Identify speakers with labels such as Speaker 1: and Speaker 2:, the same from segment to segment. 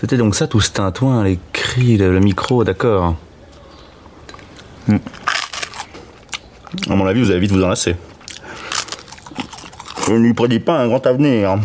Speaker 1: C'était donc ça tout ce tintouin, les cris, le, micro, d'accord. Hmm. À mon avis, vous allez vite vous enlacer. Je ne lui prédis pas un grand avenir.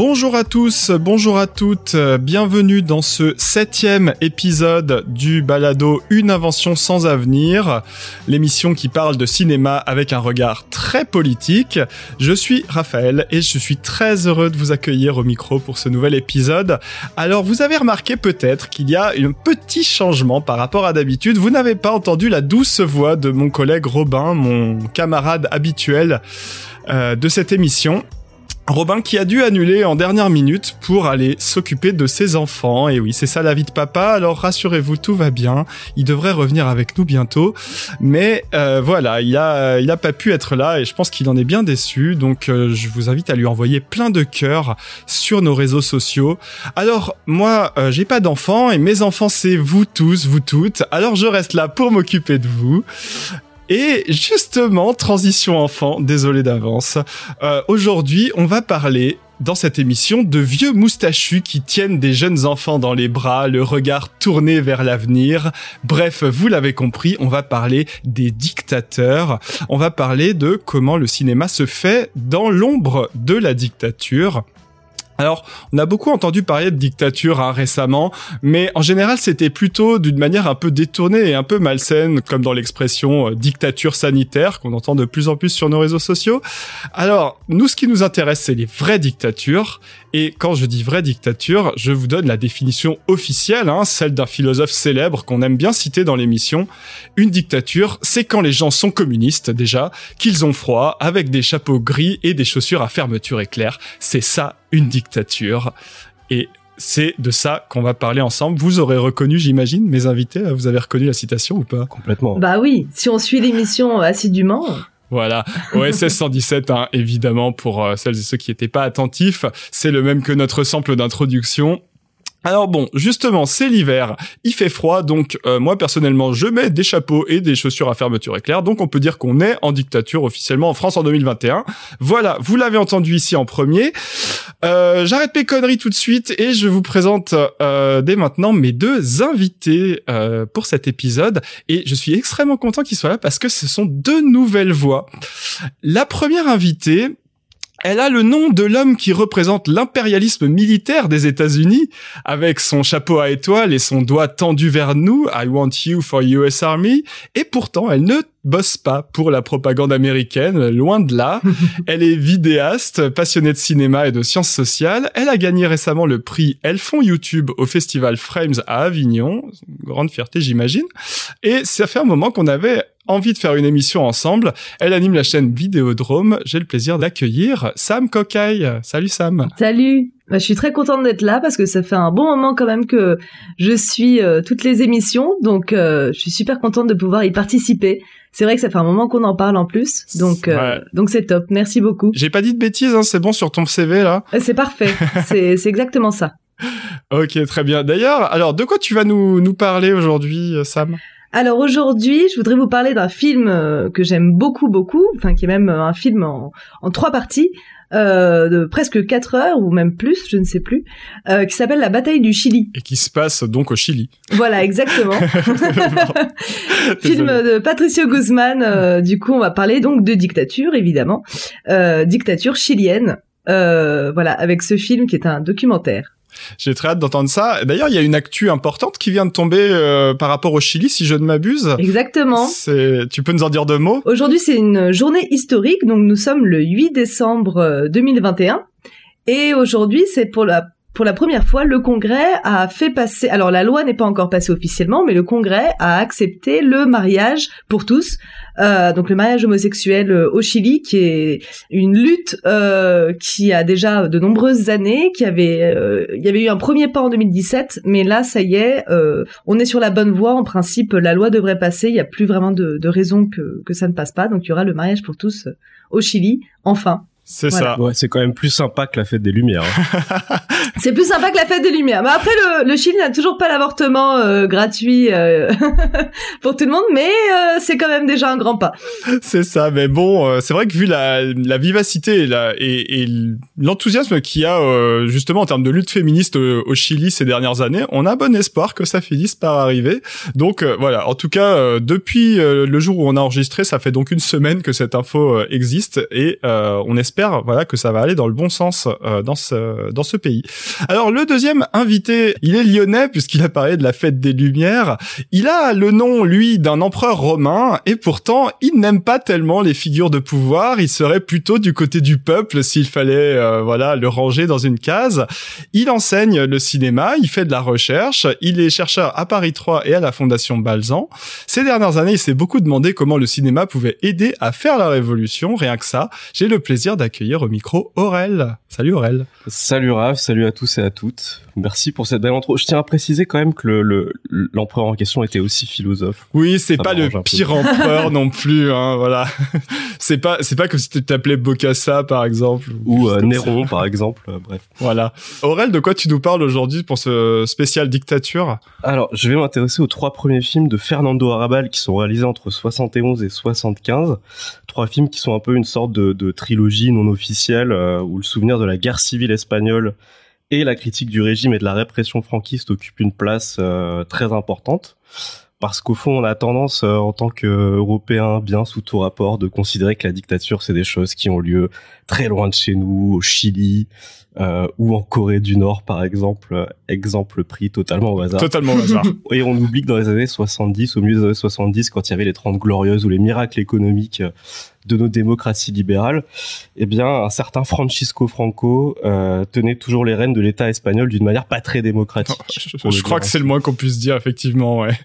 Speaker 2: Bonjour à tous, bonjour à toutes, bienvenue dans ce septième épisode du balado Une invention sans avenir, l'émission qui parle de cinéma avec un regard très politique. Je suis Raphaël et je suis très heureux de vous accueillir au micro pour ce nouvel épisode. Alors vous avez remarqué peut-être qu'il y a un petit changement par rapport à d'habitude. Vous n'avez pas entendu la douce voix de mon collègue Robin, mon camarade habituel euh, de cette émission. Robin qui a dû annuler en dernière minute pour aller s'occuper de ses enfants. Et oui, c'est ça la vie de papa. Alors rassurez-vous, tout va bien. Il devrait revenir avec nous bientôt. Mais euh, voilà, il a, il a pas pu être là et je pense qu'il en est bien déçu. Donc euh, je vous invite à lui envoyer plein de cœurs sur nos réseaux sociaux. Alors moi, euh, j'ai pas d'enfants et mes enfants c'est vous tous, vous toutes. Alors je reste là pour m'occuper de vous. Et justement, transition enfant, désolé d'avance. Euh, Aujourd'hui, on va parler dans cette émission de vieux moustachus qui tiennent des jeunes enfants dans les bras, le regard tourné vers l'avenir. Bref, vous l'avez compris, on va parler des dictateurs. On va parler de comment le cinéma se fait dans l'ombre de la dictature. Alors, on a beaucoup entendu parler de dictature hein, récemment, mais en général, c'était plutôt d'une manière un peu détournée et un peu malsaine, comme dans l'expression euh, dictature sanitaire qu'on entend de plus en plus sur nos réseaux sociaux. Alors, nous, ce qui nous intéresse, c'est les vraies dictatures. Et quand je dis vraie dictature, je vous donne la définition officielle, hein, celle d'un philosophe célèbre qu'on aime bien citer dans l'émission. Une dictature, c'est quand les gens sont communistes déjà, qu'ils ont froid, avec des chapeaux gris et des chaussures à fermeture éclair. C'est ça une dictature. Et c'est de ça qu'on va parler ensemble. Vous aurez reconnu, j'imagine, mes invités. Vous avez reconnu la citation ou pas?
Speaker 3: Complètement.
Speaker 4: Bah oui, si on suit l'émission assidûment.
Speaker 2: Voilà, OSS 117, hein, évidemment, pour euh, celles et ceux qui n'étaient pas attentifs, c'est le même que notre sample d'introduction. Alors bon, justement, c'est l'hiver, il fait froid, donc euh, moi personnellement, je mets des chapeaux et des chaussures à fermeture éclair, donc on peut dire qu'on est en dictature officiellement en France en 2021. Voilà, vous l'avez entendu ici en premier. Euh, J'arrête mes conneries tout de suite et je vous présente euh, dès maintenant mes deux invités pour cet épisode, et je suis extrêmement content qu'ils soient là parce que ce sont deux nouvelles voix. La première invitée, elle a le nom de l'homme qui représente l'impérialisme militaire des États-Unis, avec son chapeau à étoiles et son doigt tendu vers nous, I want you for US Army, et pourtant elle ne bosse pas pour la propagande américaine, loin de là. elle est vidéaste, passionnée de cinéma et de sciences sociales. Elle a gagné récemment le prix Elles font YouTube au festival Frames à Avignon. Grande fierté, j'imagine. Et ça fait un moment qu'on avait envie de faire une émission ensemble. Elle anime la chaîne Vidéodrome. J'ai le plaisir d'accueillir Sam Cocaille. Salut Sam.
Speaker 4: Salut. Bah, je suis très contente d'être là parce que ça fait un bon moment quand même que je suis euh, toutes les émissions, donc euh, je suis super contente de pouvoir y participer. C'est vrai que ça fait un moment qu'on en parle en plus, donc euh,
Speaker 2: Ouais.
Speaker 4: donc c'est top. Merci beaucoup.
Speaker 2: J'ai pas dit de bêtises, hein, c'est bon sur ton CV là.
Speaker 4: Euh, C'est parfait. c'est c'est exactement ça.
Speaker 2: Ok, très bien. D'ailleurs, alors de quoi tu vas nous, nous parler aujourd'hui, euh, Sam?
Speaker 4: Alors aujourd'hui, je voudrais vous parler d'un film euh, que j'aime beaucoup, beaucoup, enfin qui est même euh, un film en, en trois parties, euh, de presque quatre heures ou même plus, je ne sais plus, euh, qui s'appelle La bataille du Chili.
Speaker 2: Et qui se passe donc au Chili.
Speaker 4: Voilà, exactement. film de Patricio Guzman. euh, du coup, on va parler donc de dictature, évidemment, euh, dictature chilienne. Euh, voilà, avec ce film qui est un documentaire.
Speaker 2: J'ai très hâte d'entendre ça. D'ailleurs, il y a une actu importante qui vient de tomber euh, par rapport au Chili, si je ne m'abuse.
Speaker 4: Exactement.
Speaker 2: Tu peux nous en dire deux mots?
Speaker 4: Aujourd'hui, c'est une journée historique, donc nous sommes le 8 décembre euh, 2021. Et aujourd'hui, c'est pour la pour la première fois, le Congrès a fait passer. Alors la loi n'est pas encore passée officiellement, mais le Congrès a accepté le mariage pour tous. Euh, donc le mariage homosexuel euh, au Chili, qui est une lutte euh, qui a déjà de nombreuses années, qui avait, euh, il y avait eu un premier pas en 2017, mais là ça y est, euh, on est sur la bonne voie. En principe, la loi devrait passer. Il n'y a plus vraiment de, de raison que que ça ne passe pas. Donc il y aura le mariage pour tous euh, au Chili, enfin.
Speaker 2: C'est
Speaker 4: Voilà.
Speaker 2: ça.
Speaker 3: Ouais, c'est quand même plus sympa que la fête des Lumières. hein.
Speaker 4: C'est plus sympa que la fête des Lumières. Mais après, le, le Chili n'a toujours pas l'avortement euh, gratuit euh, pour tout le monde, mais euh, c'est quand même déjà un grand pas.
Speaker 2: C'est ça, mais bon, c'est vrai que vu la, la vivacité et, la, et, et l'enthousiasme qu'il y a justement en termes de lutte féministe au, Chili ces dernières années, on a bon espoir que ça finisse par arriver. Donc voilà, en tout cas, depuis le jour où on a enregistré, ça fait donc une semaine que cette info existe et on espère voilà que ça va aller dans le bon sens dans ce dans ce pays. Alors le deuxième invité, il est lyonnais puisqu'il a parlé de la fête des Lumières. Il a le nom, lui, d'un empereur romain et pourtant il n'aime pas tellement les figures de pouvoir. Il serait plutôt du côté du peuple s'il fallait, euh, voilà, le ranger dans une case. Il enseigne le cinéma, il fait de la recherche, il est chercheur à Paris 3 et à la Fondation Balzan. Ces dernières années, il s'est beaucoup demandé comment le cinéma pouvait aider à faire la révolution. Rien que ça, j'ai le plaisir d'accueillir au micro Aurel. Salut Aurel.
Speaker 3: Salut Raph, salut à tous et à toutes. Merci pour cette belle intro. Je tiens à préciser quand même que le, l'empereur en question était aussi philosophe.
Speaker 2: Oui, c'est pas le pire empereur non plus, hein, voilà. c'est pas, c'est pas comme si tu t'appelais Bokassa, par exemple.
Speaker 3: Ou euh, Néron, par exemple, euh, bref.
Speaker 2: Voilà. Aurel, de quoi tu nous parles aujourd'hui pour ce spécial dictature?
Speaker 3: Alors, je vais m'intéresser aux trois premiers films de Fernando Arrabal qui sont réalisés entre 71 et 75. Trois films qui sont un peu une sorte de, de trilogie non officielle euh, où le souvenir de la guerre civile espagnole et la critique du régime et de la répression franquiste occupe une place euh, très importante. Parce qu'au fond, on a tendance, euh, en tant qu'Européens bien sous tout rapport, de considérer que la dictature, c'est des choses qui ont lieu très loin de chez nous, au Chili, euh, ou en Corée du Nord, par exemple. Exemple pris totalement au hasard.
Speaker 2: Totalement au hasard.
Speaker 3: Et on oublie que dans les années 70, au milieu des années 70, quand il y avait les 30 glorieuses ou les miracles économiques de nos démocraties libérales, eh bien, un certain Francisco Franco euh, tenait toujours les rênes de l'État espagnol d'une manière pas très démocratique.
Speaker 2: je, crois que c'est le moins qu'on puisse dire, effectivement, ouais.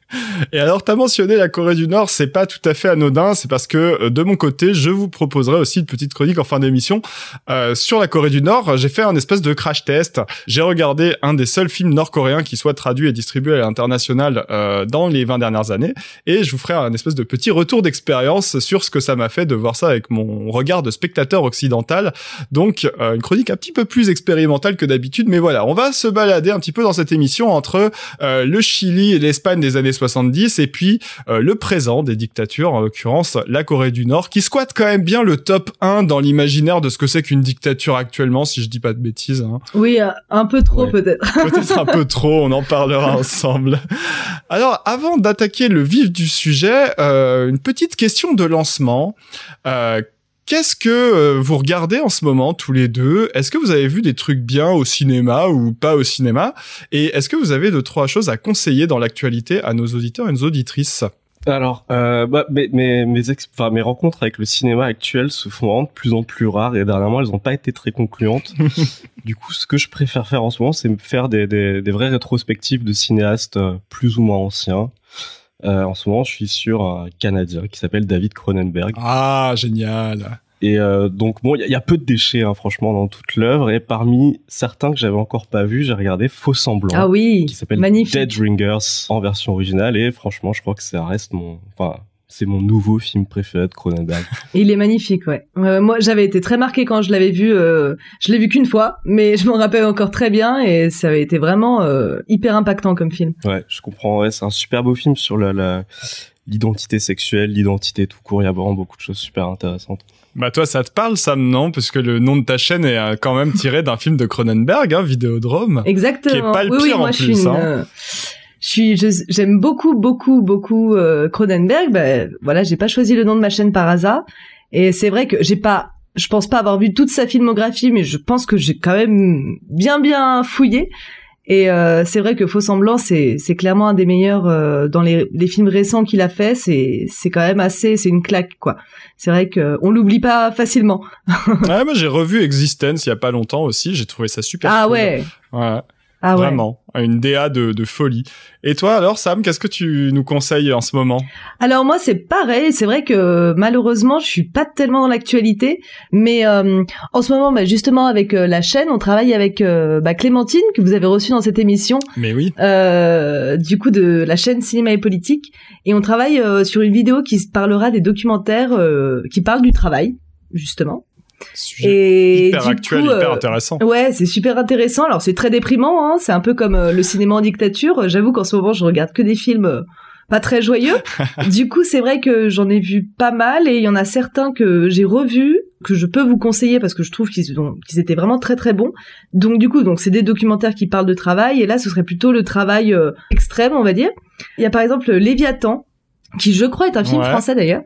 Speaker 2: Et alors, t'as mentionné la Corée du Nord, c'est pas tout à fait anodin, c'est parce que euh, de mon côté, je vous proposerai aussi une petite chronique en fin d'émission euh, sur la Corée du Nord. J'ai fait un espèce de crash test. J'ai regardé un des seuls films nord-coréens qui soit traduit et distribué à l'international euh, dans les 20 dernières années, et je vous ferai un espèce de petit retour d'expérience sur ce que ça m'a fait de voir ça avec mon regard de spectateur occidental. Donc euh, une chronique un petit peu plus expérimentale que d'habitude, mais voilà, on va se balader un petit peu dans cette émission entre euh, le Chili et l'Espagne des années 70 et puis euh, le présent des dictatures, en l'occurrence la Corée du Nord, qui squatte quand même bien le top 1 dans l'imaginaire de ce que c'est qu'une dictature actuellement, si je dis pas de bêtises. Hein.
Speaker 4: Oui, un peu trop peut-être.
Speaker 2: peut-être un peu trop, on en parlera ensemble. Alors, avant d'attaquer le vif du sujet, une petite question de lancement. Euh, qu'est-ce que euh, vous regardez en ce moment tous les deux? Est-ce que vous avez vu des trucs bien au cinéma ou pas au cinéma? Et est-ce que vous avez deux trois choses à conseiller dans l'actualité à nos auditeurs et nos auditrices?
Speaker 3: Alors, euh, bah, mes, mes, mes, enfin, mes rencontres avec le cinéma actuel se font de plus en plus rares et dernièrement elles n'ont pas été très concluantes. du coup, ce que je préfère faire en ce moment, c'est faire des, des, des vraies rétrospectives de cinéastes plus ou moins anciens. Euh, en ce moment, je suis sur un Canadien qui s'appelle David Cronenberg.
Speaker 2: Ah, génial.
Speaker 3: Et euh, donc bon, il y, a peu de déchets hein, franchement dans toute l'œuvre. Et parmi certains que j'avais encore pas vus, j'ai regardé Faux semblant,
Speaker 4: ah oui,
Speaker 3: qui s'appelle Dead Ringers en version originale. Et franchement, je crois que ça reste mon, enfin, c'est mon nouveau film préféré de Cronenberg.
Speaker 4: Il est magnifique, ouais. Euh, moi, j'avais été très marqué quand je l'avais vu. Euh, je l'ai vu qu'une fois, mais je m'en rappelle encore très bien et ça avait été vraiment euh, hyper impactant comme film.
Speaker 3: Ouais, je comprends. Ouais, c'est un super beau film sur la, l'identité sexuelle, l'identité tout court. Il y a vraiment beaucoup de choses super intéressantes.
Speaker 2: Bah toi, ça te parle, Sam, non? Parce que le nom de ta chaîne est quand même tiré d'un film de Cronenberg, hein, Vidéodrome.
Speaker 4: Exactement.
Speaker 2: Qui est pas le pire en plus. Hein
Speaker 4: suis j'aime beaucoup beaucoup beaucoup euh, Cronenberg. Ben voilà j'ai pas choisi le nom de ma chaîne par hasard. Et c'est vrai que j'ai pas je pense pas avoir vu toute sa filmographie mais je pense que j'ai quand même bien bien fouillé. Et euh, c'est vrai que Faux semblant c'est c'est clairement un des meilleurs euh, dans les, les films récents qu'il a fait. C'est c'est quand même assez c'est une claque quoi. C'est vrai que on l'oublie pas facilement.
Speaker 2: Ouais moi j'ai revu Existence il y a pas longtemps aussi. J'ai trouvé ça super
Speaker 4: ah ouais.
Speaker 2: Ouais ah ouais. Vraiment, une DA de, de folie. Et toi alors Sam, qu'est-ce que tu nous conseilles en ce moment?
Speaker 4: Alors moi c'est pareil, c'est vrai que malheureusement je suis pas tellement dans l'actualité, mais euh, en ce moment bah, justement avec euh, la chaîne, on travaille avec euh, bah, Clémentine que vous avez reçue dans cette émission.
Speaker 2: Mais oui.
Speaker 4: du coup de la chaîne Cinéma et Politique, et on travaille sur une vidéo qui parlera des documentaires qui parlent du travail justement.
Speaker 2: Hyper actuel, hyper intéressant.
Speaker 4: Ouais, c'est super intéressant. Alors c'est très déprimant, hein. c'est un peu comme le cinéma en dictature. J'avoue qu'en ce moment je regarde que des films pas très joyeux. du coup, c'est vrai que j'en ai vu pas mal et il y en a certains que j'ai revus que je peux vous conseiller parce que je trouve qu'ils étaient vraiment très très bons. Donc du coup, donc c'est des documentaires qui parlent de travail et là ce serait plutôt le travail euh, extrême, on va dire. Il y a par exemple Léviathan qui je crois est un film français d'ailleurs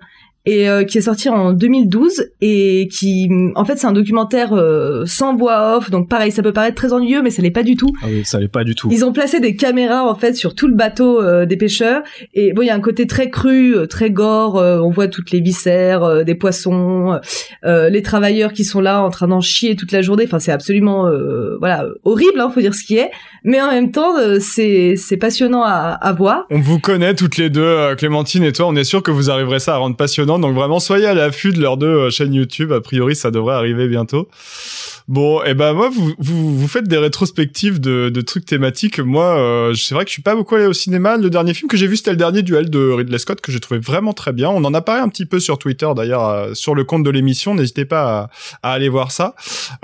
Speaker 4: et euh, qui est sorti en 2012 et qui en fait c'est un documentaire euh, sans voix off donc pareil ça peut paraître très ennuyeux mais ça l'est pas du tout.
Speaker 3: Ah oui, ça l'est pas du tout.
Speaker 4: Ils ont placé des caméras en fait sur tout le bateau euh, des pêcheurs et bon il y a un côté très cru, très gore, on voit toutes les viscères des poissons, les travailleurs qui sont là en train d'en chier toute la journée, enfin c'est absolument voilà horrible hein, faut dire ce qui est mais en même temps c'est c'est passionnant à, à voir.
Speaker 2: On vous connaît toutes les deux Clémentine et toi, on est sûr que vous arriverez ça à rendre passionnant donc vraiment, soyez à l'affût de leurs deux euh, chaînes YouTube. A priori, ça devrait arriver bientôt. Bon, et eh ben moi, vous, vous, vous faites des rétrospectives de, de trucs thématiques. Moi, euh, c'est vrai que je suis pas beaucoup allé au cinéma. Le dernier film que j'ai vu, c'était le dernier duel de Ridley Scott que j'ai trouvé vraiment très bien. On en a parlé un petit peu sur Twitter d'ailleurs, euh, sur le compte de l'émission. N'hésitez pas à, à, aller voir ça.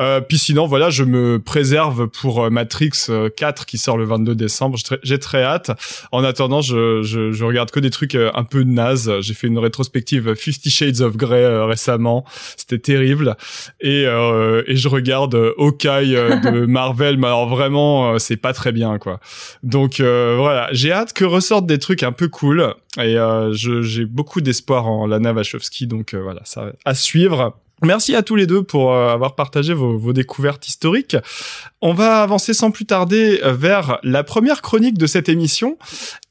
Speaker 2: Euh, puis sinon, voilà, je me préserve pour euh, Matrix 4 qui sort le 22 décembre. J'ai très hâte. En attendant, je, je, je, regarde que des trucs un peu nazes. J'ai fait une rétrospective Fifty Shades of Grey récemment. C'était terrible. Et, et je regarde de Hawkeye euh, de Marvel, mais alors vraiment, euh, c'est pas très bien, quoi. Donc euh, voilà, j'ai hâte que ressortent des trucs un peu cool, et j'ai beaucoup d'espoir en Lana Wachowski, donc voilà, ça à suivre. Merci à tous les deux pour avoir partagé vos, vos, découvertes historiques. On va avancer sans plus tarder vers la première chronique de cette émission.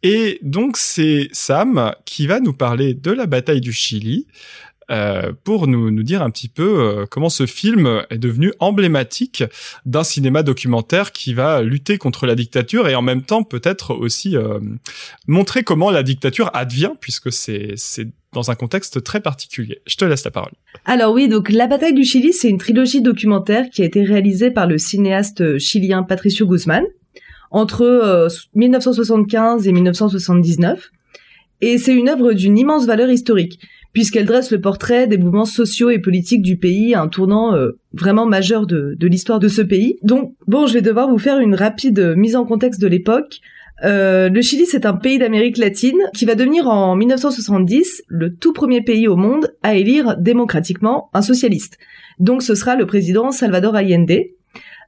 Speaker 2: Et donc c'est Sam qui va nous parler de la bataille du Chili. Euh, pour nous, nous dire un petit peu euh, comment ce film est devenu emblématique d'un cinéma documentaire qui va lutter contre la dictature et en même temps peut-être aussi euh, montrer comment la dictature advient puisque c'est dans un contexte très particulier. Je te laisse la parole.
Speaker 4: Alors oui, donc La bataille du Chili, c'est une trilogie documentaire qui a été réalisée par le cinéaste chilien Patricio Guzman entre 1975 et 1979. Et c'est une œuvre d'une immense valeur historique puisqu'elle dresse le portrait des mouvements sociaux et politiques du pays, un tournant euh, vraiment majeur de l'histoire de ce pays. Donc, bon, je vais devoir vous faire une rapide mise en contexte de l'époque. Euh, le Chili, c'est un pays d'Amérique latine qui va devenir en 1970 le tout premier pays au monde à élire démocratiquement un socialiste. Donc ce sera le président Salvador Allende.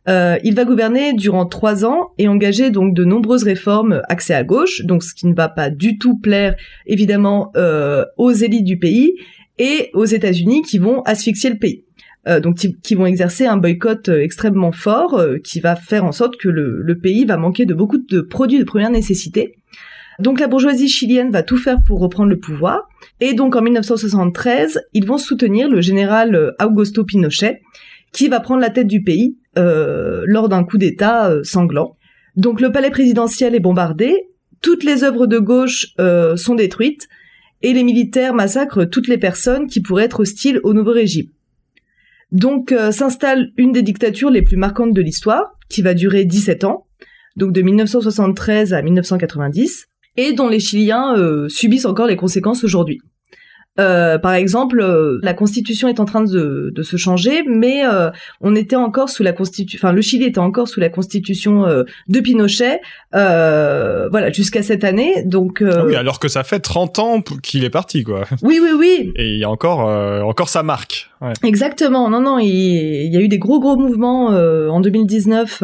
Speaker 4: Euh, il va gouverner durant trois ans et engager donc de nombreuses réformes axées à gauche, donc ce qui ne va pas du tout plaire évidemment euh, aux élites du pays et aux États-Unis qui vont asphyxier le pays. Euh, donc qui vont exercer un boycott extrêmement fort qui va faire en sorte que le, pays va manquer de beaucoup de produits de première nécessité. Donc la bourgeoisie chilienne va tout faire pour reprendre le pouvoir et donc en 1973 ils vont soutenir le général Augusto Pinochet qui va prendre la tête du pays euh, lors d'un coup d'État euh, sanglant. Donc le palais présidentiel est bombardé, toutes les œuvres de gauche euh, sont détruites, et les militaires massacrent toutes les personnes qui pourraient être hostiles au nouveau régime. Donc s'installe une des dictatures les plus marquantes de l'histoire, qui va durer 17 ans, donc de 1973 à 1990, et dont les Chiliens subissent encore les conséquences aujourd'hui. Euh, par exemple, euh, la constitution est en train de, de se changer, mais euh, on était encore sous la constitution, enfin le Chili était encore sous la constitution de Pinochet, voilà, jusqu'à cette année. Donc ah
Speaker 2: oui, alors que ça fait 30 ans qu'il est parti, quoi.
Speaker 4: Oui, oui, oui.
Speaker 2: Et il y a encore, encore sa marque.
Speaker 4: Exactement. Non, non, il, il, y a eu des gros, gros mouvements en 2019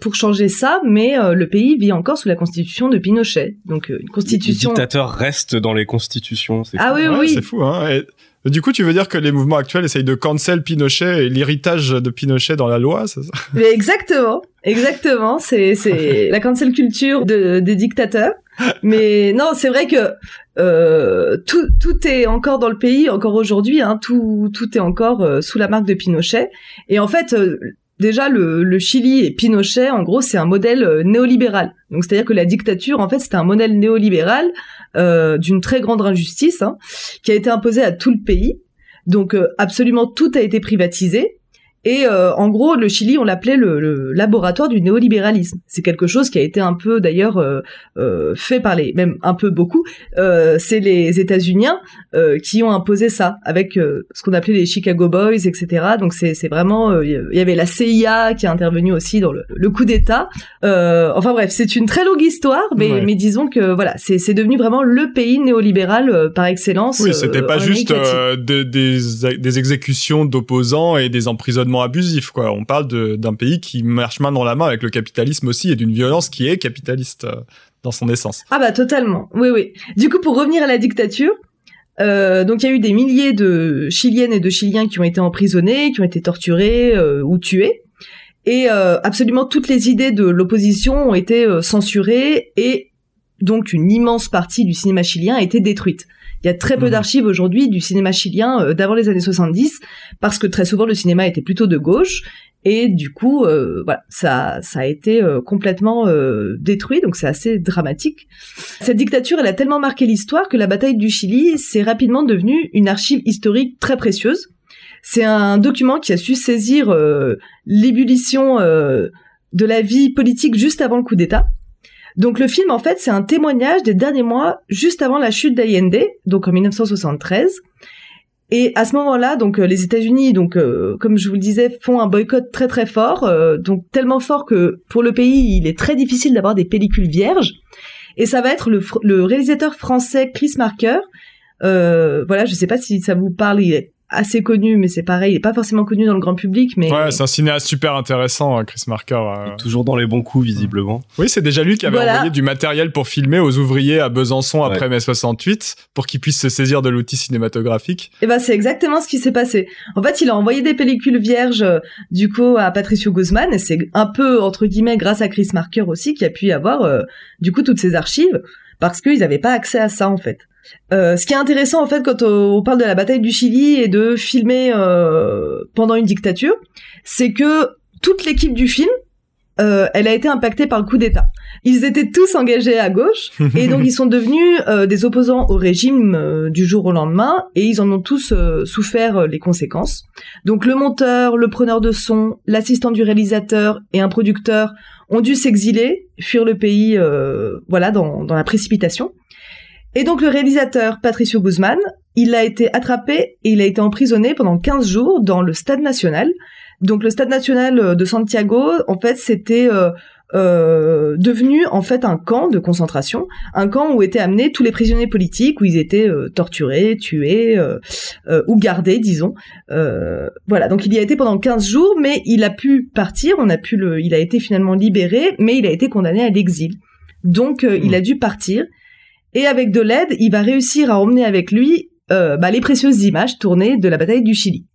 Speaker 4: pour changer ça, mais le pays vit encore sous la constitution de Pinochet. Donc une constitution.
Speaker 3: Les dictateurs restent dans les constitutions.
Speaker 4: Ah oui, oui.
Speaker 2: Hein. du coup, tu veux dire que les mouvements actuels essayent de cancel Pinochet et l'héritage de Pinochet dans la loi, c'est ça?
Speaker 4: Exactement, exactement. C'est c'est la cancel culture de, des dictateurs. Mais non, c'est vrai que euh, tout tout est encore dans le pays, encore aujourd'hui. Hein, tout tout est encore euh, sous la marque de Pinochet. Et en fait, euh, déjà le, le, Chili et Pinochet, en gros, c'est un modèle euh, néolibéral. Donc c'est-à-dire que la dictature, en fait, c'était un modèle néolibéral euh, d'une très grande injustice hein, qui a été imposé à tout le pays. Donc euh, absolument tout a été privatisé. Et euh, en gros, le Chili, on l'appelait le, laboratoire du néolibéralisme. C'est quelque chose qui a été un peu, d'ailleurs, euh, euh, fait par les, même un peu beaucoup. c'est les États-Uniens qui ont imposé ça avec ce qu'on appelait les Chicago Boys, etc. Donc c'est vraiment, il y avait la CIA qui a intervenu aussi dans le, coup d'État. enfin bref, c'est une très longue histoire, mais, mais disons que voilà, c'est devenu vraiment le pays néolibéral par excellence.
Speaker 2: Oui, c'était pas juste des, des, des exécutions d'opposants et des emprisonnements abusif, quoi. On parle d'un pays qui marche main dans la main avec le capitalisme aussi et d'une violence qui est capitaliste euh, dans son essence.
Speaker 4: Ah bah totalement, oui oui. Du coup, pour revenir à la dictature, euh, donc il y a eu des milliers de Chiliennes et de Chiliens qui ont été emprisonnés, qui ont été torturés euh, ou tués. Et absolument toutes les idées de l'opposition ont été censurées et donc une immense partie du cinéma chilien a été détruite. Il y a très peu mhm. d'archives aujourd'hui du cinéma chilien euh, d'avant les années 70 parce que très souvent le cinéma était plutôt de gauche et du coup euh, voilà ça ça a été euh, complètement détruit donc c'est assez dramatique. Cette dictature elle a tellement marqué l'histoire que la bataille du Chili s'est rapidement devenue une archive historique très précieuse. C'est un document qui a su saisir l'ébullition de la vie politique juste avant le coup d'État donc le film, en fait, c'est un témoignage des derniers mois juste avant la chute d'Allende, donc en 1973. Et à ce moment-là, donc euh, les États-Unis, donc euh, comme je vous le disais, font un boycott très très fort, euh, donc tellement fort que pour le pays, il est très difficile d'avoir des pellicules vierges. Et ça va être le, le réalisateur français Chris Marker. voilà, je sais pas si ça vous parle. Il est assez connu, mais c'est pareil, il est pas forcément connu dans le grand public. Mais
Speaker 2: ouais, c'est un cinéaste super intéressant, hein, Chris Marker. Euh.
Speaker 3: Toujours dans les bons coups, visiblement.
Speaker 2: Oui, c'est déjà lui qui avait envoyé du matériel pour filmer aux ouvriers à Besançon après mai 68 pour qu'ils puissent se saisir de l'outil cinématographique.
Speaker 4: Et eh ben c'est exactement ce qui s'est passé. En fait, il a envoyé des pellicules vierges euh, du coup à Patricio Guzman et c'est un peu entre guillemets grâce à Chris Marker aussi qui a pu y avoir euh, du coup toutes ces archives parce qu'ils n'avaient pas accès à ça en fait. Euh, ce qui est intéressant en fait quand on parle de la bataille du Chili et de filmer euh, pendant une dictature, c'est que toute l'équipe du film, euh, elle a été impactée par le coup d'État. Ils étaient tous engagés à gauche et donc ils sont devenus des opposants au régime du jour au lendemain et ils en ont tous souffert les conséquences. Donc le monteur, le preneur de son, l'assistant du réalisateur et un producteur ont dû s'exiler, fuir le pays, voilà, dans, dans la précipitation. Et donc le réalisateur Patricio Guzman, il a été attrapé et il a été emprisonné pendant 15 jours dans le stade national. Donc le stade national euh, de Santiago, en fait, c'était euh, euh, devenu en fait un camp de concentration, un camp où étaient amenés tous les prisonniers politiques, où ils étaient torturés, tués ou gardés, disons. voilà, donc il y a été pendant 15 jours, mais il a pu partir, on a pu le, il a été finalement libéré, mais il a été condamné à l'exil. Donc il hmm. a dû partir et avec de l'aide, il va réussir à emmener avec lui euh, bah, les précieuses images tournées de la bataille du Chili.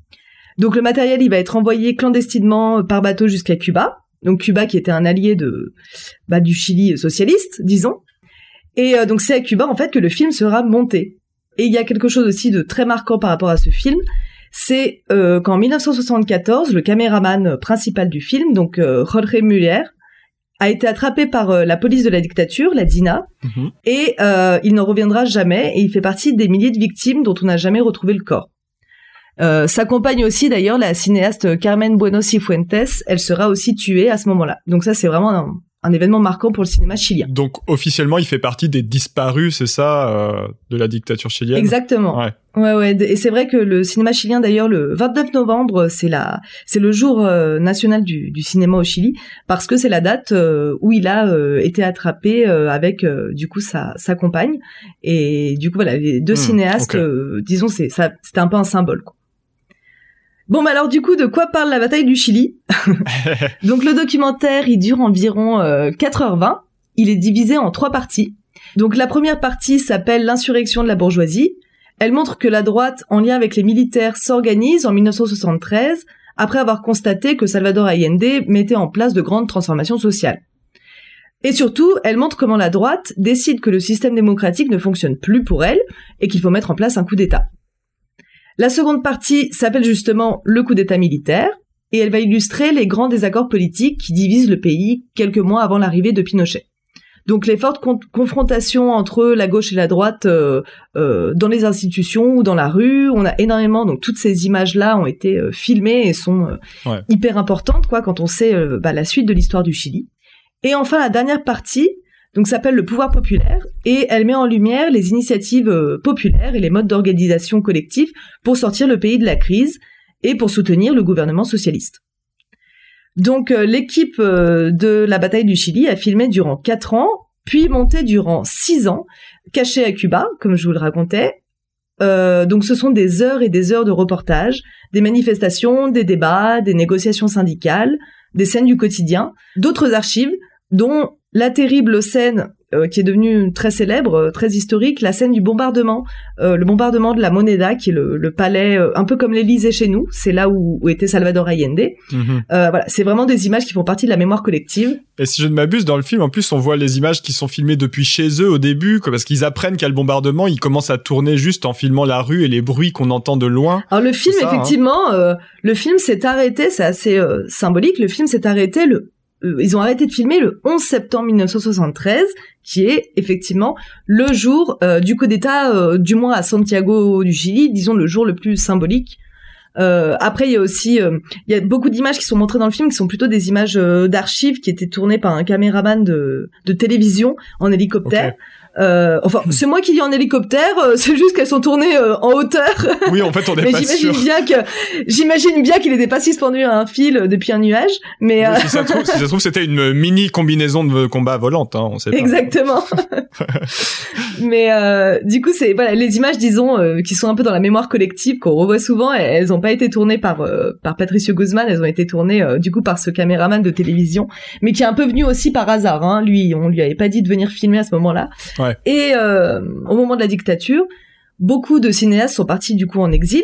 Speaker 4: Donc le matériel, il va être envoyé clandestinement par bateau jusqu'à Cuba. Donc Cuba qui était un allié de bah, du Chili socialiste, disons. Et euh, donc c'est à Cuba en fait que le film sera monté. Et il y a quelque chose aussi de très marquant par rapport à ce film, c'est euh, qu'en 1974, le caméraman principal du film, donc Jorge Muller, a été attrapé par euh, la police de la dictature, la DINA, mhm. et euh, il n'en reviendra jamais, et il fait partie des milliers de victimes dont on n'a jamais retrouvé le corps. Euh, S'accompagne aussi d'ailleurs la cinéaste Carmen Bueno Cifuentes, elle sera aussi tuée à ce moment-là. Donc ça c'est vraiment un, un événement marquant pour le cinéma chilien.
Speaker 2: Donc officiellement, il fait partie des disparus, c'est ça, euh, de la dictature chilienne?
Speaker 4: Exactement. Ouais. Ouais, ouais. Et c'est vrai que le cinéma chilien, d'ailleurs, le 29 novembre, c'est la, c'est le jour euh, national du, du, cinéma au Chili, parce que c'est la date euh, où il a été attrapé avec, du coup, sa, sa compagne. Et du coup, voilà, les deux hmm, cinéastes, disons, c'est, ça, c'était un peu un symbole. Quoi. Bon, bah alors du coup, de quoi parle la bataille du Chili? Donc le documentaire, il dure environ 4h20. Euh, il est divisé en trois parties. Donc la première partie s'appelle l'insurrection de la bourgeoisie. Elle montre que la droite, en lien avec les militaires, s'organise en 1973 après avoir constaté que Salvador Allende mettait en place de grandes transformations sociales. Et surtout, elle montre comment la droite décide que le système démocratique ne fonctionne plus pour elle et qu'il faut mettre en place un coup d'État. La seconde partie s'appelle justement le coup d'État militaire, et elle va illustrer les grands désaccords politiques qui divisent le pays quelques mois avant l'arrivée de Pinochet. Donc les fortes confrontations entre la gauche et la droite euh, euh, dans les institutions ou dans la rue, on a énormément donc toutes ces images là ont été euh, filmées et sont hyper importantes quoi quand on sait bah, la suite de l'histoire du Chili. Et enfin la dernière partie donc s'appelle le pouvoir populaire et elle met en lumière les initiatives populaires et les modes d'organisation collective pour sortir le pays de la crise et pour soutenir le gouvernement socialiste. Donc euh, l'équipe euh, de la bataille du Chili a filmé durant quatre ans, puis monté durant six ans, caché à Cuba, comme je vous le racontais. Euh, donc ce sont des heures et des heures de reportage, des manifestations, des débats, des négociations syndicales, des scènes du quotidien, d'autres archives, dont la terrible scène euh, qui est devenue très célèbre, euh, très historique, la scène du bombardement, euh, le bombardement de la Moneda, qui est le, palais un peu comme l'Élysée chez nous, c'est là où, était Salvador Allende. Mhm. voilà, c'est vraiment des images qui font partie de la mémoire collective.
Speaker 2: Et si je ne m'abuse, dans le film, en plus, on voit les images qui sont filmées depuis chez eux au début, parce qu'ils apprennent qu'il y a le bombardement, ils commencent à tourner juste en filmant la rue et les bruits qu'on entend de loin.
Speaker 4: Alors le film, hein. effectivement, le film s'est arrêté, c'est assez symbolique, le film s'est arrêté le euh, ils ont arrêté de filmer le 11 septembre 1973, qui est effectivement le jour euh, du coup d'État, euh, du moins à Santiago du Chili, disons le jour le plus symbolique. après, il y a aussi, il y a beaucoup d'images qui sont montrées dans le film, qui sont plutôt des images d'archives qui étaient tournées par un caméraman de, de télévision en hélicoptère. Euh, enfin, c'est moi qui dis en hélicoptère, euh, c'est juste qu'elles sont tournées euh, en hauteur.
Speaker 2: Oui, en fait, on est mais
Speaker 4: j'imagine bien que j'imagine bien qu'il n'était pas suspendu à un fil depuis un nuage, mais
Speaker 2: si ça trouve, si ça trouve, c'était une mini combinaison de combat volante, hein, on sait pas.
Speaker 4: Exactement. mais du coup, c'est voilà, les images, disons, qui sont un peu dans la mémoire collective qu'on revoit souvent, elles n'ont pas été tournées par par Patricio Guzman, elles ont été tournées du coup par ce caméraman de télévision, mais qui est un peu venu aussi par hasard. Hein. Lui, on lui avait pas dit de venir filmer à ce moment-là. Et euh, au moment de la dictature, beaucoup de cinéastes sont partis du coup en exil.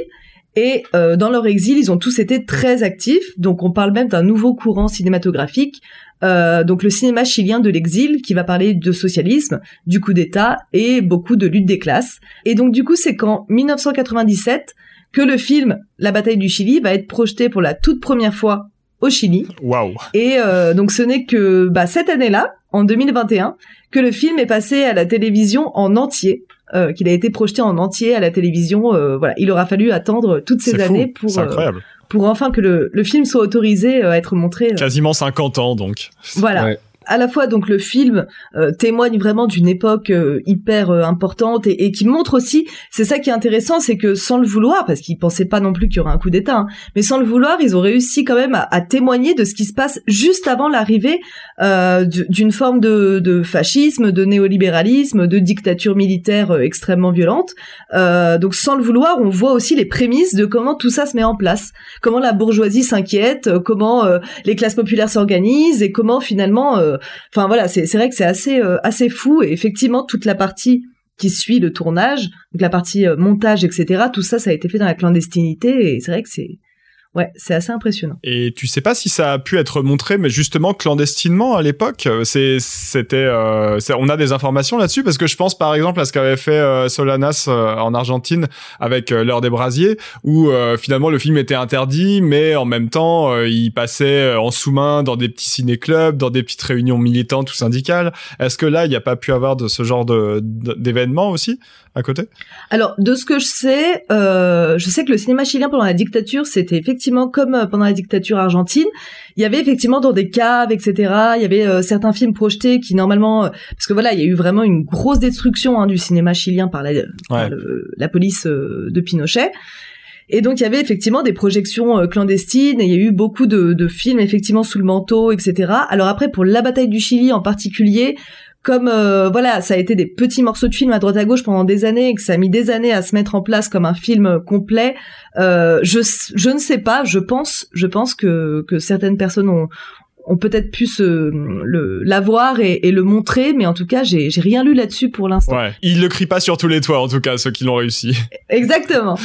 Speaker 4: Et euh, dans leur exil, ils ont tous été très actifs. Donc on parle même d'un nouveau courant cinématographique. Euh, donc le cinéma chilien de l'exil qui va parler de socialisme, du coup d'État et beaucoup de lutte des classes. Et donc du coup c'est qu'en 1997 que le film La bataille du Chili va être projeté pour la toute première fois au Chili.
Speaker 2: Waouh.
Speaker 4: Et euh, donc ce n'est que bah, cette année-là, en 2021, que le film est passé à la télévision en entier. Euh, qu'il a été projeté en entier à la télévision. Euh, voilà, il aura fallu attendre toutes ces années pour euh, pour enfin que le, le film soit autorisé à être montré.
Speaker 2: Quasiment 50 ans donc.
Speaker 4: Voilà à la fois donc le film euh, témoigne vraiment d'une époque euh, hyper euh, importante et, qui montre aussi, c'est ça qui est intéressant, c'est que sans le vouloir, parce qu'ils pensaient pas non plus qu'il y aurait un coup d'État, hein, mais sans le vouloir, ils ont réussi quand même à, témoigner de ce qui se passe juste avant l'arrivée d'une forme de, de, fascisme, de néolibéralisme, de dictature militaire extrêmement violente. donc sans le vouloir, on voit aussi les prémices de comment tout ça se met en place, comment la bourgeoisie s'inquiète, comment les classes populaires s'organisent et comment finalement enfin voilà, c'est vrai que c'est assez euh, assez fou et effectivement toute la partie qui suit le tournage, la partie euh, montage, etc. Tout ça, ça a été fait dans la clandestinité et c'est vrai que c'est Ouais, c'est assez impressionnant.
Speaker 2: Et tu sais pas si ça a pu être montré, mais justement clandestinement à l'époque. C'est, c'était, euh, on a des informations là-dessus parce que je pense par exemple à ce qu'avait fait euh, Solanas euh, en Argentine avec euh, l'heure des brasiers, où finalement le film était interdit, mais en même temps il passait en sous-main dans des petits ciné-clubs, dans des petites réunions militantes ou syndicales. Est-ce que là il n'y a pas pu avoir de ce genre de, d'événements aussi? À côté?
Speaker 4: Alors de ce que je sais, je sais que le cinéma chilien pendant la dictature c'était effectivement effectivement comme euh, pendant la dictature argentine, il y avait effectivement dans des caves, etc. Il y avait euh, certains films projetés qui normalement, euh, parce que voilà, il y a eu vraiment une grosse destruction hein, du cinéma chilien par la, la police de Pinochet. Et donc il y avait effectivement des projections clandestines et il y a eu beaucoup de, de films effectivement sous le manteau, etc. Alors après pour la bataille du Chili en particulier, comme euh, voilà, ça a été des petits morceaux de films à droite à gauche pendant des années et que ça a mis des années à se mettre en place comme un film complet. Euh, je je ne sais pas. Je pense je pense que que certaines personnes ont ont peut-être pu se le l'avoir et, et, le montrer, mais en tout cas, j'ai j'ai rien lu là-dessus pour l'instant.
Speaker 2: Ouais, ils le crient pas sur tous les toits, en tout cas, ceux qui l'ont réussi.
Speaker 4: Exactement.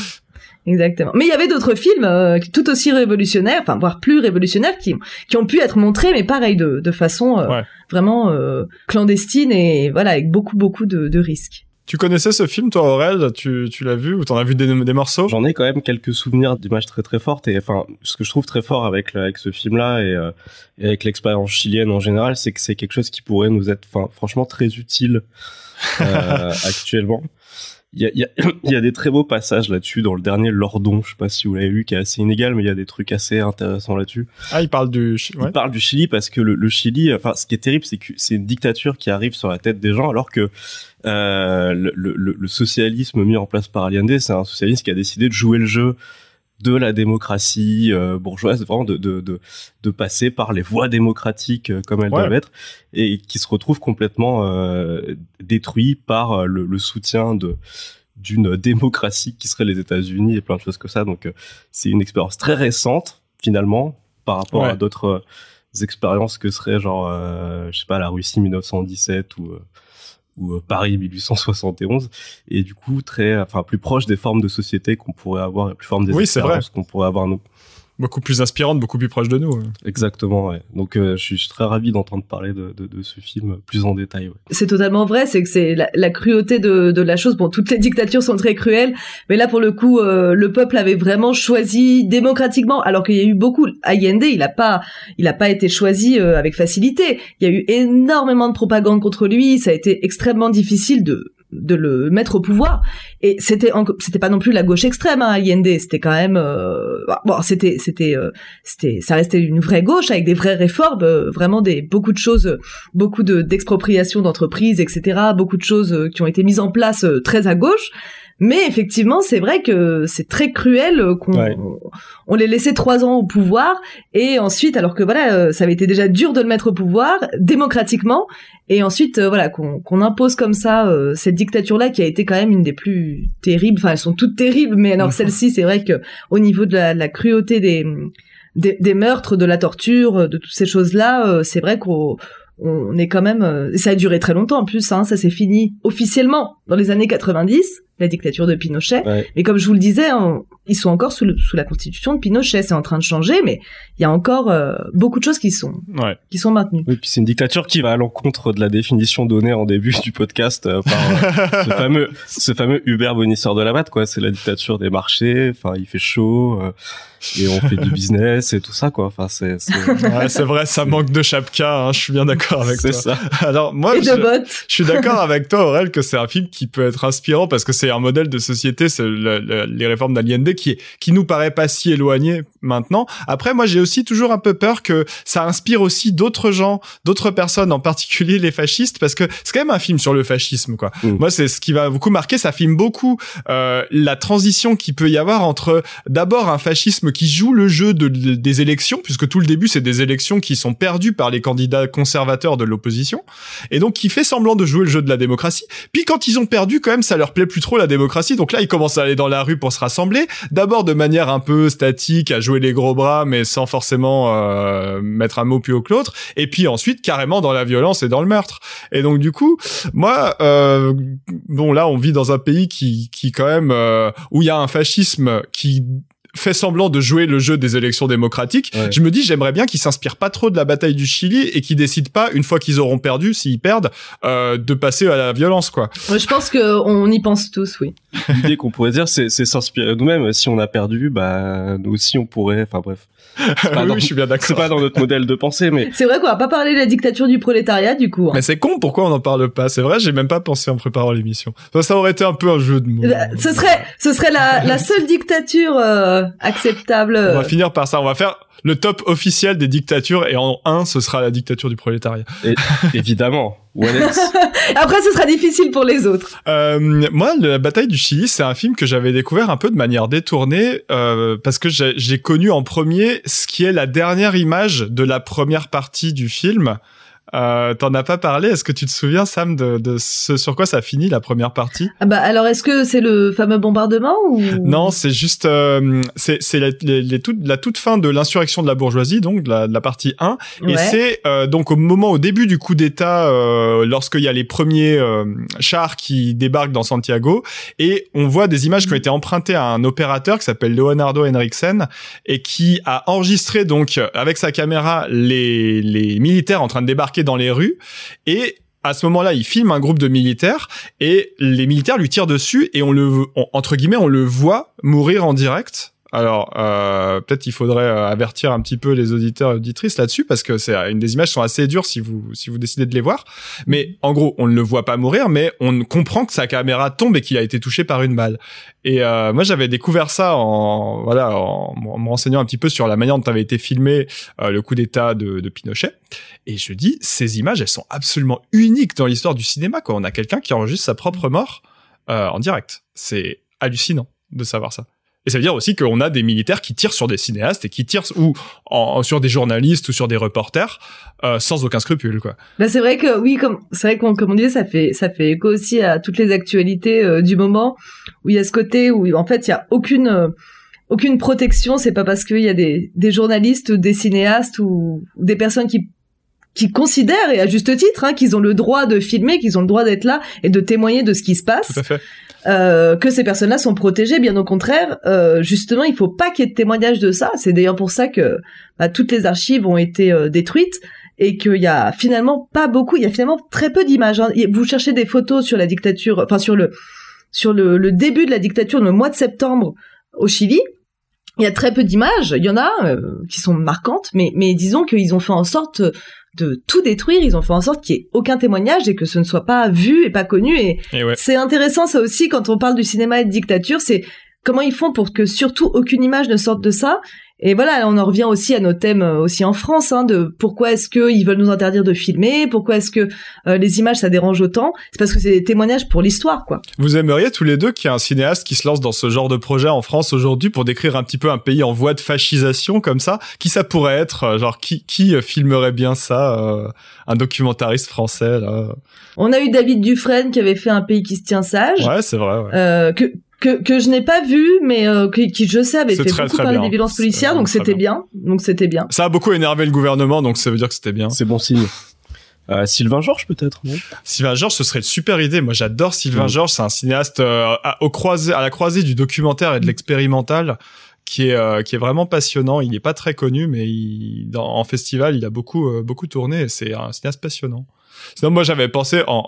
Speaker 4: Exactement. Mais il y avait d'autres films euh, tout aussi révolutionnaires, enfin voire plus révolutionnaires, qui qui ont pu être montrés, mais pareil de de façon euh, vraiment euh, clandestine et voilà avec beaucoup beaucoup de, de risques.
Speaker 2: Tu connaissais ce film, toi, Aurel? Tu, tu l'as vu ou t'en as vu des, des morceaux?
Speaker 3: J'en ai quand même quelques souvenirs d'images très très fortes. Et enfin, ce que je trouve très fort avec, avec ce film-là et, euh, et avec l'expérience chilienne en général, c'est que c'est quelque chose qui pourrait nous être, enfin, franchement très utile euh, actuellement. Il y a, y, a, y a, des très beaux passages là-dessus dans le dernier Lordon, je sais pas si vous l'avez vu, qui est assez inégal, mais il y a des trucs assez intéressants là-dessus.
Speaker 2: Ah, il parle du,
Speaker 3: ouais. il parle du Chili parce que le, le, Chili, enfin, ce qui est terrible, c'est que c'est une dictature qui arrive sur la tête des gens, alors que euh, le, le, le, socialisme mis en place par Allende, c'est un socialiste qui a décidé de jouer le jeu de la démocratie euh, bourgeoise, vraiment de, de, de, de, passer par les voies démocratiques euh, comme elles ouais. doivent être, et qui se retrouve complètement euh, détruit par euh, le, le, soutien de d'une démocratie qui serait les États-Unis et plein de choses comme ça. Donc c'est une expérience très récente finalement par rapport ouais. à d'autres expériences que serait genre je sais pas la Russie 1917 ou ou Paris 1871 et du coup très enfin plus proche des formes de société qu'on pourrait avoir et plus forme des
Speaker 2: oui,
Speaker 3: expériences qu'on pourrait avoir nous
Speaker 2: beaucoup plus inspirante, beaucoup plus proche de nous. Ouais.
Speaker 3: Exactement, ouais. Donc euh, je, suis, je, suis, très ravi d'entendre parler de, de, de, ce film plus en détail. Ouais.
Speaker 4: C'est totalement vrai, c'est que c'est la, la, cruauté de, de la chose. Bon, toutes les dictatures sont très cruelles, mais là pour le coup, euh, le peuple avait vraiment choisi démocratiquement, alors qu'il y a eu beaucoup. Allende, il a pas, il a pas été choisi euh, avec facilité. Il y a eu énormément de propagande contre lui. Ça a été extrêmement difficile de de le mettre au pouvoir. Et c'était c'était pas non plus la gauche extrême hein, Allende. C'était quand même euh, bon c'était c'était euh, c'était ça restait une vraie gauche avec des vraies réformes euh, vraiment des beaucoup de choses beaucoup de d'expropriation d'entreprises etc beaucoup de choses euh, qui ont été mises en place euh, très à gauche mais effectivement, c'est vrai que c'est très cruel qu'on ouais. on les laissait trois ans au pouvoir et ensuite, alors que voilà, ça avait été déjà dur de le mettre au pouvoir démocratiquement et ensuite euh, voilà qu'on qu impose comme ça euh, cette dictature là qui a été quand même une des plus terribles. Enfin, elles sont toutes terribles, mais alors celle-ci, c'est vrai que au niveau de la, la cruauté des, des, des meurtres, de la torture, de toutes ces choses là, euh, c'est vrai qu'on on est quand même ça a duré très longtemps en plus hein, ça s'est fini officiellement dans les années 90 la dictature de Pinochet.
Speaker 3: Ouais.
Speaker 4: Mais comme je vous le disais, on, ils sont encore sous, le, sous, la constitution de Pinochet. C'est en train de changer, mais il y a encore euh, beaucoup de choses qui sont
Speaker 2: ouais.
Speaker 4: qui sont maintenues.
Speaker 3: Oui, puis c'est une dictature qui va à l'encontre de la définition donnée en début du podcast euh, par ce fameux ce fameux Hubert Bonisseur de la Batte, quoi. C'est la dictature des marchés. Enfin, il fait chaud. Euh, et on fait du business et tout ça quoi enfin c'est c'est
Speaker 2: ouais, vrai ça manque de chapka hein, je suis bien d'accord avec toi
Speaker 3: ça.
Speaker 2: alors moi
Speaker 4: et
Speaker 2: je,
Speaker 4: de bottes.
Speaker 2: je suis d'accord avec toi Aurel que c'est un film qui peut être inspirant parce que c'est un modèle de société c'est le, le, les réformes d'Allende qui qui nous paraît pas si éloigné maintenant après moi j'ai aussi toujours un peu peur que ça inspire aussi d'autres gens d'autres personnes en particulier les fascistes parce que c'est quand même un film sur le fascisme quoi mm. moi c'est ce qui va beaucoup marquer ça filme beaucoup euh, la transition qui peut y avoir entre d'abord un fascisme qui joue le jeu de, de, des élections, puisque tout le début c'est des élections qui sont perdues par les candidats conservateurs de l'opposition, et donc qui fait semblant de jouer le jeu de la démocratie. Puis quand ils ont perdu, quand même, ça leur plaît plus trop la démocratie, donc là ils commencent à aller dans la rue pour se rassembler, d'abord de manière un peu statique, à jouer les gros bras, mais sans forcément euh, mettre un mot plus haut que l'autre, et puis ensuite carrément dans la violence et dans le meurtre. Et donc du coup, moi, euh, bon là on vit dans un pays qui, qui quand même euh, où il y a un fascisme qui fait semblant de jouer le jeu des élections démocratiques, ouais. je me dis j'aimerais bien qu'ils s'inspirent pas trop de la bataille du Chili et qu'ils décident pas une fois qu'ils auront perdu, s'ils perdent, euh, de passer à la violence quoi.
Speaker 4: Je pense que on y pense tous, oui.
Speaker 3: L'idée qu'on pourrait dire, c'est s'inspirer nous-mêmes. Si on a perdu, bah nous aussi on pourrait. Enfin bref.
Speaker 2: Oui, je suis bien d'accord.
Speaker 3: C'est pas dans notre modèle de pensée, mais.
Speaker 4: C'est vrai qu'on va pas parler de la dictature du prolétariat, du coup. Hein.
Speaker 2: Mais c'est con, pourquoi on en parle pas? C'est vrai, j'ai même pas pensé en préparant l'émission. Ça, ça aurait été un peu un jeu de mots.
Speaker 4: Ce serait, ce serait la, la seule dictature euh, acceptable.
Speaker 2: On va finir par ça. On va faire le top officiel des dictatures et en un, ce sera la dictature du prolétariat.
Speaker 3: Et, évidemment.
Speaker 4: Après, ce sera difficile pour les autres.
Speaker 2: Euh, moi, la bataille du Chili, c'est un film que j'avais découvert un peu de manière détournée euh, parce que j'ai connu en premier ce qui est la dernière image de la première partie du film. Euh, T'en as pas parlé. Est-ce que tu te souviens, Sam, de, de ce sur quoi ça finit la première partie?
Speaker 4: Ah bah alors, est-ce que c'est le fameux bombardement ou?
Speaker 2: Non, c'est juste euh, c'est c'est la, toute, la toute fin de l'insurrection de la bourgeoisie, donc de la, de la partie 1,
Speaker 4: ouais.
Speaker 2: et c'est euh, donc au moment au début du coup d'État, euh, lorsqu'il y a les premiers euh, chars qui débarquent dans Santiago, et on voit des images qui ont été empruntées à un opérateur qui s'appelle Leonardo Henriksen et qui a enregistré donc avec sa caméra les les militaires en train de débarquer dans les rues et à ce moment-là, il filme un groupe de militaires et les militaires lui tirent dessus et on le, entre guillemets, on le voit mourir en direct alors, euh, peut-être qu'il faudrait euh, avertir un petit peu les auditeurs et auditrices là-dessus parce que c'est une des images sont assez dures si vous si vous décidez de les voir. Mais en gros, on ne le voit pas mourir, mais on comprend que sa caméra tombe et qu'il a été touché par une balle. Et euh, moi, j'avais découvert ça en voilà en, me renseignant un petit peu sur la manière dont avait été filmé euh, le coup d'État de, de, Pinochet. Et je dis, ces images, elles sont absolument uniques dans l'histoire du cinéma. Quoi. On a quelqu'un qui enregistre sa propre mort euh, en direct. C'est hallucinant de savoir ça. Et ça veut dire aussi qu'on a des militaires qui tirent sur des cinéastes et qui tirent ou en, sur des journalistes ou sur des reporters euh, sans aucun scrupule, quoi.
Speaker 4: Bah c'est vrai que oui, comme c'est vrai qu'on comme on disait, ça fait ça fait écho aussi à toutes les actualités euh, du moment où il y a ce côté où en fait il y a aucune euh, aucune protection. C'est pas parce qu'il y a des des journalistes, des cinéastes ou, des personnes qui qui considèrent, et à juste titre, hein, qu'ils ont le droit de filmer, qu'ils ont le droit d'être là et de témoigner de ce qui se passe.
Speaker 2: Tout à fait.
Speaker 4: Euh, que ces personnes-là sont protégées. Bien au contraire, euh, justement, il faut pas qu'il y ait de témoignages de ça. C'est d'ailleurs pour ça que bah, toutes les archives ont été euh, détruites et qu'il y a finalement pas beaucoup. Il y a finalement très peu d'images. Hein. Vous cherchez des photos sur la dictature, enfin sur le sur le, le début de la dictature, le mois de septembre au Chili. Il y a très peu d'images. Il y en a euh, qui sont marquantes, mais mais disons qu'ils ont fait en sorte de tout détruire. Ils ont fait en sorte qu'il n'y ait aucun témoignage et que ce ne soit pas vu et pas connu. Et, c'est intéressant ça aussi quand on parle du cinéma et de dictature, c'est comment ils font pour que surtout aucune image ne sorte de ça et voilà, on en revient aussi à nos thèmes euh, aussi en France, hein, de pourquoi est-ce qu'ils veulent nous interdire de filmer, pourquoi est-ce que euh, les images ça dérange autant. C'est parce que c'est des témoignages pour l'histoire, quoi.
Speaker 2: Vous aimeriez tous les deux qu'il y ait un cinéaste qui se lance dans ce genre de projet en France aujourd'hui pour décrire un petit peu un pays en voie de fascisation comme ça? Qui ça pourrait être euh, Genre qui qui filmerait bien ça Un documentariste français là?
Speaker 4: On a eu David Dufresne qui avait fait un pays qui se tient sage.
Speaker 2: Ouais, c'est vrai. Ouais.
Speaker 4: que que, que je n'ai pas vu, mais euh, qui, qui, je sais avait fait beaucoup parler des violences policières, donc c'était bien. Donc c'était bien.
Speaker 2: Ça a beaucoup énervé le gouvernement, donc ça veut dire que c'était bien.
Speaker 3: C'est bon signe. Euh, Sylvain Georges peut-être non?
Speaker 2: Sylvain Georges ce serait une super idée moi j'adore Sylvain mm. Georges c'est un cinéaste euh, à, au croisé, à la croisée du documentaire et de l'expérimental qui est euh, qui est vraiment passionnant il n'est pas très connu mais il, dans, en festival il a beaucoup euh, beaucoup tourné c'est un cinéaste passionnant Sinon, moi, j'avais pensé en,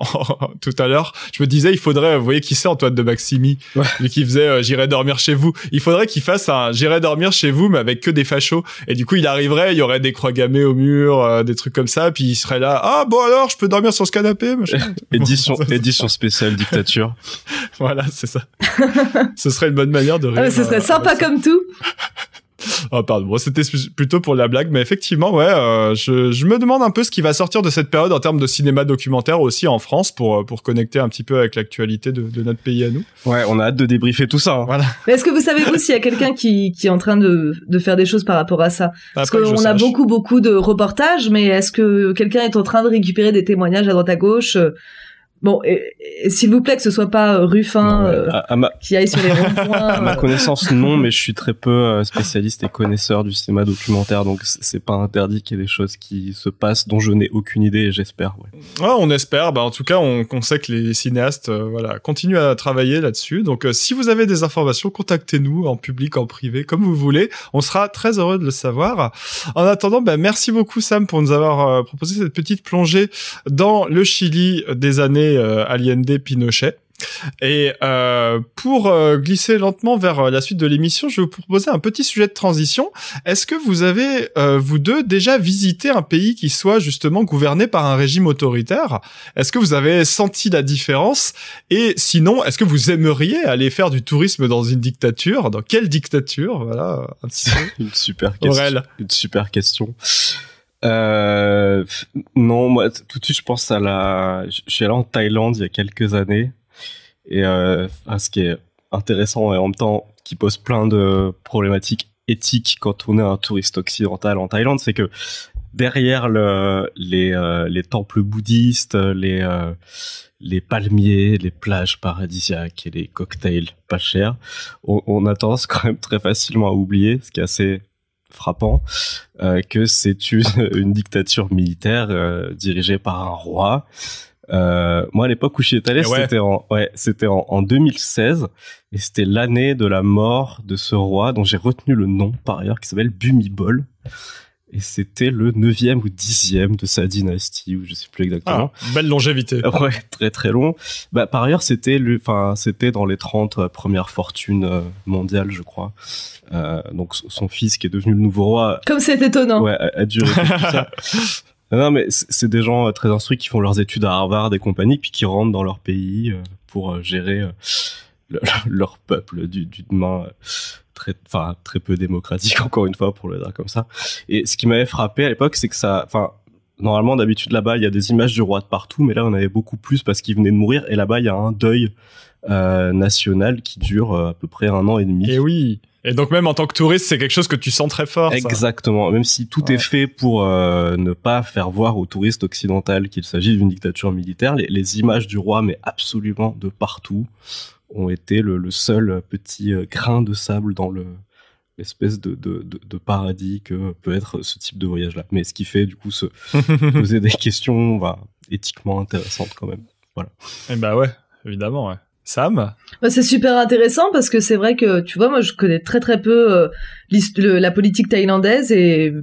Speaker 2: tout à l'heure, je me disais, il faudrait, vous voyez qui c'est Antoine de Maximi, lui qui faisait euh, J'irai dormir chez vous. Il faudrait qu'il fasse un J'irai dormir chez vous, mais avec que des fachos. Et du coup, il arriverait, il y aurait des croix gammées au mur, euh, des trucs comme ça, puis il serait là, ah bon alors, je peux dormir sur ce canapé,
Speaker 3: édition, édition spéciale dictature.
Speaker 2: voilà, c'est ça. ce serait une bonne manière de
Speaker 4: ah, rire. ce serait euh, sympa comme tout.
Speaker 2: Oh pardon, c'était plutôt pour la blague, mais effectivement, ouais, euh, je, je, me demande un peu ce qui va sortir de cette période en termes de cinéma documentaire aussi en France pour euh, pour connecter un petit peu avec l'actualité de, de, notre pays à nous.
Speaker 3: Ouais, on a hâte de débriefer tout ça. Hein.
Speaker 2: Voilà.
Speaker 4: est-ce que vous savez vous s'il y a quelqu'un qui qui est en train de de faire des choses par rapport à ça? Parce qu'on a beaucoup beaucoup de reportages, mais est-ce que quelqu'un est en train de récupérer des témoignages à droite à gauche Bon, et, s'il vous plaît que ce soit pas euh, Ruffin euh, qui aille sur les ronds-points.
Speaker 3: À ma euh. connaissance, non, mais je suis très peu spécialiste et connaisseur du cinéma documentaire, donc c'est pas interdit qu'il y ait des choses qui se passent dont je n'ai aucune idée, et j'espère.
Speaker 2: Ouais. ouais. on espère. Bah, en tout cas, on, on sait que les cinéastes, voilà, continuent à travailler là-dessus. Donc, si vous avez des informations, contactez-nous en public, en privé, comme vous voulez. On sera très heureux de le savoir. En attendant, bah, merci beaucoup Sam pour nous avoir proposé cette petite plongée dans le Chili des années euh, Allende Pinochet. Et euh, pour euh, glisser lentement vers la suite de l'émission, je vais vous proposer un petit sujet de transition. Est-ce que vous avez, vous deux, déjà visité un pays qui soit justement gouverné par un régime autoritaire? Est-ce que vous avez senti la différence? Et sinon, est-ce que vous aimeriez aller faire du tourisme dans une dictature? Dans quelle dictature? Voilà,
Speaker 3: une super question. Une super question. Euh, non, moi, tout de suite, je pense à la. Je suis allé en Thaïlande il y a quelques années. Et euh, ce qui est intéressant et en même temps qui pose plein de problématiques éthiques quand on est un touriste occidental en Thaïlande, c'est que derrière euh, les temples bouddhistes, les, euh, les palmiers, les plages paradisiaques et les cocktails pas chers, on, a tendance quand même très facilement à oublier, ce qui est assez frappant euh, que c'est une, une, dictature militaire euh, dirigée par un roi. Euh, moi, à l'époque où j'y étais allé, eh c'était en, ouais, c'était en, en, 2016 et c'était l'année de la mort de ce roi dont j'ai retenu le nom par ailleurs, qui s'appelle Bumibol. Et c'était le neuvième ou dixième de sa dynastie, ou je sais plus exactement.
Speaker 2: Ah, belle longévité.
Speaker 3: Ouais, très très long. Bah, par ailleurs, c'était le, enfin, c'était dans les 30 euh, premières fortunes euh, mondiales, je crois. Euh, donc son fils qui est devenu le nouveau roi.
Speaker 4: Comme c'est étonnant.
Speaker 3: Ouais, a, a duré tout ça. Non, mais c'est des gens très instruits qui font leurs études à Harvard et compagnie, puis qui rentrent dans leur pays pour gérer leur peuple d'une main très, enfin, très peu démocratique, encore une fois, pour le dire comme ça. Et ce qui m'avait frappé à l'époque, c'est que ça, enfin, normalement, d'habitude, là-bas, il y a des images du roi de partout, mais là, on avait beaucoup plus parce qu'il venait de mourir. Et là-bas, il y a un deuil euh, national qui dure euh, à peu près un an et demi.
Speaker 2: Et oui. Et donc même en tant que touriste, c'est quelque chose que tu sens très fort.
Speaker 3: Exactement. Même si tout est fait pour euh, ne pas faire voir aux touristes occidentaux qu'il s'agit d'une dictature militaire, les, les, images du roi, mais absolument de partout, ont été le, le, seul petit euh, grain de sable dans le l'espèce de, de, de, de, paradis que peut être ce type de voyage-là. Mais ce qui fait du coup se poser des questions bah, éthiquement intéressantes quand même. Voilà.
Speaker 2: Et eh bah ouais, évidemment. Ouais. Sam?
Speaker 4: Bah, C'est super intéressant parce que c'est vrai que, tu vois, moi je connais très très peu euh, la politique thaïlandaise et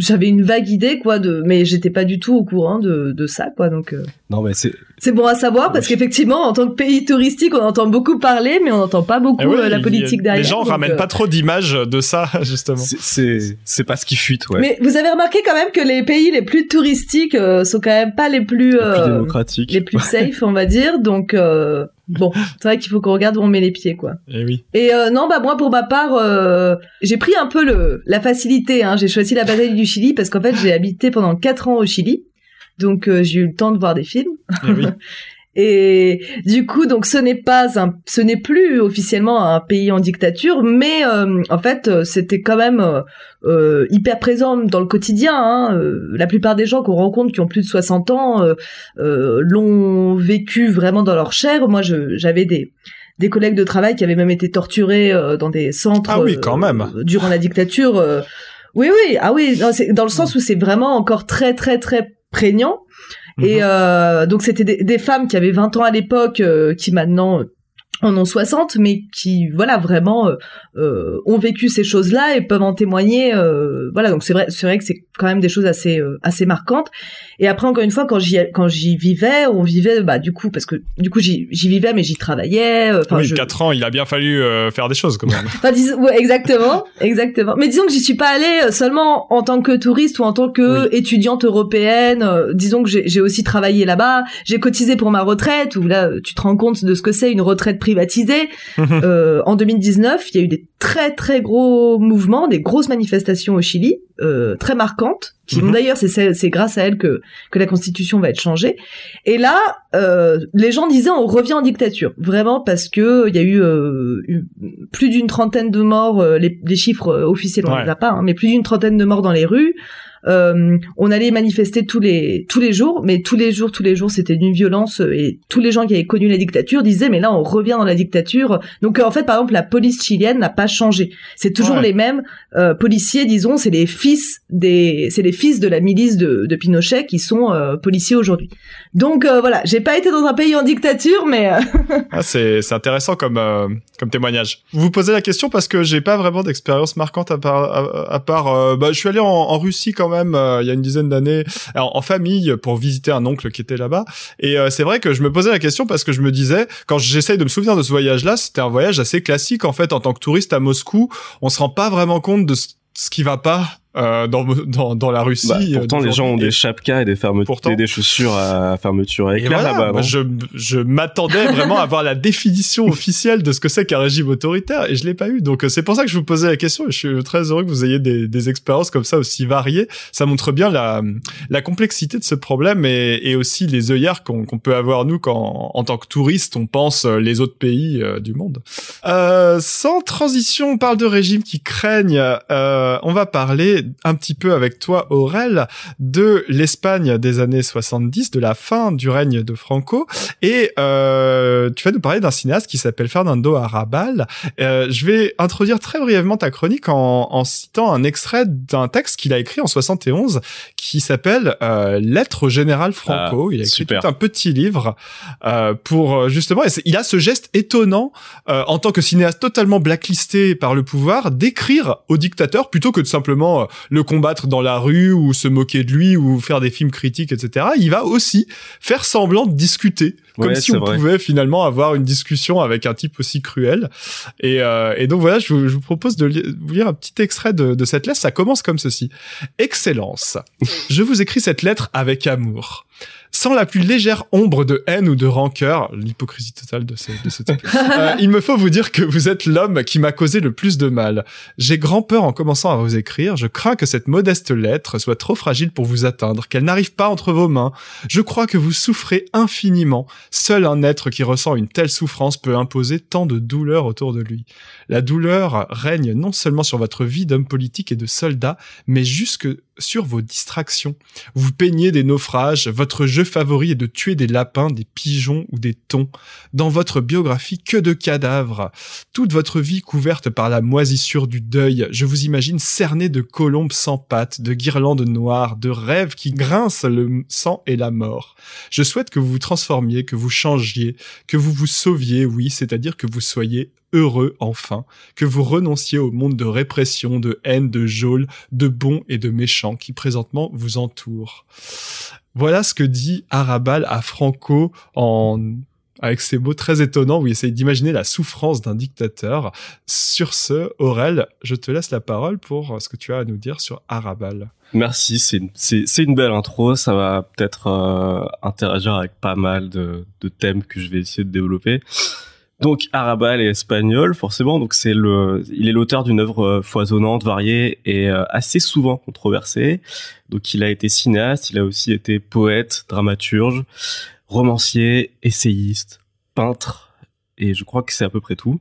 Speaker 4: j'avais une vague idée quoi de mais j'étais pas du tout au courant de, de ça quoi donc euh,
Speaker 3: non mais c'est
Speaker 4: c'est bon à savoir parce qu'effectivement en tant que pays touristique on entend beaucoup parler mais on n'entend pas beaucoup eh euh, la politique derrière
Speaker 2: les gens ramènent euh, pas trop d'images de ça justement.
Speaker 3: C'est c'est pas ce qui fuite ouais.
Speaker 4: Mais vous avez remarqué quand même que les pays les plus touristiques sont quand même pas les plus,
Speaker 3: les plus démocratiques.
Speaker 4: les plus safe on va dire donc bon, c'est vrai qu'il faut qu'on regarde où on met les pieds, quoi.
Speaker 2: Et eh oui.
Speaker 4: Et euh, non, bah moi pour ma part, euh, j'ai pris un peu le la facilité. Hein. J'ai choisi la bataille du Chili parce qu'en fait j'ai habité pendant quatre ans au Chili, donc euh, j'ai eu le temps de voir des films.
Speaker 2: Et, eh oui.
Speaker 4: Et du coup, donc ce n'est pas un, ce n'est plus officiellement un pays en dictature, mais euh, en fait, euh, c'était quand même euh, hyper présent dans le quotidien. Hein. La plupart des gens qu'on rencontre qui ont plus de 60 ans l'ont vécu vraiment dans leur chair. Moi, j'avais des des collègues de travail qui avaient même été torturés dans des centres
Speaker 2: ah oui, quand même.
Speaker 4: durant la dictature. oui, oui, ah oui, dans le sens où c'est vraiment encore très, très, très prégnant. Et mhm. euh, donc c'était des, des, femmes qui avaient 20 ans à l'époque, euh, qui maintenant en ont 60, mais qui, voilà, vraiment euh, euh, ont vécu ces choses-là et peuvent en témoigner. Euh, voilà, donc c'est vrai, c'est vrai que c'est quand même des choses assez euh, assez marquantes. Et après, encore une fois, quand j'y quand j'y vivais, on vivait, bah du coup, parce que du coup j'y vivais, mais j'y travaillais.
Speaker 2: Enfin, oui, quatre ans, il a bien fallu faire des choses quand même.
Speaker 4: enfin, dis, ouais, exactement, exactement. Mais disons que j'y suis pas allée seulement en tant que touriste ou en tant que étudiante européenne. disons que j'ai aussi travaillé là-bas, j'ai cotisé pour ma retraite. Où là, tu te rends compte de ce que c'est une retraite privatisée. euh, en 2019, il y a eu des très très gros mouvements, des grosses manifestations au Chili, euh, très marquantes, qui mm d'ailleurs c'est c'est grâce à elles que que la constitution va être changée. Et là, euh, les gens disaient on revient en dictature, vraiment parce que il y a eu, euh, plus d'une trentaine de morts, euh, les, les, chiffres officiels on les a pas, hein, mais plus d'une trentaine de morts dans les rues. Euh, on allait manifester tous les tous les jours, mais tous les jours, tous les jours, c'était d'une violence euh, et tous les gens qui avaient connu la dictature disaient mais là on revient dans la dictature. Donc euh, en fait, par exemple, la police chilienne n'a pas changé. C'est toujours les mêmes policiers, disons, c'est les fils des c'est les fils de la milice de, de Pinochet qui sont policiers aujourd'hui. Donc voilà, j'ai pas été dans un pays en dictature, mais
Speaker 2: ah, c'est c'est intéressant comme comme témoignage. Vous vous posez la question parce que j'ai pas vraiment d'expérience marquante à part à, part bah je suis allé en, en Russie quand même euh, il y a une dizaine d'années en famille pour visiter un oncle qui était là-bas. Et euh, c'est vrai que je me posais la question parce que je me disais, quand j'essaye de me souvenir de ce voyage-là, c'était un voyage assez classique en fait en tant que touriste à Moscou. On se rend pas vraiment compte de ce qui va pas euh, dans, dans, dans la Russie. Bah,
Speaker 3: pourtant, les gens ont des chapkas et des fermetures, des chaussures à fermeture éclair là-bas.
Speaker 2: je, je m'attendais vraiment à avoir la définition officielle de ce que c'est qu'un régime autoritaire et je l'ai pas eu. Donc, euh, c'est pour ça que je vous posais la question et je suis très heureux que vous ayez des, des expériences comme ça aussi variées. Ça montre bien la, la complexité de ce problème et, et aussi les œillères qu'on peut avoir nous quand, en tant que touriste, on pense euh, les autres pays du monde. Euh, sans transition, on parle de régimes qui craignent. on va parler un petit peu avec toi, Aurel, de l'Espagne des années 70, de la fin du règne de Franco. Et euh, tu vas nous parler d'un cinéaste qui s'appelle Fernando Arrabal. Euh, je vais introduire très brièvement ta chronique en, en citant un extrait d'un texte qu'il a écrit en 71 qui s'appelle euh, Lettre générale Franco. Ah, il a écrit tout un petit livre euh, pour justement... il a ce geste étonnant euh, en tant que cinéaste totalement blacklisté par le pouvoir d'écrire au dictateur plutôt que de simplement le combattre dans la rue ou se moquer de lui ou faire des films critiques, etc. Il va aussi faire semblant de discuter, comme si on pouvait finalement avoir une discussion avec un type aussi cruel. Et, euh, et donc voilà, je vous, je vous, propose de vous lire un petit extrait de, de cette lettre. Ça commence comme ceci. Excellence. Je vous écris cette lettre avec amour sans la plus légère ombre de haine ou de rancœur, l'hypocrisie totale de ce, de ce type, euh, il me faut vous dire que vous êtes l'homme qui m'a causé le plus de mal. J'ai grand peur en commençant à vous écrire, je crains que cette modeste lettre soit trop fragile pour vous atteindre, qu'elle n'arrive pas entre vos mains. Je crois que vous souffrez infiniment. Seul un être qui ressent une telle souffrance peut imposer tant de douleur autour de lui. La douleur règne non seulement sur votre vie d'homme politique et de soldat, mais jusque sur vos distractions. Vous peignez des naufrages, votre jeu favori est de tuer des lapins, des pigeons ou des thons. Dans votre biographie, que de cadavres. Toute votre vie couverte par la moisissure du deuil, je vous imagine cerné de colombes sans pattes, de guirlandes noires, de rêves qui grincent le sang et la mort. Je souhaite que vous vous transformiez, que vous changiez, que vous vous sauviez, oui, c'est-à-dire que vous soyez heureux enfin, que vous renonciez au monde de répression, de haine, de geôle, de bons et de méchants qui présentement vous entourent. Voilà ce que dit Arabal à Franco en avec ces mots très étonnants où il essaye d'imaginer la souffrance d'un dictateur. Sur ce, Aurel, je te laisse la parole pour ce que tu as à nous dire sur Arabal.
Speaker 3: Merci, c'est une, belle intro, ça va peut-être euh, interagir avec pas mal de thèmes que je vais essayer de développer. Donc Arabal est espagnol, forcément. Donc c'est le, il est l'auteur d'une œuvre euh, foisonnante, variée et euh, assez souvent controversée. Donc il a été cinéaste, il a aussi été poète, dramaturge, romancier, essayiste, peintre, et je crois que c'est à peu près tout.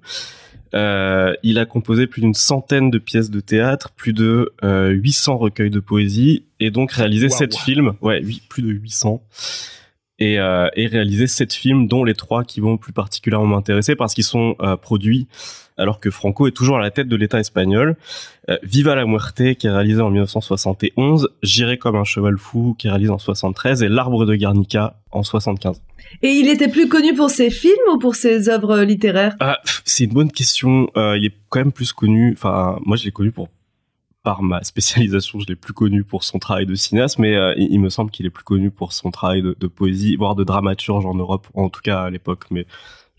Speaker 3: Euh, il a composé plus d'une centaine de pièces de théâtre, plus de 800 recueils de poésie, et donc réalisé sept films. Ouais, oui, plus de 800 et, euh, et réalisé sept films, dont les trois qui vont plus particulièrement m'intéresser parce qu'ils sont euh, produits alors que Franco est toujours à la tête de l'État espagnol. Euh, Viva la Muerte, qui est réalisé en 1971, J'irai comme un cheval fou, qui est réalisé en 73, et L'Arbre de Guernica en 75.
Speaker 4: Et il était plus connu pour ses films ou pour ses œuvres littéraires?
Speaker 3: Ah, C'est une bonne question. Euh, il est quand même plus connu. Enfin, moi, je l'ai connu pour par ma spécialisation, je l'ai plus connu pour son travail de cinéaste, mais euh, il, me semble qu'il est plus connu pour son travail de, poésie, voire de dramaturge en Europe, en tout cas à l'époque. Mais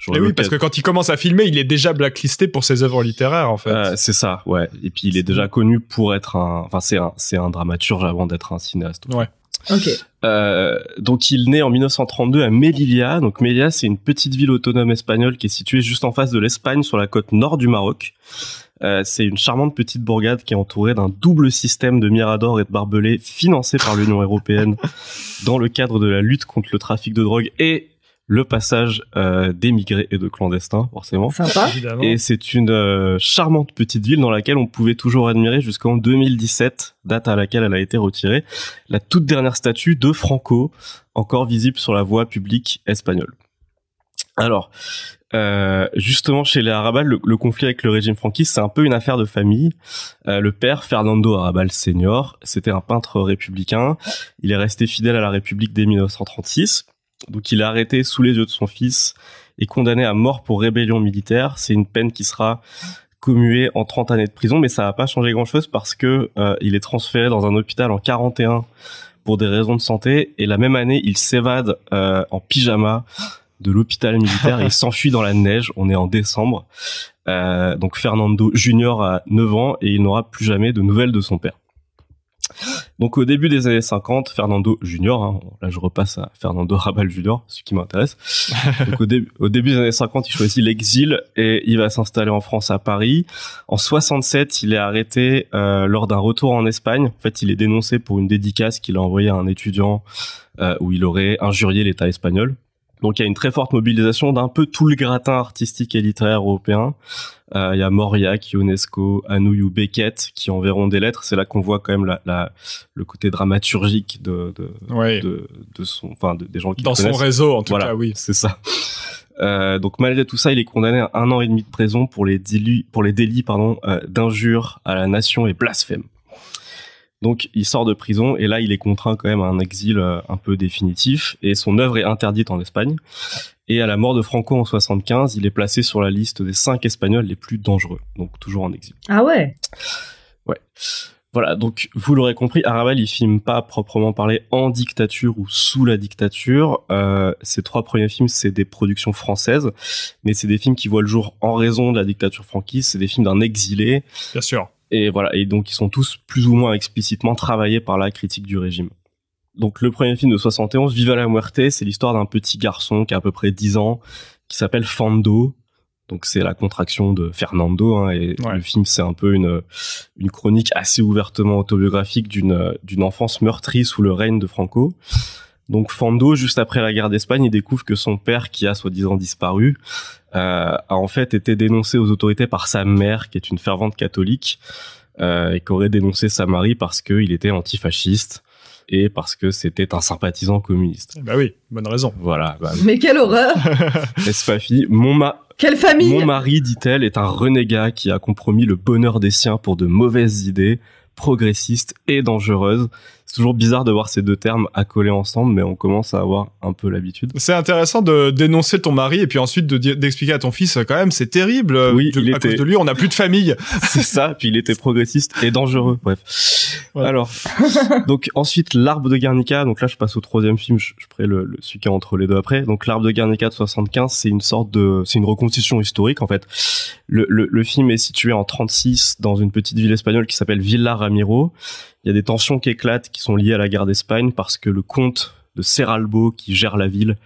Speaker 2: oui, parce que quand il commence à filmer, il est déjà blacklisté pour ses œuvres littéraires, en fait.
Speaker 3: Euh, c'est ça, ouais. Et puis il est déjà connu pour être un, enfin c'est un, c'est un dramaturge avant d'être un cinéaste.
Speaker 4: Ouais. Ok.
Speaker 3: Euh, donc il naît en 1932 à Melilla. Donc Melilla, c'est une petite ville autonome espagnole qui est située juste en face de l'Espagne, sur la côte nord du Maroc. Euh, c'est une charmante petite bourgade qui est entourée d'un double système de miradors et de barbelés financés par l'Union européenne dans le cadre de la lutte contre le trafic de drogue et le passage euh, d'émigrés et de clandestins, forcément.
Speaker 4: Sympa.
Speaker 3: Et c'est une euh, charmante petite ville dans laquelle on pouvait toujours admirer jusqu'en 2017, date à laquelle elle a été retirée, la toute dernière statue de Franco, encore visible sur la voie publique espagnole. Alors, euh, justement, chez les Arabal, le, conflit avec le régime franquiste, c'est un peu une affaire de famille. Euh, le père, Fernando Arabal Senior, c'était un peintre républicain. Il est resté fidèle à la République dès 1936. Donc, il est arrêté sous les yeux de son fils et condamné à mort pour rébellion militaire. C'est une peine qui sera commuée en 30 années de prison, mais ça n'a pas changé grand-chose parce que euh, il est transféré dans un hôpital en 41 pour des raisons de santé. Et la même année, il s'évade en pyjama de l'hôpital militaire et s'enfuit dans la neige. On est en décembre. Euh, donc Fernando Junior a 9 ans et il n'aura plus jamais de nouvelles de son père. Donc au début des années 50, Fernando Junior, hein, là je repasse à Fernando Rabal Junior, ce qui m'intéresse. Donc au, au, début des années 50, il choisit l'exil et il va s'installer en France à Paris. En 67, il est arrêté euh, lors d'un retour en Espagne. En fait, il est dénoncé pour une dédicace qu'il a envoyée à un étudiant euh, où il aurait injurié l'État espagnol. Donc il y a une très forte mobilisation d'un peu tout le gratin artistique et littéraire européen. Euh, il y a Mauriac, Ionesco, Anouilh Beckett qui enverront des lettres. C'est là qu'on voit quand même la, la, le côté dramaturgique de de, de, de, son, enfin des gens qui
Speaker 2: dans son réseau en tout cas, oui,
Speaker 3: c'est ça. Euh, donc malgré tout ça, il est condamné à un an et demi de prison pour les délits, pour les délits pardon, euh, d'injure à la nation et blasphème. Donc il sort de prison et là il est contraint quand même à un exil euh, un peu définitif et son œuvre est interdite en Espagne. Et à la mort de Franco en 75, il est placé sur la liste des cinq Espagnols les plus dangereux, donc toujours en exil.
Speaker 4: Ah ouais?
Speaker 3: Ouais. Voilà, donc vous l'aurez compris, Arabal il filme pas proprement parler en dictature ou sous la dictature. Euh, ces trois premiers films, c'est des productions françaises, mais c'est des films qui voient le jour en raison de la dictature franquiste. C'est des films d'un exilé.
Speaker 2: Bien sûr.
Speaker 3: Et voilà, et donc ils sont tous plus ou moins explicitement travaillés par la critique du régime. Donc le premier film de 71, Viva la Muerte, c'est l'histoire d'un petit garçon qui a à peu près 10 ans, qui s'appelle Fando, donc c'est la contraction de Fernando hein, et le film c'est un peu une une chronique assez ouvertement autobiographique d'une d'une enfance meurtrie sous le règne de Franco. Donc Fando, juste après la guerre d'Espagne, il découvre que son père, qui a soi-disant disparu, euh, a en fait été dénoncé aux autorités par sa mère, qui est une fervente catholique, euh, et qui aurait dénoncé sa mari parce qu'il était antifasciste et parce que c'était un sympathisant communiste.
Speaker 2: Bah oui, bonne raison.
Speaker 3: Voilà. Bah
Speaker 4: Mais quelle horreur
Speaker 3: N'est-ce pas, fille? Mon ma
Speaker 4: quelle famille
Speaker 3: Mon mari, dit-elle, est un renégat qui a compromis le bonheur des siens pour de mauvaises idées, progressistes et dangereuses. C'est toujours bizarre de voir ces deux termes accolés ensemble, mais on commence à avoir un peu l'habitude.
Speaker 2: C'est intéressant de dénoncer ton mari et puis ensuite d'expliquer à ton fils, quand même, c'est terrible.
Speaker 3: Oui,
Speaker 2: il à
Speaker 3: était...
Speaker 2: cause de lui, on n'a plus de famille.
Speaker 3: c'est ça. Puis il était progressiste et dangereux. Bref. Alors, donc ensuite l'arbre de Guernica. Donc là, je passe au troisième film. Je, je ferai le, le celui qui est entre les deux après. Donc l'arbre de Guernica de 75, c'est une sorte de, c'est une reconstitution historique en fait. Le, le, le film est situé en 36 dans une petite ville espagnole qui s'appelle Villa Ramiro il y a des tensions qui éclatent qui sont liées à la guerre d'Espagne parce que le comte de Serralbo qui gère la ville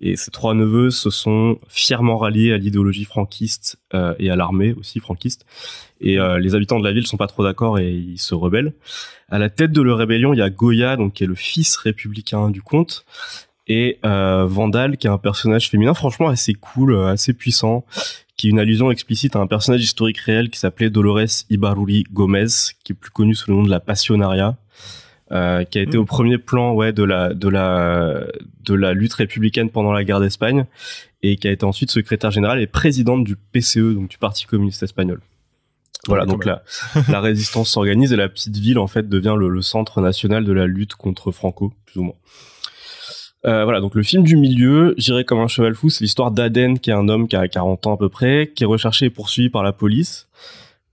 Speaker 3: et ses trois neveux se sont fièrement ralliés à l'idéologie franquiste euh, et à l'armée aussi franquiste et euh, les habitants de la ville sont pas trop d'accord et ils se rebellent. À la tête de leur rébellion, il y a Goya donc qui est le fils républicain du comte et euh, Vandal qui est un personnage féminin franchement assez cool, assez puissant qui est une allusion explicite à un personnage historique réel qui s'appelait Dolores Ibaruri Gomez, qui est plus connu sous le nom de la Passionaria, euh, qui a été mmh. au premier plan ouais de la de la de la lutte républicaine pendant la guerre d'Espagne et qui a été ensuite secrétaire général et présidente du PCE, donc du Parti communiste espagnol. Voilà, donc la, la résistance s'organise et la petite ville en fait devient le, le centre national de la lutte contre Franco, plus ou moins. Euh, voilà, donc le film du milieu, j'irai comme un cheval fou, c'est l'histoire d'Aden, qui est un homme qui a 40 ans à peu près, qui est recherché et poursuivi par la police.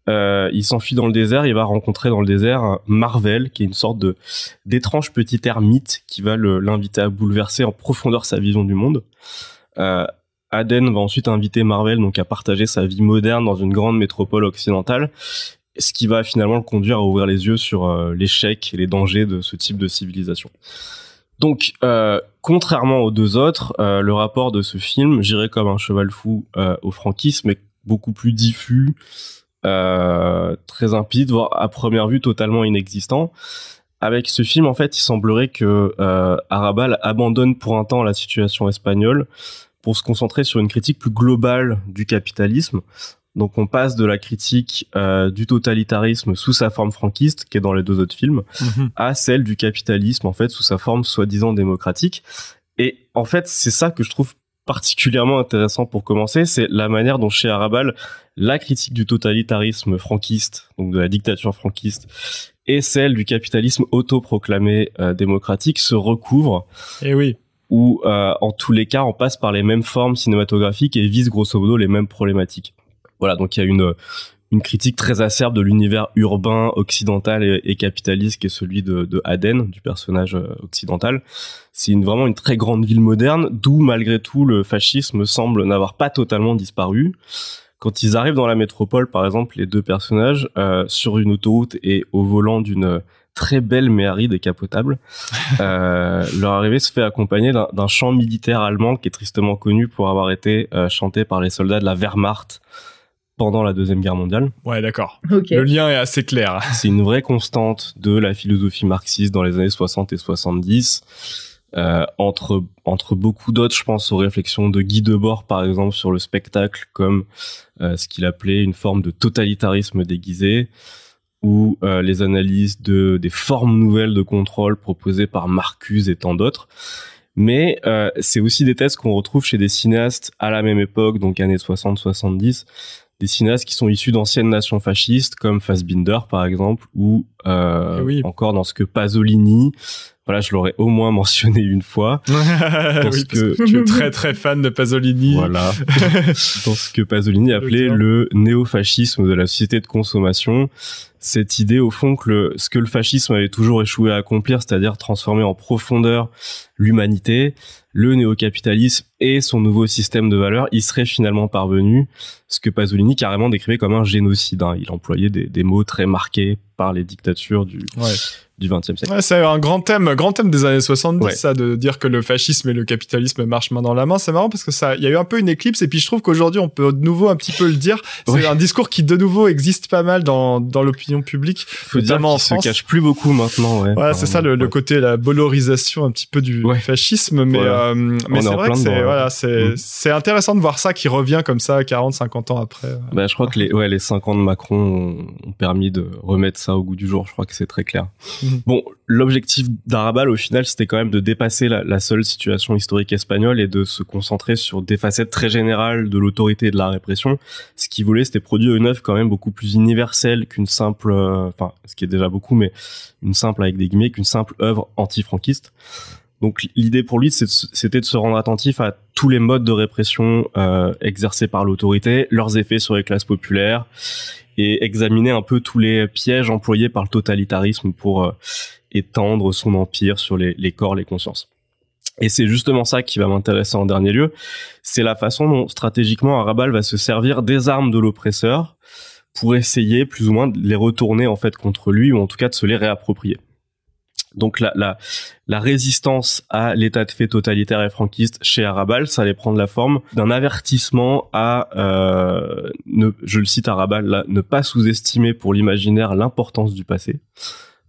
Speaker 3: Euh, il s'enfuit dans le désert, il va rencontrer dans le désert Marvel, qui est une sorte de d'étrange petit ermite qui va l'inviter à bouleverser en profondeur sa vision du monde. Euh, Aden va ensuite inviter Marvel donc à partager sa vie moderne dans une grande métropole occidentale, ce qui va finalement le conduire à ouvrir les yeux sur euh, l'échec et les dangers de ce type de civilisation. Donc, euh, contrairement aux deux autres, euh, le rapport de ce film, j'irais comme un cheval fou euh, au franquisme, est beaucoup plus diffus, très impide, voire à première vue totalement inexistant. Avec ce film, en fait, il semblerait que Arabal abandonne pour un temps la situation espagnole pour se concentrer sur une critique plus globale du capitalisme, donc on passe de la critique euh, du totalitarisme sous sa forme franquiste, qui est dans les deux autres films,
Speaker 2: Mhm.
Speaker 3: à celle du capitalisme en fait sous sa forme soi-disant démocratique. Et en fait, c'est ça que je trouve particulièrement intéressant pour commencer, c'est la manière dont chez Arabal, la critique du totalitarisme franquiste, donc de la dictature franquiste, et celle du capitalisme autoproclamé euh, démocratique se recouvrent
Speaker 2: Et oui.
Speaker 3: où euh, en tous les cas on passe par les mêmes formes cinématographiques et vise grosso modo les mêmes problématiques. Voilà, donc il y a une une critique très acerbe de l'univers urbain occidental et, capitaliste qui est celui de, de Aden, du personnage euh, occidental. C'est une, vraiment une très grande ville moderne, d'où malgré tout le fascisme semble n'avoir pas totalement disparu. Quand ils arrivent dans la métropole, par exemple, les deux personnages euh, sur une autoroute et au volant d'une très belle mais aride et capotable, euh, leur arrivée se fait accompagner d'un chant militaire allemand qui est tristement connu pour avoir été euh, chanté par les soldats de la Wehrmacht pendant la deuxième guerre mondiale.
Speaker 2: Ouais, d'accord.
Speaker 4: Okay.
Speaker 2: Le lien est assez clair.
Speaker 3: C'est une vraie constante de la philosophie marxiste dans les années 60 et 70. Euh, entre entre beaucoup d'autres, je pense aux réflexions de Guy Debord par exemple sur le spectacle comme euh, ce qu'il appelait une forme de totalitarisme déguisé ou euh, les analyses de des formes nouvelles de contrôle proposées par Marcuse et tant d'autres. Mais euh, c'est aussi des thèses qu'on retrouve chez des cinéastes à la même époque, donc années 60-70, des cinéastes qui sont issus d'anciennes nations fascistes comme Fassbinder par exemple ou euh,
Speaker 2: oui.
Speaker 3: encore dans ce que Pasolini voilà, je l'aurais au moins mentionné une fois.
Speaker 2: oui, que tu es très très fan de Pasolini.
Speaker 3: Voilà. dans ce que Pasolini appelait le néofascisme de la société de consommation. Cette idée, au fond, que ce que le fascisme avait toujours échoué à accomplir, c'est-à-dire transformer en profondeur l'humanité, le néocapitalisme et son nouveau système de valeurs, il serait finalement parvenu, ce que Pasolini carrément décrivait comme un génocide. Hein. Il employait des, des, mots très marqués par les dictatures du, ouais du XXe siècle.
Speaker 2: Ouais, c'est un grand thème, grand thème des années 70, ça, de dire que le fascisme et le capitalisme marchent main dans la main. C'est marrant parce que ça, il y a eu un peu une éclipse et puis je trouve qu'aujourd'hui on peut de nouveau un petit peu le dire. C'est un discours qui de nouveau existe pas mal dans, dans l'opinion publique,
Speaker 3: Faut notamment dire en se cache plus beaucoup maintenant. Ouais.
Speaker 2: Voilà, c'est ça le, le, côté la bolorisation un petit peu du fascisme, mais euh, mais c'est vrai que c'est voilà, c'est mm. c'est intéressant de voir ça qui revient comme ça 40, 50 ans après.
Speaker 3: Bah, je crois que les ouais les 5 ans de Macron ont, permis de remettre ça au goût du jour. Je crois que c'est très clair. Mm. Bon, l'objectif d'Arabal, au final, c'était quand même de dépasser la, seule situation historique espagnole et de se concentrer sur des facettes très générales de l'autorité et de la répression. Ce qu'il voulait, c'était produire une œuvre quand même beaucoup plus universelle qu'une simple, euh, enfin, ce qui est déjà beaucoup, mais une simple avec des guillemets, qu'une simple œuvre anti-franquiste. Donc l'idée pour lui, c'était de se rendre attentif à tous les modes de répression euh, exercés par l'autorité, leurs effets sur les classes populaires, et examiner un peu tous les pièges employés par le totalitarisme pour euh, étendre son empire sur les, les corps, les consciences. Et c'est justement ça qui va m'intéresser en dernier lieu, c'est la façon dont stratégiquement Arabal va se servir des armes de l'oppresseur pour essayer plus ou moins de les retourner en fait contre lui ou en tout cas de se les réapproprier. Donc la, la, la résistance à l'état de fait totalitaire et franquiste chez Arabal, ça allait prendre la forme d'un avertissement à, euh, ne, je le cite Arabal, là, ne pas sous-estimer pour l'imaginaire l'importance du passé.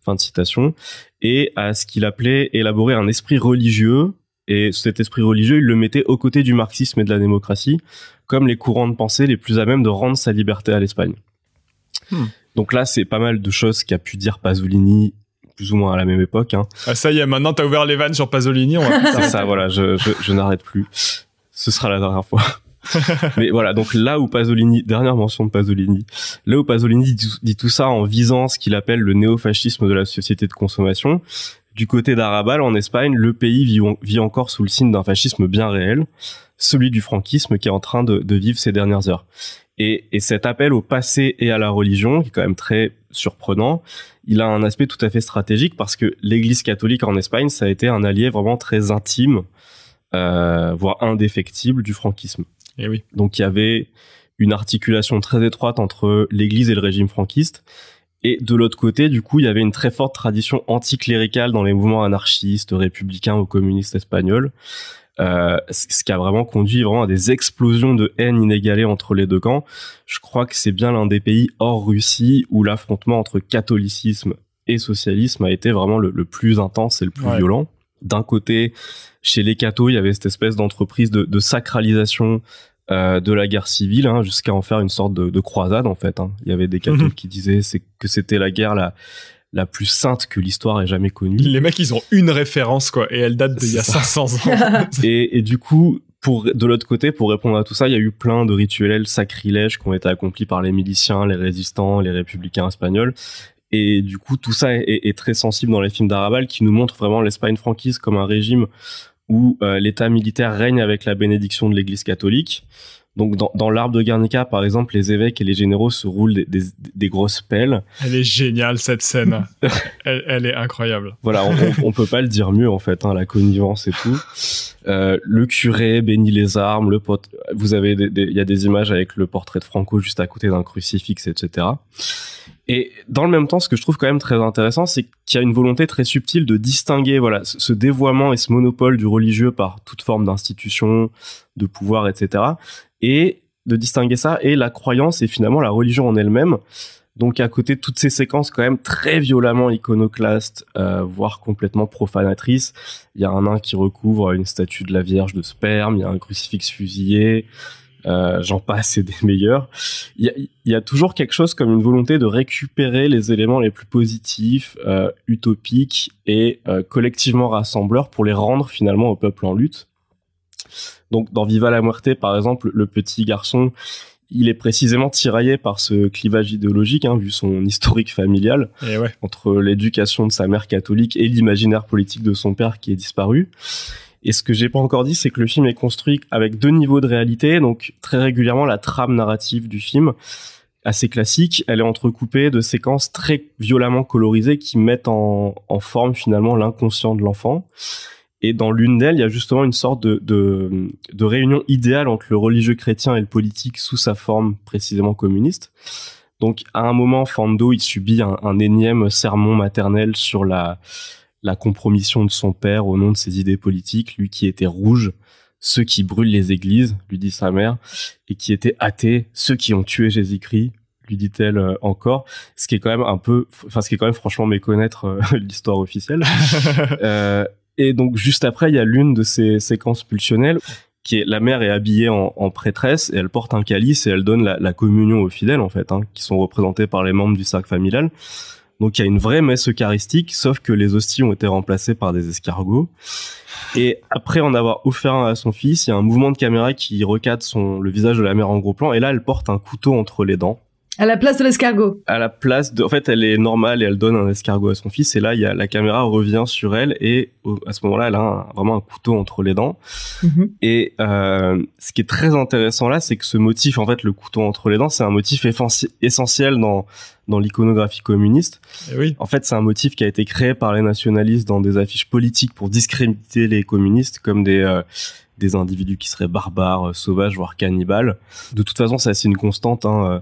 Speaker 3: Fin de citation. Et à ce qu'il appelait élaborer un esprit religieux. Et cet esprit religieux, il le mettait aux côtés du marxisme et de la démocratie, comme les courants de pensée les plus à même de rendre sa liberté à l'Espagne. Hmm. Donc là, c'est pas mal de choses qu'a pu dire Pasolini plus ou moins à la même époque. Hein.
Speaker 2: Ah, ça y est, maintenant t'as ouvert les vannes sur Pasolini. On va
Speaker 3: ça, voilà, je, je, je n'arrête plus. Ce sera la dernière fois. Mais voilà, donc là où Pasolini, dernière mention de Pasolini, là où Pasolini dit, tout ça en visant ce qu'il appelle le néofascisme de la société de consommation, du côté d'Arabal, en Espagne, le pays vit, vit encore sous le signe d'un fascisme bien réel, celui du franquisme qui est en train de, de vivre ces dernières heures. Et, et, cet appel au passé et à la religion, qui est quand même très surprenant, il a un aspect tout à fait stratégique parce que l'Église catholique en Espagne, ça a été un allié vraiment très intime, euh, voire indéfectible du franquisme.
Speaker 2: Et eh oui.
Speaker 3: Donc il y avait une articulation très étroite entre l'Église et le régime franquiste. Et de l'autre côté, du coup, il y avait une très forte tradition anticléricale dans les mouvements anarchistes, républicains ou communistes espagnols. Euh, ce qui a vraiment conduit vraiment à des explosions de haine inégalées entre les deux camps. Je crois que c'est bien l'un des pays hors Russie où l'affrontement entre catholicisme et socialisme a été vraiment le, plus intense et le plus violent. D'un côté, chez les cathos, il y avait cette espèce d'entreprise de, de, sacralisation euh, de la guerre civile, hein, jusqu'à en faire une sorte de, de croisade en fait. Hein. Il y avait des cathos mhm. qui disaient que c'était la guerre la, la plus sainte que l'histoire ait jamais connue.
Speaker 2: Les mecs, ils ont une référence, quoi, et elle date d'il y a 500 ans.
Speaker 3: et, et, du coup, pour, de l'autre côté, pour répondre à tout ça, il y a eu plein de rituels sacrilèges qui ont été accomplis par les miliciens, les résistants, les républicains espagnols. Et du coup, tout ça est, est très sensible dans les films d'Arabal qui nous montrent vraiment l'Espagne franquise comme un régime où euh, l'État militaire règne avec la bénédiction de l'Église catholique. Donc dans, dans l'arbre de Guernica, par exemple, les évêques et les généraux se roulent des, des, des grosses pelles.
Speaker 2: Elle est géniale cette scène. elle, elle, est incroyable.
Speaker 3: Voilà, on, on, peut pas le dire mieux en fait, hein, la connivence et tout. Euh, le curé bénit les armes, le pot... vous avez il y a des images avec le portrait de Franco juste à côté d'un crucifix, etc. Et dans le même temps, ce que je trouve quand même très intéressant, c'est qu'il y a une volonté très subtile de distinguer voilà ce dévoiement et ce monopole du religieux par toute forme d'institution, de pouvoir, etc et de distinguer ça et la croyance et finalement la religion en elle-même. Donc à côté de toutes ces séquences quand même très violemment iconoclastes, euh, voire complètement profanatrices, il y a un nain qui recouvre une statue de la Vierge de sperme, il y a un crucifix fusillé, euh, j'en passe et des meilleurs. Il y, a, y, a, toujours quelque chose comme une volonté de récupérer les éléments les plus positifs, euh, utopiques et euh, collectivement rassembleurs pour les rendre finalement au peuple en lutte. Donc dans Viva la Muerte, par exemple, le petit garçon, il est précisément tiraillé par ce clivage idéologique, hein, vu son historique familial,
Speaker 2: Et ouais.
Speaker 3: entre l'éducation de sa mère catholique et l'imaginaire politique de son père qui est disparu. Et ce que j'ai pas encore dit, c'est que le film est construit avec deux niveaux de réalité. Donc très régulièrement, la trame narrative du film, assez classique, elle est entrecoupée de séquences très violemment colorisées qui mettent en, en forme finalement l'inconscient de l'enfant. Et dans l'une d'elles, il y a justement une sorte de, de, de réunion idéale entre le religieux chrétien et le politique sous sa forme précisément communiste. Donc à un moment, Fando, il subit un, un énième sermon maternel sur la, la compromission de son père au nom de ses idées politiques, lui qui était rouge, ceux qui brûlent les églises, lui dit sa mère, et qui était athée, ceux qui ont tué Jésus-Christ, lui dit-elle euh, encore, ce qui est quand même un peu, enfin ce qui est quand même franchement méconnaître euh, l'histoire officielle. Euh, et donc juste après, il y a l'une de ces séquences pulsionnelles qui est la mère est habillée en, prêtresse et elle porte un calice et elle donne la, communion aux fidèles en fait, hein, qui sont représentés par les membres du cercle familial. Donc il y a une vraie messe eucharistique, sauf que les hosties ont été remplacées par des escargots. Et après en avoir offert un à son fils, il y a un mouvement de caméra qui recadre le visage de la mère en gros plan. Et là, elle porte un couteau entre les dents.
Speaker 4: À la place de l'escargot.
Speaker 3: À la place de, en fait, elle est normale et elle donne un escargot à son fils. Et là, il y a la caméra revient sur elle et au- à ce moment-là, elle a un- vraiment un couteau entre les dents.
Speaker 4: Mhm.
Speaker 3: Et euh, ce qui est très intéressant là, c'est que ce motif, en fait, le couteau entre les dents, c'est un motif essentiel dans dans l'iconographie communiste.
Speaker 2: Et oui.
Speaker 3: En fait, c'est un motif qui a été créé par les nationalistes dans des affiches politiques pour discréditer les communistes comme des euh, des individus qui seraient barbares, euh, sauvages, voire cannibales. De toute façon, c'est assez une constante. Hein. euh,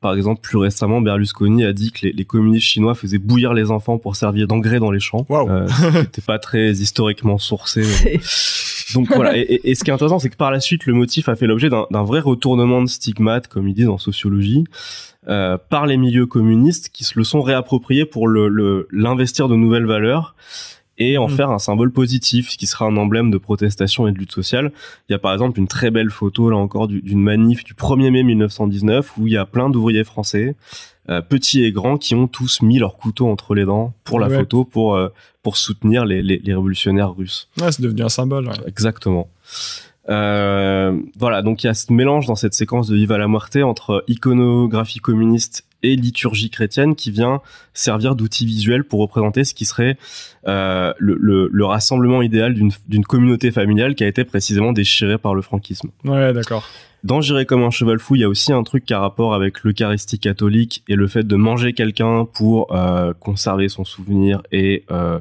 Speaker 3: Par exemple, plus récemment, Berlusconi a dit que les, les communistes chinois faisaient bouillir les enfants pour servir d'engrais dans les champs.
Speaker 2: Waouh.
Speaker 3: Euh, C'était pas très historiquement sourcé. mais- donc voilà, et, et- et ce qui est intéressant, c'est que par la suite, le motif a fait l'objet d'un vrai retournement de stigmate, comme ils disent en sociologie, euh, par les milieux communistes qui se le sont réappropriés pour le- le- l'investir de nouvelles valeurs et en
Speaker 2: Mm.
Speaker 3: faire un symbole positif, ce qui sera un emblème de protestation et de lutte sociale. Il y a par exemple une très belle photo, là encore, du- d'une manif du 1er mai 1919, où il y a plein d'ouvriers français, euh, petits et grands, qui ont tous mis leur couteau entre les dents pour la
Speaker 2: Ouais.
Speaker 3: photo, pour, euh, pour soutenir les, les- les révolutionnaires russes.
Speaker 2: Ouais, c'est devenu un symbole. ouais.
Speaker 3: Exactement. Euh, voilà, donc il y a ce mélange dans cette séquence de Viva la Muerte entre iconographie communiste et liturgie chrétienne qui vient servir d'outil visuel pour représenter ce qui serait euh, le, le- le rassemblement idéal d'une communauté familiale qui a été précisément déchirée par le franquisme.
Speaker 2: Ouais, d'accord.
Speaker 3: Dans J'irai comme un cheval fou, il y a aussi un truc qui a rapport avec l'Eucharistie catholique et le fait de manger quelqu'un pour euh, conserver son souvenir et euh,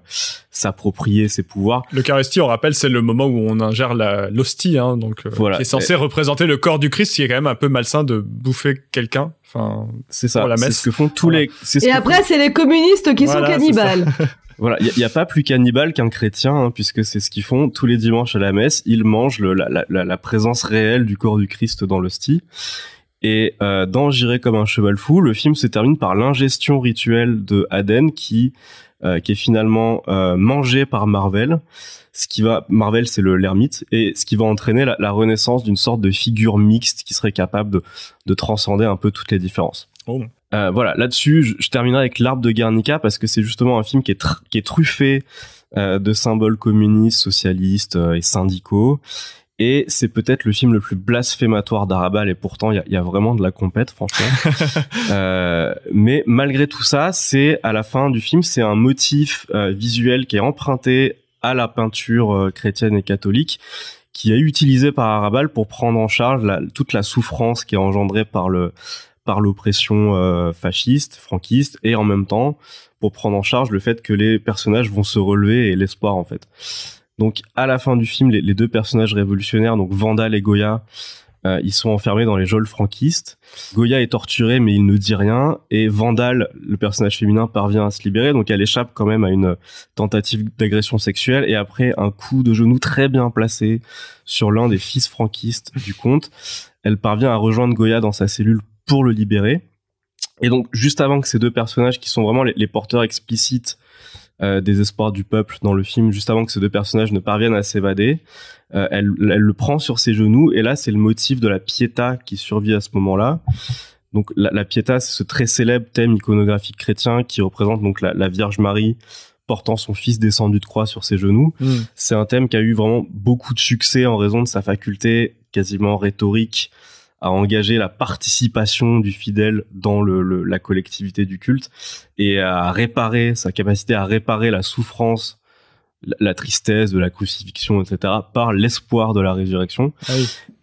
Speaker 3: s'approprier ses pouvoirs.
Speaker 2: L'Eucharistie, on rappelle, c'est le moment où on ingère la- l'hostie, hein, donc euh,
Speaker 3: Voilà.
Speaker 2: qui est censé représenter le corps du Christ, qui est quand même un peu malsain de bouffer quelqu'un. Enfin,
Speaker 3: C'est ça,
Speaker 2: Pour la
Speaker 3: c'est
Speaker 2: messe.
Speaker 3: ce que font tous
Speaker 2: Voilà.
Speaker 3: les... c'est ce
Speaker 4: Et après, c'est les communistes qui
Speaker 2: Voilà,
Speaker 4: sont
Speaker 2: c'est
Speaker 4: cannibales.
Speaker 3: Voilà, il n'y a, pas plus cannibale qu'un chrétien, hein, puisque c'est ce qu'ils font tous les dimanches à la messe. Ils mangent le- la, la- la- présence réelle du corps du Christ dans l'hostie. Et euh, dans J'irai comme un cheval fou, le film se termine par l'ingestion rituelle de Aden, qui, euh, qui est finalement euh, mangé par Marvel. Ce qui va, Marvel, c'est le l'ermite, et ce qui va entraîner la, la renaissance d'une sorte de figure mixte qui serait capable de, de transcender un peu toutes les différences.
Speaker 2: Oh.
Speaker 3: Euh, voilà, là-dessus, je, je terminerai avec l'arbre de Guernica parce que c'est justement un film qui est, tr- qui est truffé euh, de symboles communistes, socialistes euh, et syndicaux. Et c'est peut-être le film le plus blasphématoire d'Arabal et pourtant il y a, y a vraiment de la compète, franchement. Euh, mais malgré tout ça, c'est à la fin du film, c'est un motif euh, visuel qui est emprunté à la peinture chrétienne et catholique qui est utilisé par Arabal pour prendre en charge la- toute la souffrance qui est engendrée par le par l'oppression euh, fasciste, franquiste, et en même temps pour prendre en charge le fait que les personnages vont se relever et l'espoir en fait. Donc à la fin du film, les, deux personnages révolutionnaires, donc Vandal et Goya, euh, ils sont enfermés dans les geôles franquistes. Goya est torturé mais il ne dit rien et Vandal, le personnage féminin, parvient à se libérer donc elle échappe quand même à une tentative d'agression sexuelle et après un coup de genou très bien placé sur l'un des fils franquistes du comte, elle parvient à rejoindre Goya dans sa cellule pour le libérer. Et donc juste avant que ces deux personnages qui sont vraiment les, les porteurs explicites euh, des espoirs du peuple dans le film, juste avant que ces deux personnages ne parviennent à s'évader, euh, elle, elle le prend sur ses genoux et là c'est le motif de la piéta qui survit à ce moment-là. Donc la, la piéta c'est ce très célèbre thème iconographique chrétien qui représente donc la, la Vierge Marie portant son fils descendu de croix sur ses genoux.
Speaker 2: Hmm.
Speaker 3: C'est un thème qui a eu vraiment beaucoup de succès en raison de sa faculté quasiment rhétorique à engager la participation du fidèle dans le, la collectivité du culte et à réparer sa capacité à réparer la souffrance la, tristesse de la crucifixion etc par l'espoir de la résurrection. Ah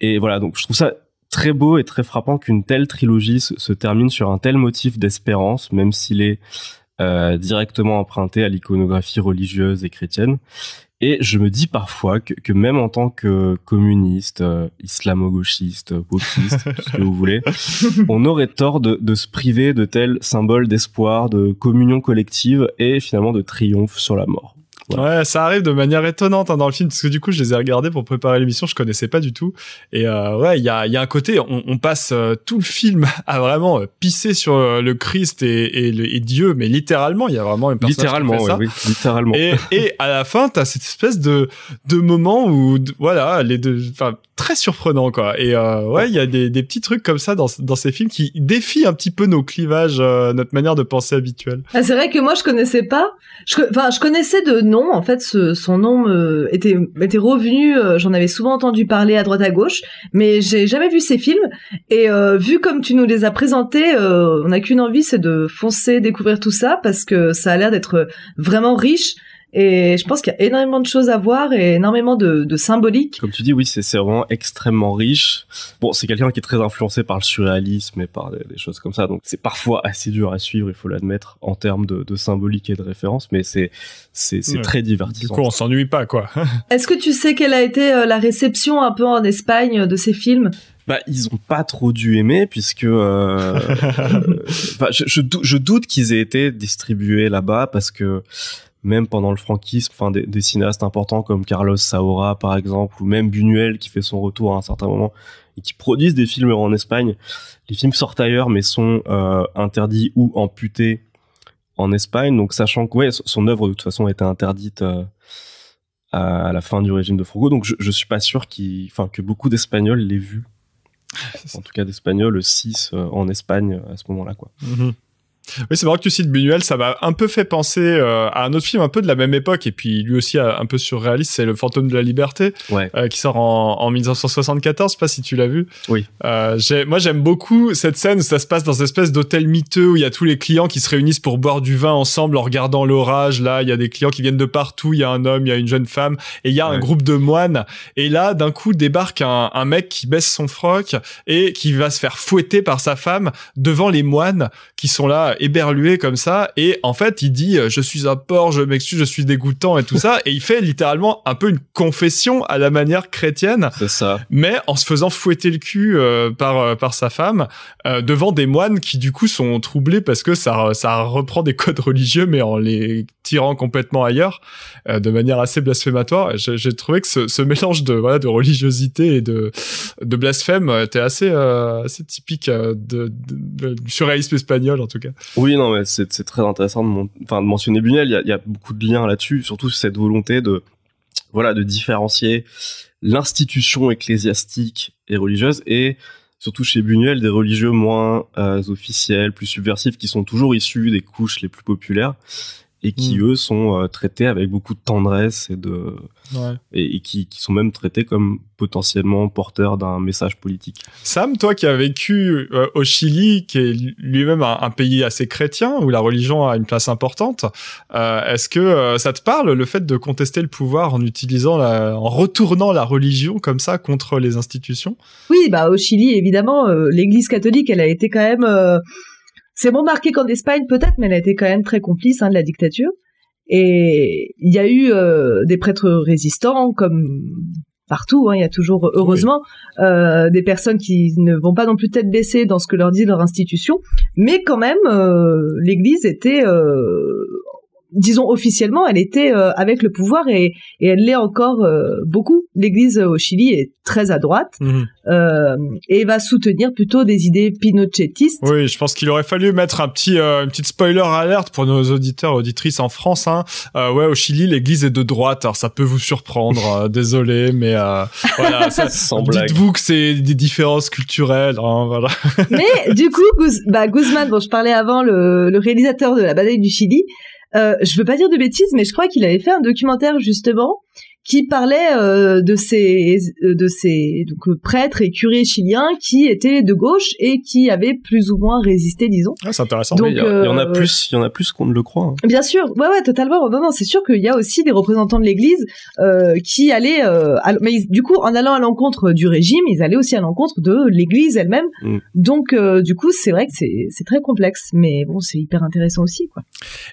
Speaker 3: et voilà donc je trouve ça très beau et très frappant qu'une telle trilogie se, termine sur un tel motif d'espérance même s'il est euh, directement emprunté à l'iconographie religieuse et chrétienne et je me dis parfois que, même en tant que communiste, euh, islamo-gauchiste, popiste, tout ce que vous voulez, on aurait tort de, de se priver de tels symboles d'espoir, de communion collective et finalement de triomphe sur la mort.
Speaker 2: Ouais, ça arrive de manière étonnante hein, dans le film parce que du coup, je les ai regardés pour préparer l'émission, je connaissais pas du tout. Et euh, ouais, il y a, y a un côté, on, on passe euh, tout le film à vraiment euh, pisser sur euh, le Christ et, et, et, Dieu, mais littéralement, il y a vraiment un personnage
Speaker 3: littéralement,
Speaker 2: qui fait ça.
Speaker 3: Oui, littéralement.
Speaker 2: Et, et à la fin, t'as cette espèce de de moment où voilà, les deux, enfin très surprenant quoi. Et euh, ouais, il y a des, des petits trucs comme ça dans dans ces films qui défient un petit peu nos clivages, notre manière de penser habituelle.
Speaker 4: Ah, c'est vrai que moi je connaissais pas. Enfin, je, connaissais de nom en fait, son nom était, était revenu. Euh, j'en avais souvent entendu parler à droite à gauche, mais j'ai jamais vu ces films. Et euh, vu comme tu nous les as présentés, euh, on n'a qu'une envie, c'est de foncer découvrir tout ça parce que ça a l'air d'être vraiment riche. Et je pense qu'il y a énormément de choses à voir et énormément de, de symbolique.
Speaker 3: Comme tu dis, oui, c'est vraiment extrêmement riche. Bon, c'est quelqu'un qui est très influencé par le surréalisme et par des, choses comme ça, donc c'est parfois assez dur à suivre, il faut l'admettre, en termes de, de, symbolique et de référence, mais c'est c'est très divertissant.
Speaker 2: Du coup, on s'ennuie pas, quoi.
Speaker 4: Est-ce que tu sais quelle a été euh, la réception un peu en Espagne de ces films?
Speaker 3: Bah, ils ont pas trop dû aimer puisque euh, euh je, je, je, doute qu'ils aient été distribués là-bas parce que même pendant le franquisme, enfin des, cinéastes importants comme Carlos Saura par exemple, ou même Buñuel qui fait son retour à un certain moment et qui produisent des films en Espagne. Les films sortent ailleurs mais sont euh, interdits ou amputés en Espagne. Donc sachant que ouais, son œuvre de toute façon a été interdite euh, à la fin du régime de Franco, donc je, je suis pas sûr enfin que beaucoup d'Espagnols l'aient vu. En tout cas d'Espagnols 6 euh, en Espagne à ce moment-là quoi.
Speaker 2: Mm-hmm. Oui, c'est vrai que tu cites Buñuel, ça m'a un peu fait penser euh, à un autre film un peu de la même époque et puis lui aussi un peu surréaliste, c'est Le Fantôme de la Liberté, euh, qui sort en, en 1974. Je sais pas si tu l'as vu.
Speaker 3: Oui.
Speaker 2: Euh, moi, j'aime beaucoup cette scène où ça se passe dans une espèce d'hôtel miteux où il y a tous les clients qui se réunissent pour boire du vin ensemble en regardant l'orage. Là, il y a des clients qui viennent de partout. Il y a un homme, il y a une jeune femme et il y a un groupe de moines. Et là, d'un coup, débarque un, un mec qui baisse son froc et qui va se faire fouetter par sa femme devant les moines qui sont là éberlué comme ça et en fait il dit euh, je suis un porc je m'excuse je suis dégoûtant et tout ça et il fait littéralement un peu une confession à la manière chrétienne
Speaker 3: c'est ça.
Speaker 2: mais en se faisant fouetter le cul euh, par euh, par sa femme devant des moines qui du coup sont troublés parce que ça ça reprend des codes religieux mais en les tirant complètement ailleurs de manière assez blasphématoire. J'ai trouvé que ce, ce, mélange de voilà de religiosité et de de blasphème était assez assez typique de, du surréalisme espagnol en tout cas
Speaker 3: oui, non, mais c'est très intéressant de, enfin, de mentionner Buñuel. Il y a, y a, beaucoup de liens là-dessus, surtout cette volonté de, voilà, de différencier l'institution ecclésiastique et religieuse et surtout chez Buñuel des religieux moins euh, officiels, plus subversifs, qui sont toujours issus des couches les plus populaires et qui hmm. eux sont euh, traités avec beaucoup de tendresse et de ouais. et, qui, qui, sont même traités comme potentiellement porteurs d'un message politique.
Speaker 2: Sam, toi qui as vécu euh, au Chili, qui est lui-même un, un, pays assez chrétien où la religion a une place importante, euh, est-ce que euh, ça te parle le fait de contester le pouvoir en utilisant la, en retournant la religion comme ça contre les institutions?
Speaker 4: Oui, bah au Chili évidemment, l'Église catholique, elle a été quand même c'est moins marqué qu'en Espagne peut-être, mais elle a été quand même très complice hein, de la dictature. Et il y a eu euh, des prêtres résistants, comme partout. Hein, il y a toujours, heureusement, euh, des personnes qui ne vont pas non plus tête baissée dans ce que leur dit leur institution. Mais quand même, euh, l'Église était disons officiellement, elle était euh, avec le pouvoir et, et elle l'est encore euh, beaucoup. L'Église au Chili est très à droite mhm. euh, et va soutenir plutôt des idées pinochetistes.
Speaker 2: Oui, je pense qu'il aurait fallu mettre un petit, une petite spoiler alerte pour nos auditeurs auditrices en France. Hein. ouais, au Chili, l'Église est de droite. Alors ça peut vous surprendre, désolé, mais voilà. Dites-vous que c'est des différences culturelles. Hein, voilà.
Speaker 4: mais du coup, bah, Guzman, dont je parlais avant, le, le réalisateur de la bataille du Chili. Euh, je veux pas dire de bêtises, mais je crois qu'il avait fait un documentaire justement qui parlait euh, de ces euh, de ces donc euh, prêtres et curés chiliens qui étaient de gauche et qui avaient plus ou moins résisté, disons.
Speaker 2: Ah, c'est intéressant.
Speaker 4: Donc,
Speaker 3: il, y a- il y en a plus, il y en a plus qu'on ne le croit. hein.
Speaker 4: Bien sûr, ouais, ouais, totalement. Non, non, c'est sûr qu'il y a aussi des représentants de l'Église euh, qui allaient, euh, à- mais ils- du coup, en allant à l'encontre du régime, ils allaient aussi à l'encontre de l'Église elle-même.
Speaker 3: Mm.
Speaker 4: Donc, euh, du coup, c'est vrai que c'est c'est très complexe, mais bon, c'est hyper intéressant aussi, quoi.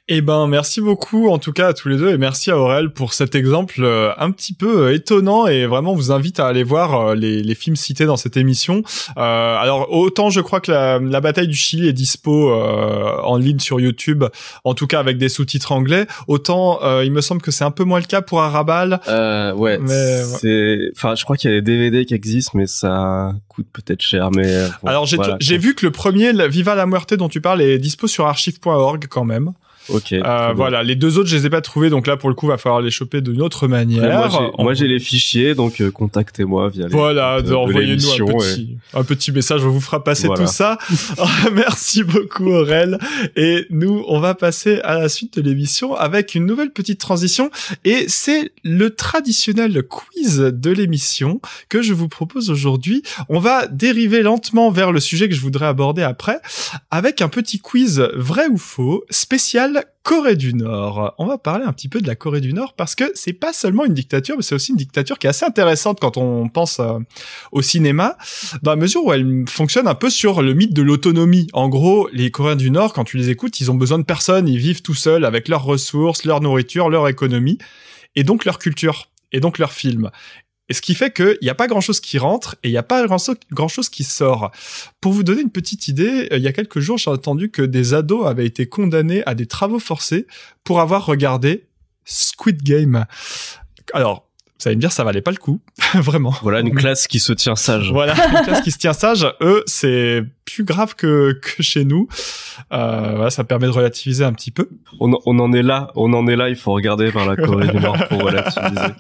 Speaker 2: Eh ben, merci beaucoup en tout cas à tous les deux et merci à Aurel pour cet exemple euh, un petit peu euh, étonnant et vraiment on vous invite à aller voir euh, les, les films cités dans cette émission. Euh, alors autant je crois que la, la bataille du Chili est dispo euh, en ligne sur YouTube, en tout cas avec des sous-titres anglais, autant euh, il me semble que c'est un peu moins le cas pour Arabal.
Speaker 3: Euh, ouais,
Speaker 2: Mais,
Speaker 3: c'est, enfin, je crois qu'il y a des DVD qui existent, mais ça coûte peut-être cher, mais. bon,
Speaker 2: alors j'ai
Speaker 3: voilà,
Speaker 2: j'ai vu que le premier, Viva la Muerte dont tu parles, est dispo sur archive.org quand même.
Speaker 3: Ok.
Speaker 2: Euh, voilà, les deux autres je les ai pas trouvés, donc là pour le coup va falloir les choper d'une autre manière.
Speaker 3: Moi, j'ai-
Speaker 2: En-
Speaker 3: moi, j'ai les fichiers, donc euh, contactez-moi via les.
Speaker 2: Voilà, envoyez-nous un
Speaker 3: et-
Speaker 2: petit, un petit message, on vous fera passer
Speaker 3: Voilà.
Speaker 2: tout ça. Merci beaucoup Aurel. Et nous, on va passer à la suite de l'émission avec une nouvelle petite transition. Et c'est le traditionnel quiz de l'émission que je vous propose aujourd'hui. On va dériver lentement vers le sujet que je voudrais aborder après avec un petit quiz vrai ou faux spécial Corée du Nord. On va parler un petit peu de la Corée du Nord parce que c'est pas seulement une dictature, mais c'est aussi une dictature qui est assez intéressante quand on pense euh, au cinéma, dans la mesure où elle fonctionne un peu sur le mythe de l'autonomie. En gros, les Coréens du Nord, quand tu les écoutes, ils ont besoin de personne, ils vivent tout seuls avec leurs ressources, leur nourriture, leur économie, et donc leur culture, et donc leurs films. Et ce qui fait qu'il n'y a pas grand-chose qui rentre et il n'y a pas grand- grand-chose qui sort. Pour vous donner une petite idée, euh, il y a quelques jours, j'ai entendu que des ados avaient été condamnés à des travaux forcés pour avoir regardé Squid Game. Alors, vous allez me dire, ça valait pas le coup, vraiment.
Speaker 3: Voilà une classe qui se tient sage.
Speaker 2: Voilà, une classe qui se tient sage, eux, c'est plus grave que, que chez nous. Euh, voilà, ça permet de relativiser un petit peu.
Speaker 3: On, en- on en est là, on en est là. Il faut regarder vers la Corée du Nord pour relativiser.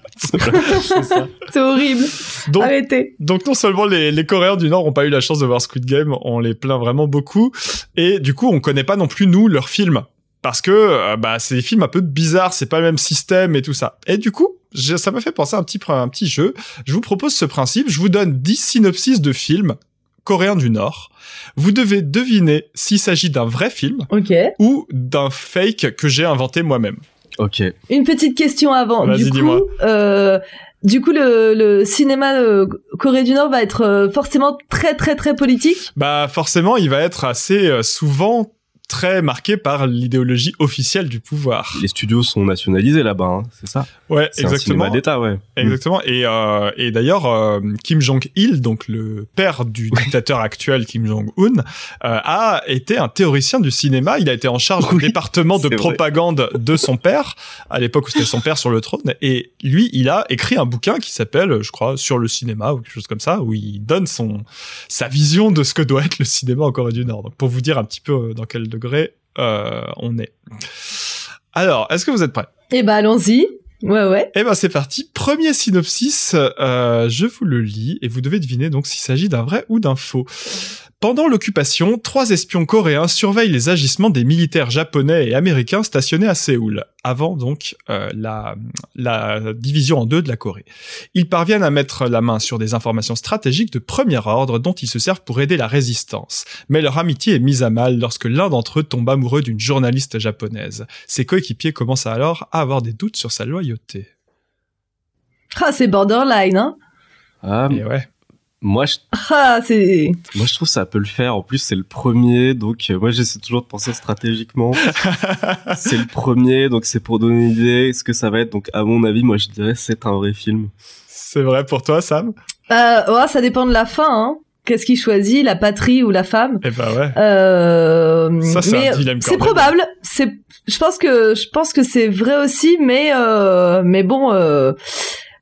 Speaker 2: C'est
Speaker 4: horrible.
Speaker 2: Donc,
Speaker 4: Arrêtez.
Speaker 2: donc non seulement les, les Coréens du Nord ont pas eu la chance de voir Squid Game, on les plaint vraiment beaucoup, et du coup on connaît pas non plus nous leurs films parce que euh, bah c'est des films un peu bizarres, c'est pas le même système et tout ça. Et du coup, j'ai- ça m'a fait penser à un petit un petit jeu. Je vous propose ce principe, je vous donne 10 synopsis de films coréens du Nord. Vous devez deviner s'il s'agit d'un vrai film
Speaker 4: Ok.
Speaker 2: ou d'un fake que j'ai inventé moi-même.
Speaker 3: Ok.
Speaker 4: Une petite question avant.
Speaker 2: Vas-y,
Speaker 4: Du
Speaker 2: dis-moi.
Speaker 4: coup, euh, du coup, le, le cinéma euh, Corée du Nord va être euh, forcément très, très, très politique?
Speaker 2: Bah forcément, il va être assez euh, souvent très marqué par l'idéologie officielle du pouvoir.
Speaker 3: Les studios sont nationalisés là-bas, hein, c'est ça?
Speaker 2: Ouais, exactement.
Speaker 3: cinéma d'État, ouais.
Speaker 2: Exactement. Et, euh, et d'ailleurs, euh, Kim Jong-il, donc le père du dictateur actuel Kim Jong-un, euh, a été un théoricien du cinéma. Il a été en charge du département de
Speaker 3: vrai.
Speaker 2: propagande de son père, à l'époque où c'était son père sur le trône. Et lui, il a écrit un bouquin qui s'appelle, je crois, Sur le cinéma ou quelque chose comme ça, où il donne son sa vision de ce que doit être le cinéma en Corée du Nord. Donc, pour vous dire un petit peu euh, dans quel degré euh, on est. Alors, est-ce que vous êtes prêts?
Speaker 4: Eh ben, allons-y. Ouais, ouais.
Speaker 2: eh ben c'est parti. Premier synopsis, euh, je vous le lis et vous devez deviner donc s'il s'agit d'un vrai ou d'un faux. Pendant l'occupation, trois espions coréens surveillent les agissements des militaires japonais et américains stationnés à Séoul, avant donc euh, la, la division en deux de la Corée. Ils parviennent à mettre la main sur des informations stratégiques de premier ordre dont ils se servent pour aider la résistance. Mais leur amitié est mise à mal lorsque l'un d'entre eux tombe amoureux d'une journaliste japonaise. Ses coéquipiers commencent alors à avoir des doutes sur sa loyauté.
Speaker 4: Ah, c'est borderline, hein?
Speaker 3: Ah,
Speaker 2: Et ouais.
Speaker 3: Moi, je,
Speaker 4: Ah, c'est.
Speaker 3: moi, je trouve que ça peut le faire. En plus, c'est le premier, donc euh, moi, j'essaie toujours de penser stratégiquement. c'est le premier, donc c'est pour donner une idée ce que ça va être. Donc, à mon avis, moi, je dirais c'est un vrai film.
Speaker 2: C'est vrai pour toi, Sam?
Speaker 4: Euh, ouais, ça dépend de la fin, hein. Qu'est-ce qu'il choisit, la patrie ou la femme?
Speaker 2: Eh ben ouais.
Speaker 4: Euh,
Speaker 2: Ça, c'est
Speaker 4: c'est probable. C'est, je pense que, je pense que c'est vrai aussi, mais euh, mais bon, euh,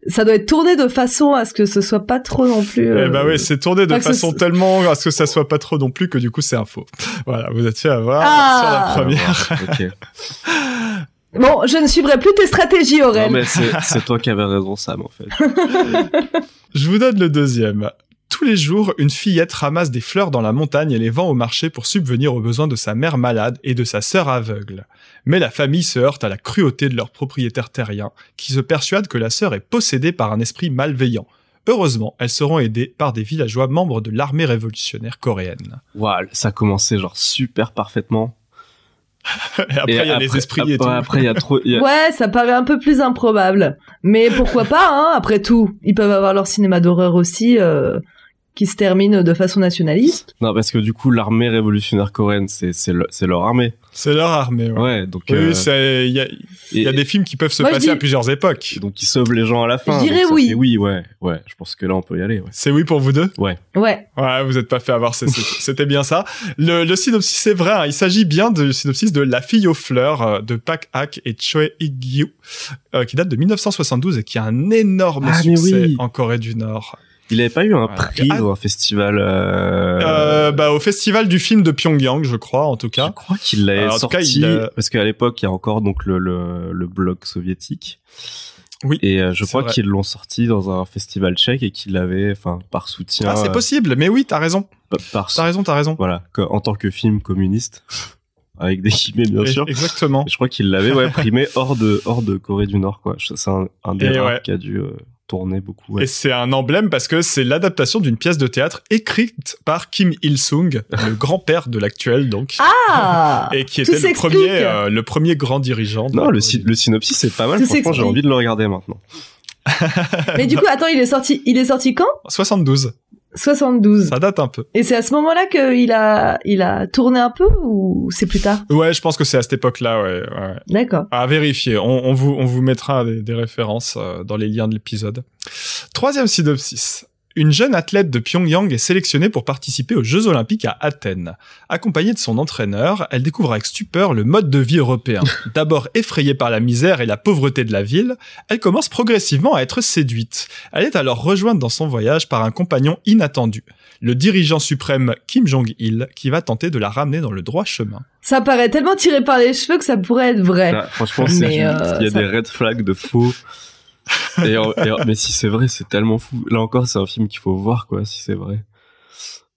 Speaker 4: ça doit être tourné de façon à ce que ce soit pas trop non plus.
Speaker 2: Eh
Speaker 4: euh,
Speaker 2: ben ouais, c'est tourné de
Speaker 4: ce
Speaker 2: façon tellement à ce que ça soit pas trop non plus que du coup c'est un faux. Voilà, vous êtes fait avoir
Speaker 4: Ah.
Speaker 2: sur la première.
Speaker 4: Bon, je ne suivrai plus tes stratégies,
Speaker 3: Non,
Speaker 4: Aurel.
Speaker 3: mais c'est c'est toi qui avais raison, Sam, en fait.
Speaker 2: Je vous donne le deuxième. Tous les jours, une fillette ramasse des fleurs dans la montagne et les vend au marché pour subvenir aux besoins de sa mère malade et de sa sœur aveugle. Mais la famille se heurte à la cruauté de leur propriétaire terrien, qui se persuade que la sœur est possédée par un esprit malveillant. Heureusement, elles seront aidées par des villageois membres de l'armée révolutionnaire coréenne.
Speaker 3: Waouh, ça a commencé genre super parfaitement.
Speaker 2: Et après, il y a les esprits
Speaker 3: après,
Speaker 2: et tout.
Speaker 3: Après, il y a trop. il y a-
Speaker 4: Ouais, ça paraît un peu plus improbable. Mais pourquoi pas, hein, après tout. Ils peuvent avoir leur cinéma d'horreur aussi, euh, qui se termine de façon nationaliste.
Speaker 3: Non, parce que du coup, l'armée révolutionnaire coréenne, c'est c'est le- leur armée.
Speaker 2: C'est leur armée, ouais.
Speaker 3: Ouais, donc.
Speaker 2: Oui,
Speaker 3: euh,
Speaker 2: il y a, il y a
Speaker 3: et-
Speaker 2: des films qui peuvent se
Speaker 4: Moi,
Speaker 2: passer
Speaker 4: dis-
Speaker 2: à plusieurs époques.
Speaker 3: Donc ils sauvent les gens à la fin.
Speaker 4: Je dirais oui.
Speaker 3: oui, ouais, ouais. Je pense que là on peut y aller. Ouais.
Speaker 2: C'est oui pour vous deux?
Speaker 4: Ouais.
Speaker 2: Ouais, vous êtes pas fait avoir, c'était bien ça. Le, le synopsis, c'est vrai, hein, il s'agit bien du synopsis de La fille aux fleurs euh, de Pak Hak et Choi Ik-gyu, euh, qui date de 1972 et qui a un énorme
Speaker 3: Ah,
Speaker 2: succès
Speaker 3: oui.
Speaker 2: en Corée du Nord.
Speaker 3: Il avait pas eu un
Speaker 2: Voilà.
Speaker 3: prix
Speaker 2: Ah.
Speaker 3: dans un festival. Euh...
Speaker 2: Euh, bah, au festival du film de Pyongyang, je crois, en tout
Speaker 3: Je
Speaker 2: cas.
Speaker 3: crois qu'il l'avait sorti
Speaker 2: cas, il a-
Speaker 3: parce qu'à l'époque il y a encore donc le le, le bloc soviétique.
Speaker 2: Oui,
Speaker 3: Et euh, je crois qu'ils l'ont sorti dans un festival tchèque et qu'il l'avait, enfin, par soutien.
Speaker 2: Ah, c'est
Speaker 3: euh,
Speaker 2: possible, mais oui, t'as raison.
Speaker 3: Par,
Speaker 2: T'as raison, t'as raison.
Speaker 3: voilà, que- en tant que film communiste, avec des guillemets bien sûr.
Speaker 2: Exactement.
Speaker 3: Et je crois qu'il l'avait ouais, primé hors de hors de Corée du Nord quoi. Je- C'est un, un des rares
Speaker 2: ouais.
Speaker 3: qui a dû euh, tourner beaucoup. ouais.
Speaker 2: Et c'est un emblème parce que c'est l'adaptation d'une pièce de théâtre écrite par Kim Il-sung, le grand-père de l'actuel, donc.
Speaker 4: Ah
Speaker 2: et qui était le premier, euh, le premier grand dirigeant.
Speaker 3: Non, le, synopsis c'est pas mal.
Speaker 4: Tout
Speaker 3: Franchement, j'ai envie de le regarder maintenant.
Speaker 4: Mais du coup, attends, il est sorti, il est sorti quand?
Speaker 2: 72.
Speaker 4: 72.
Speaker 2: Ça date un peu.
Speaker 4: Et c'est à ce moment-là qu'il a, il a tourné un peu ou c'est plus tard?
Speaker 2: Ouais, je pense que c'est à cette époque-là, ouais. ouais.
Speaker 4: D'accord.
Speaker 2: À vérifier. On, on vous, on vous mettra des, des références euh, dans les liens de l'épisode. Troisième synopsis. Une jeune athlète de Pyongyang est sélectionnée pour participer aux Jeux Olympiques à Athènes. Accompagnée de son entraîneur, elle découvre avec stupeur le mode de vie européen. D'abord effrayée par la misère et la pauvreté de la ville, elle commence progressivement à être séduite. Elle est alors rejointe dans son voyage par un compagnon inattendu, le dirigeant suprême Kim Jong-il, qui va tenter de la ramener dans le droit chemin.
Speaker 4: Ça paraît tellement tiré par les cheveux que ça pourrait être vrai.
Speaker 3: Ça, franchement, c'est-
Speaker 4: Mais, euh,
Speaker 3: il y a
Speaker 4: ça-
Speaker 3: des red flags de faux. Mais si c'est vrai, c'est tellement fou. Là encore, c'est un film qu'il faut voir, quoi, si c'est vrai.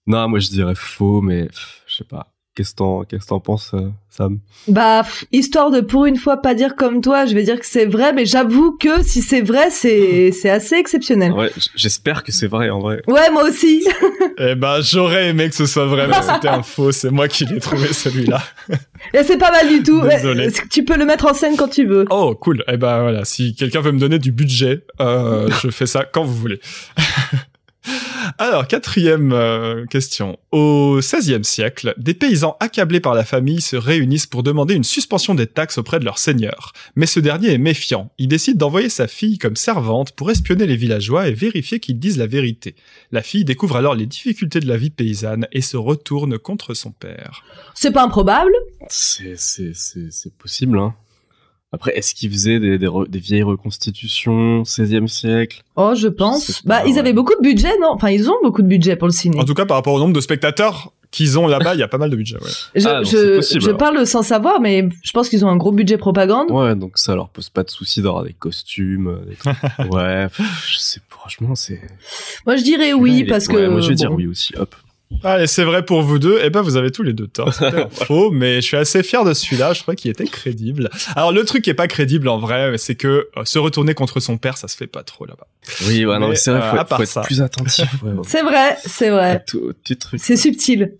Speaker 3: Non, moi je dirais faux, mais je sais pas. Qu'est-ce que t'en, qu'est-ce que t'en penses, euh, Sam?
Speaker 4: Bah, pff, histoire de pour une fois pas dire comme toi, je vais dire que c'est vrai, mais j'avoue que si c'est vrai, c'est, c'est assez exceptionnel.
Speaker 3: Ouais, j'espère que c'est vrai en vrai.
Speaker 4: Ouais, moi aussi.
Speaker 2: Eh ben, j'aurais aimé que ce soit vrai, mais c'était un faux. C'est moi qui l'ai trouvé, celui-là.
Speaker 4: Et c'est pas mal du tout.
Speaker 2: Désolé.
Speaker 4: Tu peux le mettre en scène quand tu veux.
Speaker 2: Oh, cool. Eh ben, voilà. Si quelqu'un veut me donner du budget, euh, je fais ça quand vous voulez. Alors, quatrième euh, question. Au XVIe siècle, des paysans accablés par la famille se réunissent pour demander une suspension des taxes auprès de leur seigneur. Mais ce dernier est méfiant. Il décide d'envoyer sa fille comme servante pour espionner les villageois et vérifier qu'ils disent la vérité. La fille découvre alors les difficultés de la vie paysanne et se retourne contre son père.
Speaker 4: C'est pas improbable?
Speaker 3: C'est, c'est, c'est, c'est possible, hein. Après, est-ce qu'ils faisaient des, des, re- des vieilles reconstitutions, 16e siècle?
Speaker 4: Oh, je
Speaker 3: Je
Speaker 4: pense. Bah,
Speaker 3: pas,
Speaker 4: ils
Speaker 3: ouais.
Speaker 4: avaient beaucoup de budget, non? Enfin, ils ont beaucoup de budget pour le ciné.
Speaker 2: En tout cas, par rapport au nombre de spectateurs qu'ils ont là-bas, il y a pas mal de budget, ouais.
Speaker 4: Je,
Speaker 3: Ah, donc
Speaker 4: je,
Speaker 3: c'est possible,
Speaker 4: je
Speaker 3: alors.
Speaker 4: parle sans savoir, mais je pense qu'ils ont un gros budget propagande.
Speaker 3: Ouais, donc ça leur pose pas de soucis d'avoir des costumes, euh, des trucs. ouais, pff, je sais, franchement, c'est.
Speaker 4: Moi, je dirais oui,
Speaker 3: est-
Speaker 4: parce que.
Speaker 3: Ouais, moi je vais dire oui aussi, hop.
Speaker 2: Allez, c'est vrai pour vous deux. Eh ben, vous avez tous les deux tort. C'était faux, mais je suis assez fier de celui-là. Je crois qu'il était crédible. Alors, le truc qui est pas crédible en vrai, c'est que euh, se retourner contre son père, ça se fait pas trop là-bas.
Speaker 3: Oui, ouais, non, c'est vrai,
Speaker 2: euh,
Speaker 3: faut,
Speaker 2: part
Speaker 3: faut être
Speaker 2: ça.
Speaker 3: plus attentif. Ouais, ouais.
Speaker 4: C'est vrai, c'est vrai.
Speaker 3: tout, truc.
Speaker 4: C'est subtil.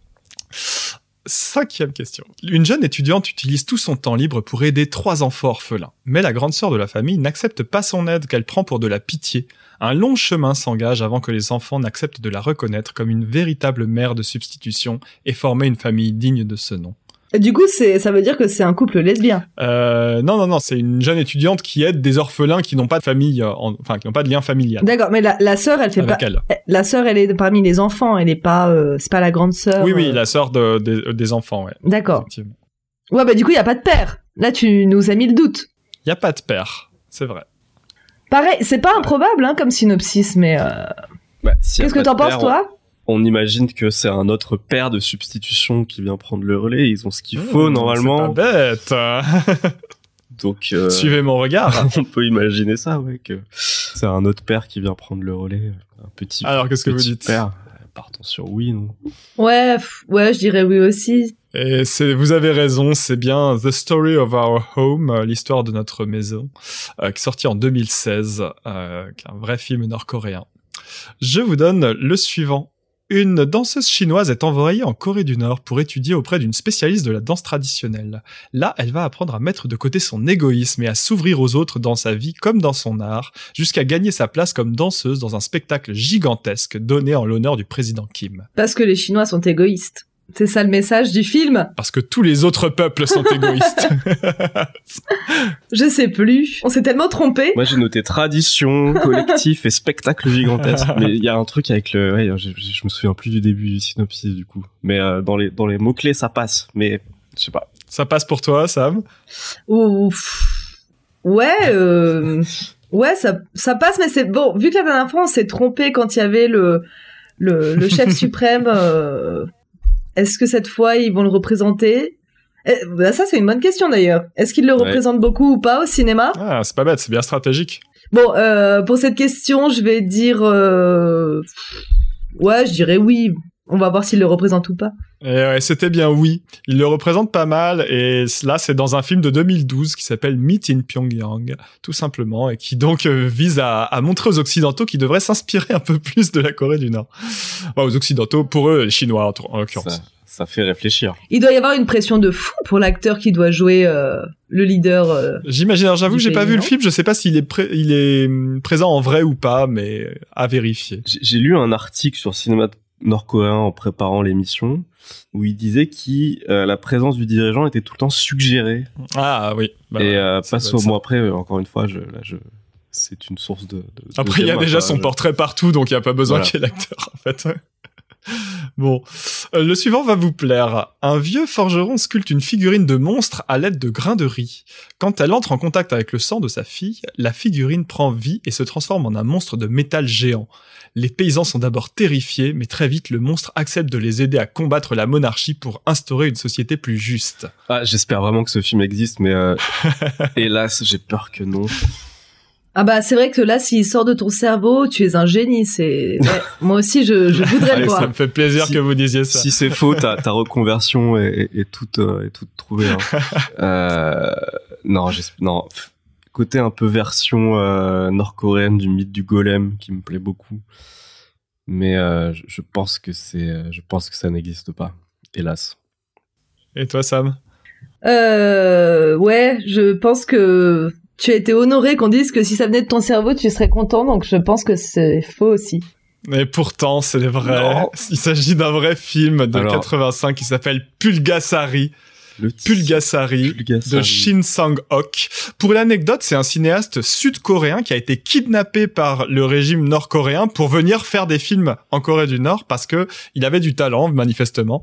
Speaker 2: Cinquième question. Une jeune étudiante utilise tout son temps libre pour aider trois enfants orphelins. Mais la grande sœur de la famille n'accepte pas son aide qu'elle prend pour de la pitié. Un long chemin s'engage avant que les enfants n'acceptent de la reconnaître comme une véritable mère de substitution et former une famille digne de ce nom.
Speaker 4: Et Du coup, c'est, ça veut dire que c'est un couple lesbien.
Speaker 2: Euh, non, non, non, c'est une jeune étudiante qui aide des orphelins qui n'ont pas de famille, euh, en- enfin qui n'ont pas de lien familial
Speaker 4: D'accord, mais la, la sœur, elle fait pas.
Speaker 2: elle.
Speaker 4: La sœur, elle est parmi les enfants, elle est pas, euh, c'est pas la grande sœur.
Speaker 2: Oui, oui,
Speaker 4: euh.
Speaker 2: la sœur de, des- des enfants, ouais.
Speaker 4: D'accord. Ouais, bah du coup, il y a pas de père. Là, tu nous as mis le doute.
Speaker 2: Il y a pas de père, c'est vrai.
Speaker 4: Pareil, c'est pas improbable hein, comme synopsis, mais euh,
Speaker 3: Bah,
Speaker 4: qu'est-ce que t'en penses, toi
Speaker 3: on, imagine que c'est un autre père de substitution qui vient prendre le relais. Ils ont ce qu'il faut
Speaker 2: Mmh,
Speaker 3: normalement.
Speaker 2: C'est pas bête.
Speaker 3: Donc, euh,
Speaker 2: Suivez mon regard.
Speaker 3: on peut imaginer ça, ouais. Que... C'est un autre père qui vient prendre le relais. Un petit.
Speaker 2: Alors, qu'est-ce que vous dites
Speaker 3: père. Partons sur oui, non?
Speaker 4: Ouais, pff, ouais, je dirais oui aussi.
Speaker 2: Et c'est, vous avez raison, c'est bien The Story of Our Home, euh, l'histoire de notre maison, euh, qui est sorti en 2016, euh, un vrai film nord-coréen. Je vous donne le suivant. Une danseuse chinoise est envoyée en Corée du Nord pour étudier auprès d'une spécialiste de la danse traditionnelle. Là, elle va apprendre à mettre de côté son égoïsme et à s'ouvrir aux autres dans sa vie comme dans son art, jusqu'à gagner sa place comme danseuse dans un spectacle gigantesque donné en l'honneur du président Kim.
Speaker 4: Parce que les Chinois sont égoïstes. C'est ça le message du film
Speaker 2: Parce que tous les autres peuples sont égoïstes.
Speaker 4: Je sais plus. On s'est tellement trompé.
Speaker 3: Moi j'ai noté tradition, collectif et spectacle gigantesque. Mais il y a un truc avec le, ouais, je, je me souviens plus du début du synopsis du coup. Mais euh, dans les dans les mots clés ça passe. Mais je sais pas.
Speaker 2: Ça passe pour toi, Sam?
Speaker 4: Ouf. Ouais, euh... ouais, ça, ça passe, mais c'est bon. Vu que la dernière fois on s'est trompé quand il y avait le le, le chef suprême. Euh... Est-ce que cette fois ils vont le représenter? Eh, bah Ça c'est une bonne question d'ailleurs. Est-ce qu'ils le
Speaker 3: Ouais.
Speaker 4: représentent beaucoup ou pas au cinéma?
Speaker 2: Ah, c'est pas bête, c'est bien stratégique.
Speaker 4: Bon, euh, pour cette question, je vais dire euh... ouais, je dirais oui. On va voir s'ils le représentent ou pas.
Speaker 2: Et ouais, c'était bien oui. Il le représente pas mal et là c'est dans un film de 2012 qui s'appelle Meet in Pyongyang, tout simplement, et qui donc euh, vise à, à montrer aux Occidentaux qu'ils devraient s'inspirer un peu plus de la Corée du Nord. Enfin, aux Occidentaux, pour eux, les Chinois en, en l'occurrence.
Speaker 3: Ça, ça fait réfléchir.
Speaker 4: Il doit y avoir une pression de fou pour l'acteur qui doit jouer euh, le leader. euh.
Speaker 2: J'imagine, alors j'avoue, j'ai pas vu le film, je sais pas s'il est, pré- il est hum, présent en vrai ou pas, mais à vérifier.
Speaker 3: J'ai lu un article sur cinéma nord-coréen en préparant l'émission où il disait que euh, la présence du dirigeant était tout le temps suggérée.
Speaker 2: Ah oui. Bah,
Speaker 3: et euh, pas au moins après, euh, encore une fois, je, là, je, c'est une source de.
Speaker 2: Après, il y a déjà son
Speaker 3: Je-
Speaker 2: portrait partout, donc il n'y a pas besoin
Speaker 3: Voilà.
Speaker 2: qu'il y ait l'acteur, en fait. bon. Euh, le suivant va vous plaire. Un vieux forgeron sculpte une figurine de monstre à l'aide de grains de riz. Quand elle entre en contact avec le sang de sa fille, la figurine prend vie et se transforme en un monstre de métal géant. Les paysans sont d'abord terrifiés, mais très vite, le monstre accepte de les aider à combattre la monarchie pour instaurer une société plus juste.
Speaker 3: Ah, j'espère vraiment que ce film existe, mais euh, hélas, j'ai peur que non.
Speaker 4: Ah bah c'est vrai que là, s'il sort de ton cerveau, tu es un génie. C'est ouais, moi aussi, je, je voudrais
Speaker 2: Allez,
Speaker 4: le
Speaker 2: ça
Speaker 4: voir.
Speaker 2: me fait plaisir
Speaker 3: Si-
Speaker 2: que vous disiez ça.
Speaker 3: Si c'est faux, ta, ta reconversion est, est, est toute, euh, est toute trouvée. hein. euh, non, non. Côté un peu version euh, nord-coréenne du mythe du golem qui me plaît beaucoup, mais euh, je, je pense que c'est, euh, je pense que ça n'existe pas, hélas.
Speaker 2: Et toi, Sam?
Speaker 4: Euh, ouais, je pense que tu as été honoré qu'on dise que si ça venait de ton cerveau, tu serais content. Donc je pense que c'est faux aussi.
Speaker 2: Mais pourtant, c'est vrai.
Speaker 3: Non.
Speaker 2: Il s'agit d'un vrai film de
Speaker 3: Alors-
Speaker 2: 85 qui s'appelle Pulgasari.
Speaker 3: Le
Speaker 2: Pulgasari.
Speaker 3: Pulgasari.
Speaker 2: de Shin Sang-ok. Pour l'anecdote, c'est un cinéaste sud-coréen qui a été kidnappé par le régime nord-coréen pour venir faire des films en Corée du Nord parce que il avait du talent manifestement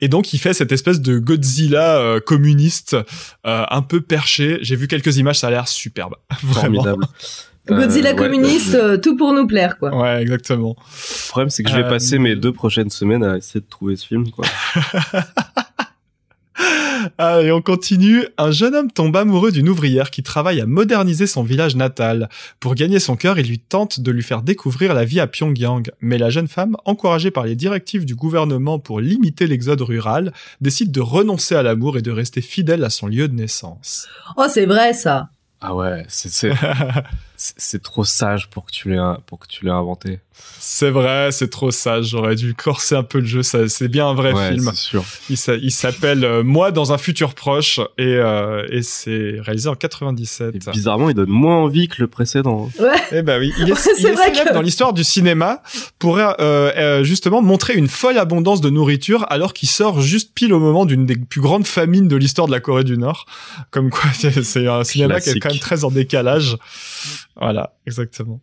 Speaker 2: et donc il fait cette espèce de Godzilla euh, communiste euh, un peu perché. J'ai vu quelques images, ça a l'air superbe, vraiment.
Speaker 3: formidable.
Speaker 4: Godzilla
Speaker 3: Euh,
Speaker 4: communiste,
Speaker 3: euh,
Speaker 4: euh, tout pour nous plaire, quoi.
Speaker 2: Ouais, exactement.
Speaker 3: Le problème, c'est que je vais
Speaker 2: Euh,
Speaker 3: passer mes deux prochaines semaines à essayer de trouver ce film. Quoi.
Speaker 2: Allez, on continue. Un jeune homme tombe amoureux d'une ouvrière qui travaille à moderniser son village natal. Pour gagner son cœur, il lui tente de lui faire découvrir la vie à Pyongyang. Mais la jeune femme, encouragée par les directives du gouvernement pour limiter l'exode rural, décide de renoncer à l'amour et de rester fidèle à son lieu de naissance.
Speaker 4: Oh, c'est vrai ça.
Speaker 3: Ah ouais, c'est, c'est, trop sage pour que tu l'aies, pour que tu l'aies inventé.
Speaker 2: C'est vrai, c'est trop sage. J'aurais dû corser un peu le jeu. Ça, c'est bien un vrai
Speaker 3: ouais,
Speaker 2: film.
Speaker 3: sûr.
Speaker 2: Il, s'a- il s'appelle euh, Moi dans un futur proche et, euh, et c'est réalisé en 97.
Speaker 3: Et bizarrement, il donne moins envie que le précédent.
Speaker 2: Eh ben oui, il est, il célèbre
Speaker 4: que-
Speaker 2: dans l'histoire du cinéma pour euh, euh, justement montrer une folle abondance de nourriture alors qu'il sort juste pile au moment d'une des plus grandes famines de l'histoire de la Corée du Nord. Comme quoi, c'est un cinéma qui est quand même très en décalage. Voilà, exactement.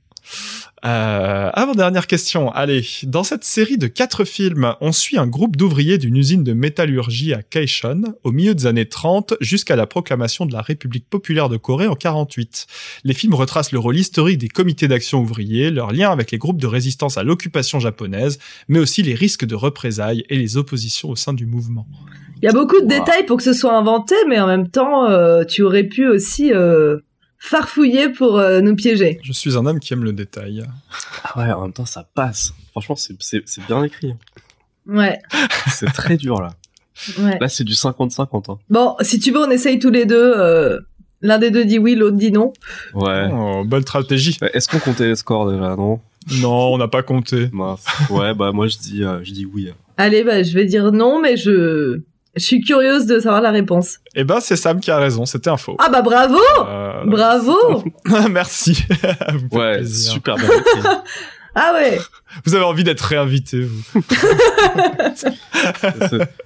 Speaker 2: Euh, avant dernière question, allez, dans cette série de quatre films, on suit un groupe d'ouvriers d'une usine de métallurgie à Kaechon au milieu des années 30 jusqu'à la proclamation de la République populaire de Corée en 48. Les films retracent le rôle historique des comités d'action ouvriers, leur lien avec les groupes de résistance à l'occupation japonaise, mais aussi les risques de représailles et les oppositions au sein du mouvement.
Speaker 4: Il y a beaucoup de
Speaker 3: Wow.
Speaker 4: détails pour que ce soit inventé, mais en même temps, euh, tu aurais pu aussi euh, farfouillé pour euh, nous piéger.
Speaker 2: Je suis un homme qui aime le détail.
Speaker 3: Ah ouais, en même temps, ça passe. Franchement, c'est bien écrit.
Speaker 4: Ouais.
Speaker 3: c'est très dur, là.
Speaker 4: Ouais.
Speaker 3: Là, c'est du 50-50. Hein.
Speaker 4: Bon, si tu veux, on essaye tous les deux. Euh, l'un des deux dit oui, l'autre dit non.
Speaker 3: Ouais.
Speaker 2: Oh, bonne stratégie.
Speaker 3: Est-ce qu'on comptait les scores déjà, non?
Speaker 2: Non, on n'a pas compté.
Speaker 3: Ouais, bah moi je dis, euh, je dis oui.
Speaker 4: Allez, bah je vais dire non, mais je, je suis curieuse de savoir la réponse.
Speaker 2: Eh ben, c'est Sam qui a raison, c'était un faux.
Speaker 4: Ah bah bravo euh, Bravo
Speaker 2: Merci.
Speaker 3: ouais, super bien.
Speaker 4: ah ouais
Speaker 2: Vous avez envie d'être réinvité, vous.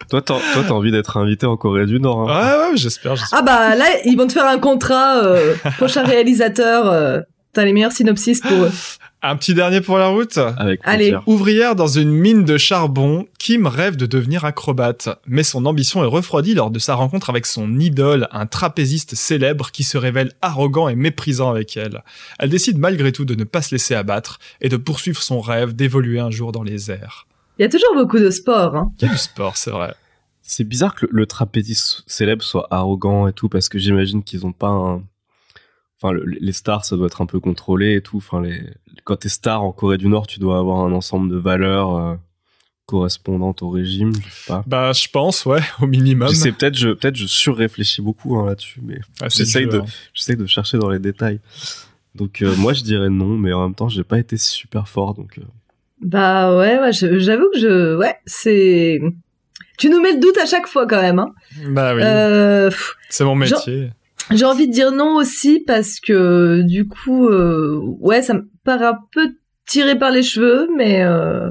Speaker 3: toi, t'as envie d'être invité en Corée du Nord.
Speaker 2: Hein. Ouais, ouais, j'espère.
Speaker 4: Ah bah là, ils vont te faire un contrat, euh, prochain réalisateur. Euh, T'as les meilleurs synopsis pour eux.
Speaker 2: Un petit dernier pour la route.
Speaker 3: Avec
Speaker 4: Allez.
Speaker 2: Ouvrière dans une mine de charbon, Kim rêve de devenir acrobate, mais son ambition est refroidie lors de sa rencontre avec son idole, un trapéziste célèbre qui se révèle arrogant et méprisant avec elle. Elle décide malgré tout de ne pas se laisser abattre et de poursuivre son rêve d'évoluer un jour dans les airs.
Speaker 4: Il y a toujours beaucoup de sport. Hein.
Speaker 2: Il y a du sport, c'est vrai.
Speaker 3: C'est bizarre que le, trapéziste célèbre soit arrogant et tout, parce que j'imagine qu'ils ont pas un enfin les stars ça doit être un peu contrôlé et tout enfin les quand t'es star en Corée du Nord tu dois avoir un ensemble de valeurs euh, correspondantes au régime je sais pas
Speaker 2: bah je pense ouais au minimum
Speaker 3: sais peut-être je peut-être je surréfléchis beaucoup hein, là-dessus mais ah, j'essaye de hein. j'essaye de chercher dans les détails donc euh, moi je dirais non mais en même temps j'ai pas été super fort donc euh.
Speaker 4: bah ouais, j'avoue que je ouais c'est tu nous mets le doute à chaque fois quand même hein.
Speaker 2: bah oui c'est mon métier
Speaker 4: j'ai envie de dire non aussi parce que du coup, euh, ouais, ça me paraît un peu tiré par les cheveux, mais. Euh...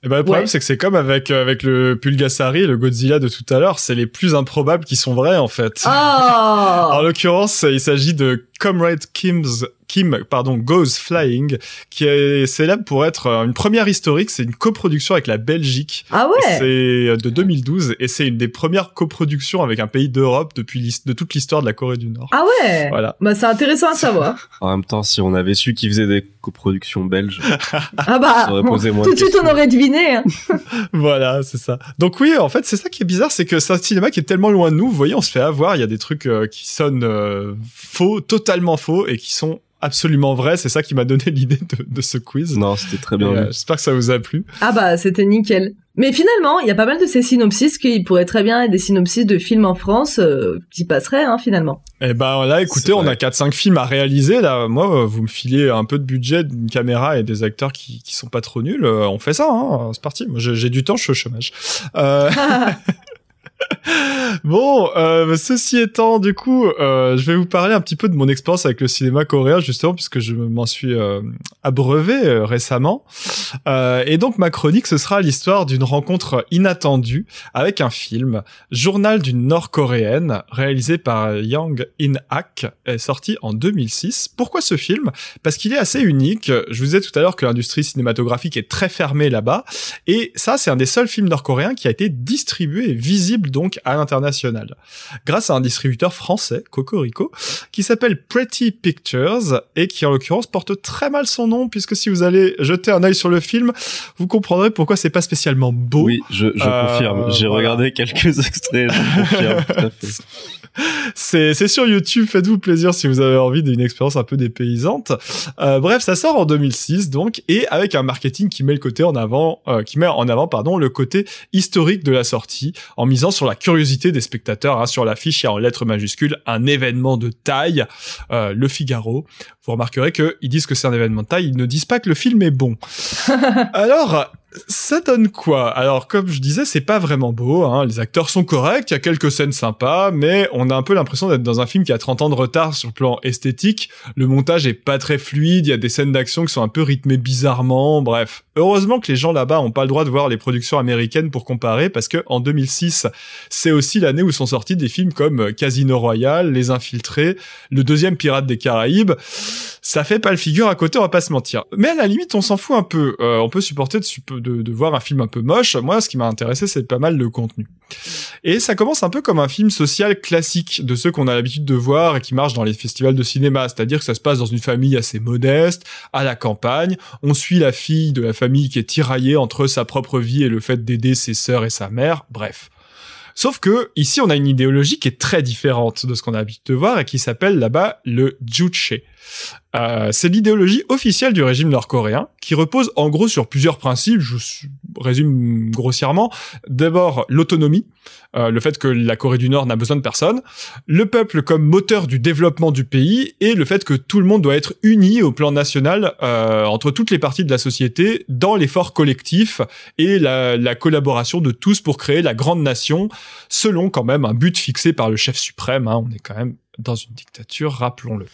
Speaker 2: Et eh ben, le problème, c'est que c'est comme avec, euh, avec le Pulgasari le Godzilla de tout à l'heure, c'est les plus improbables qui sont vrais, en fait.
Speaker 4: Oh
Speaker 2: en l'occurrence, il s'agit de Comrade Kim's Kim pardon Goes Flying qui est célèbre pour être euh, une première historique. C'est une coproduction avec la Belgique.
Speaker 4: Ah ouais
Speaker 2: c'est euh, de 2012 et c'est une des premières coproductions avec un pays d'Europe depuis de toute l'histoire de la Corée du Nord.
Speaker 4: Ah ouais
Speaker 2: voilà.
Speaker 4: Bah c'est intéressant à savoir.
Speaker 3: En même temps si on avait su qu'ils faisaient des coproductions belges
Speaker 4: ah bah tout de suite on aurait deviné hein.
Speaker 2: voilà c'est ça. Donc oui en fait c'est ça qui est bizarre c'est que c'est un cinéma qui est tellement loin de nous. Vous voyez on se fait avoir il y a des trucs euh, qui sonnent faux totalement faux et qui sont absolument vrai. C'est ça qui m'a donné l'idée de, ce quiz.
Speaker 3: Non, c'était très bien.
Speaker 2: Euh, j'espère que ça vous a plu.
Speaker 4: Ah bah, c'était nickel. Mais finalement, il y a pas mal de ces synopsis qui pourraient très bien être des synopsis de films en France euh, qui passeraient, hein, finalement.
Speaker 2: Eh ben là, écoutez, on a 4-5 films à réaliser. Là, moi, vous me filez un peu de budget, une caméra et des acteurs qui, qui sont pas trop nuls. Euh, on fait ça, hein, c'est parti. Moi, j'ai du temps, je suis au chômage. Euh... bon, euh, ceci étant, du coup, euh, je vais vous parler un petit peu de mon expérience avec le cinéma coréen, justement, puisque je m'en suis euh, abreuvé euh, récemment. Euh, et donc, ma chronique, ce sera l'histoire d'une rencontre inattendue avec un film, Journal d'une Nord-Coréenne, réalisé par Yang In-hak, sorti en 2006. Pourquoi ce film? Parce qu'il est assez unique. Je vous disais tout à l'heure que l'industrie cinématographique est très fermée là-bas, et ça, c'est un des seuls films nord-coréens qui a été distribué et visible donc à l'international, grâce à un distributeur français, Cocorico, qui s'appelle Pretty Pictures et qui en l'occurrence porte très mal son nom puisque si vous allez jeter un œil sur le film, vous comprendrez pourquoi c'est pas spécialement beau.
Speaker 3: Oui, je, euh, confirme. J'ai regardé quelques extraits, je confirme tout à fait.
Speaker 2: c'est c'est sur YouTube. Faites-vous plaisir si vous avez envie d'une expérience un peu dépaysante. Euh, bref, ça sort en 2006 donc et avec un marketing qui met le côté en avant, euh, qui met en avant pardon le côté historique de la sortie en misant sur la curiosité des spectateurs. Hein, sur l'affiche, il y a en lettres majuscules un événement de taille, euh, Le Figaro. Vous remarquerez qu'ils disent que c'est un événement de taille, ils ne disent pas que le film est bon. Alors, ça donne quoi? Alors, comme je disais, c'est pas vraiment beau. Hein. Les acteurs sont corrects, il y a quelques scènes sympas, mais on a un peu l'impression d'être dans un film qui a 30 ans de retard sur le plan esthétique. Le montage est pas très fluide, il y a des scènes d'action qui sont un peu rythmées bizarrement. Bref, heureusement que les gens là-bas ont pas le droit de voir les productions américaines pour comparer, parce que en 2006, c'est aussi l'année où sont sortis des films comme Casino Royale, Les Infiltrés, le deuxième Pirate des Caraïbes. Ça fait pas le figure à côté, on va pas se mentir. Mais à la limite, on s'en fout un peu. Euh, on peut supporter de, de, voir un film un peu moche. Moi, ce qui m'a intéressé, c'est pas mal le contenu. Et ça commence un peu comme un film social classique de ceux qu'on a l'habitude de voir et qui marchent dans les festivals de cinéma. C'est-à-dire que ça se passe dans une famille assez modeste, à la campagne. On suit la fille de la famille qui est tiraillée entre sa propre vie et le fait d'aider ses sœurs et sa mère. Bref Sauf que ici, on a une idéologie qui est très différente de ce qu'on a l'habitude de voir et qui s'appelle là-bas le Juche. Euh, c'est l'idéologie officielle du régime nord-coréen qui repose en gros sur plusieurs principes. Je résume grossièrement. D'abord, l'autonomie, euh, le fait que la Corée du Nord n'a besoin de personne, le peuple comme moteur du développement du pays et le fait que tout le monde doit être uni au plan national euh, entre toutes les parties de la société dans l'effort collectif et la, la collaboration de tous pour créer la grande nation selon quand même un but fixé par le chef suprême. Hein. On est quand même dans une dictature, rappelons-le.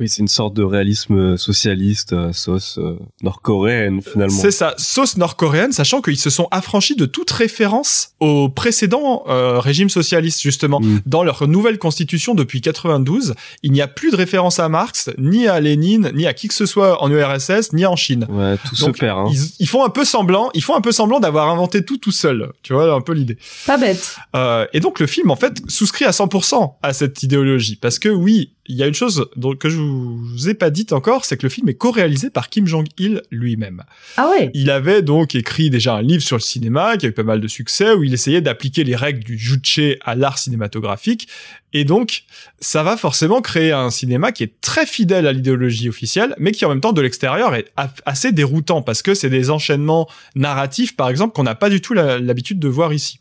Speaker 3: Oui, c'est une sorte de réalisme socialiste, euh, sauce euh, nord-coréenne finalement.
Speaker 2: C'est ça, sauce nord-coréenne, sachant qu'ils se sont affranchis de toute référence au précédent euh, régime socialiste justement.
Speaker 3: Mm.
Speaker 2: Dans leur nouvelle constitution depuis 92, il n'y a plus de référence à Marx, ni à Lénine, ni à qui que ce soit en URSS, ni en Chine.
Speaker 3: Ouais, tout
Speaker 2: Donc,
Speaker 3: se perd. Hein.
Speaker 2: Ils, ils font un peu semblant, ils font un peu semblant d'avoir inventé tout tout seul. Tu vois, un peu l'idée.
Speaker 4: Pas bête.
Speaker 2: Euh, et donc le film en fait souscrit à 100% à cette idéologie parce que oui, il y a une chose dont, que je vous ai pas dite encore, c'est que le film est co-réalisé par Kim Jong-il lui-même.
Speaker 4: Ah ouais.
Speaker 2: Il avait donc écrit déjà un livre sur le cinéma qui a eu pas mal de succès où il essayait d'appliquer les règles du juche à l'art cinématographique et donc ça va forcément créer un cinéma qui est très fidèle à l'idéologie officielle mais qui en même temps de l'extérieur est assez déroutant parce que c'est des enchaînements narratifs par exemple qu'on n'a pas du tout l'habitude de voir ici.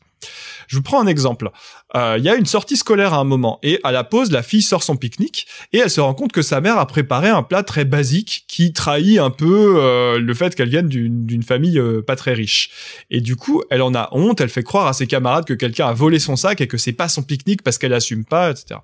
Speaker 2: Je vous prends un exemple. Euh, Il y a une sortie scolaire à un moment et à la pause, la fille sort son pique-nique et elle se rend compte que sa mère a préparé un plat très basique qui trahit un peu euh, le fait qu'elle vienne d'une d'une famille euh, pas très riche. Et du coup, elle en a honte, elle fait croire à ses camarades que quelqu'un a volé son sac et que c'est pas son pique-nique parce qu'elle assume pas, etc.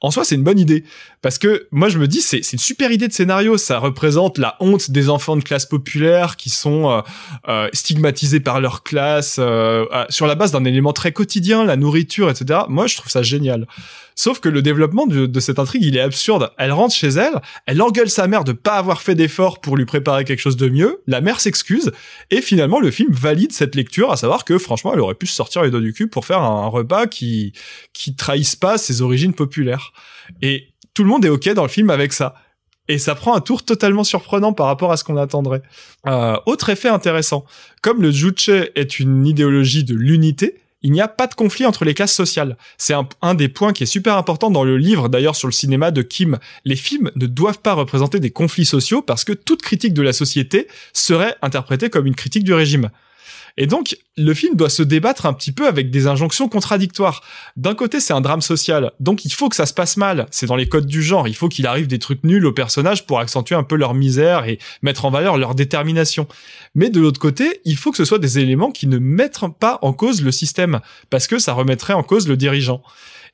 Speaker 2: En soi, c'est une bonne idée parce que moi je me dis c'est une super idée de scénario. Ça représente la honte des enfants de classe populaire qui sont euh, euh, stigmatisés par leur classe euh, sur la base d'un élément très quotidien, la nourriture, etc. Moi, je trouve ça génial. Sauf que le développement de, de cette intrigue, il est absurde. Elle rentre chez elle, elle engueule sa mère de pas avoir fait d'efforts pour lui préparer quelque chose de mieux. La mère s'excuse et finalement le film valide cette lecture, à savoir que franchement, elle aurait pu se sortir les doigts du cul pour faire un, repas qui qui trahisse pas ses origines populaires. Et tout le monde est ok dans le film avec ça. Et ça prend un tour totalement surprenant par rapport à ce qu'on attendrait. Euh, autre effet intéressant, comme le Juche est une idéologie de l'unité, il n'y a pas de conflit entre les classes sociales. C'est un, des points qui est super important dans le livre, d'ailleurs sur le cinéma de Kim. Les films ne doivent pas représenter des conflits sociaux parce que toute critique de la société serait interprétée comme une critique du régime. Et donc, le film doit se débattre un petit peu avec des injonctions contradictoires. D'un côté, c'est un drame social, donc il faut que ça se passe mal. C'est dans les codes du genre. Il faut qu'il arrive des trucs nuls aux personnages pour accentuer un peu leur misère et mettre en valeur leur détermination. Mais de l'autre côté, il faut que ce soit des éléments qui ne mettent pas en cause le système, parce que ça remettrait en cause le dirigeant.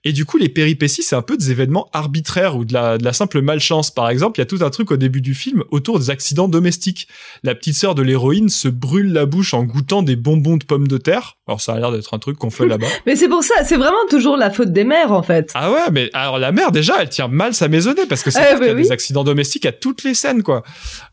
Speaker 2: Et du coup, les péripéties, c'est un peu des événements arbitraires ou de la, de la simple malchance. Par exemple, il y a tout un truc au début du film autour des accidents domestiques. La petite sœur de l'héroïne se brûle la bouche en goûtant des bonbons de pommes de terre. Alors ça a l'air d'être un truc qu'on fait là-bas.
Speaker 4: Mais c'est pour ça, c'est vraiment toujours la faute des mères en fait.
Speaker 2: Ah ouais, mais alors la mère déjà, elle tient mal sa maisonnée parce que c'est
Speaker 4: bah
Speaker 2: qu'il y a
Speaker 4: oui.
Speaker 2: des accidents domestiques à toutes les scènes quoi.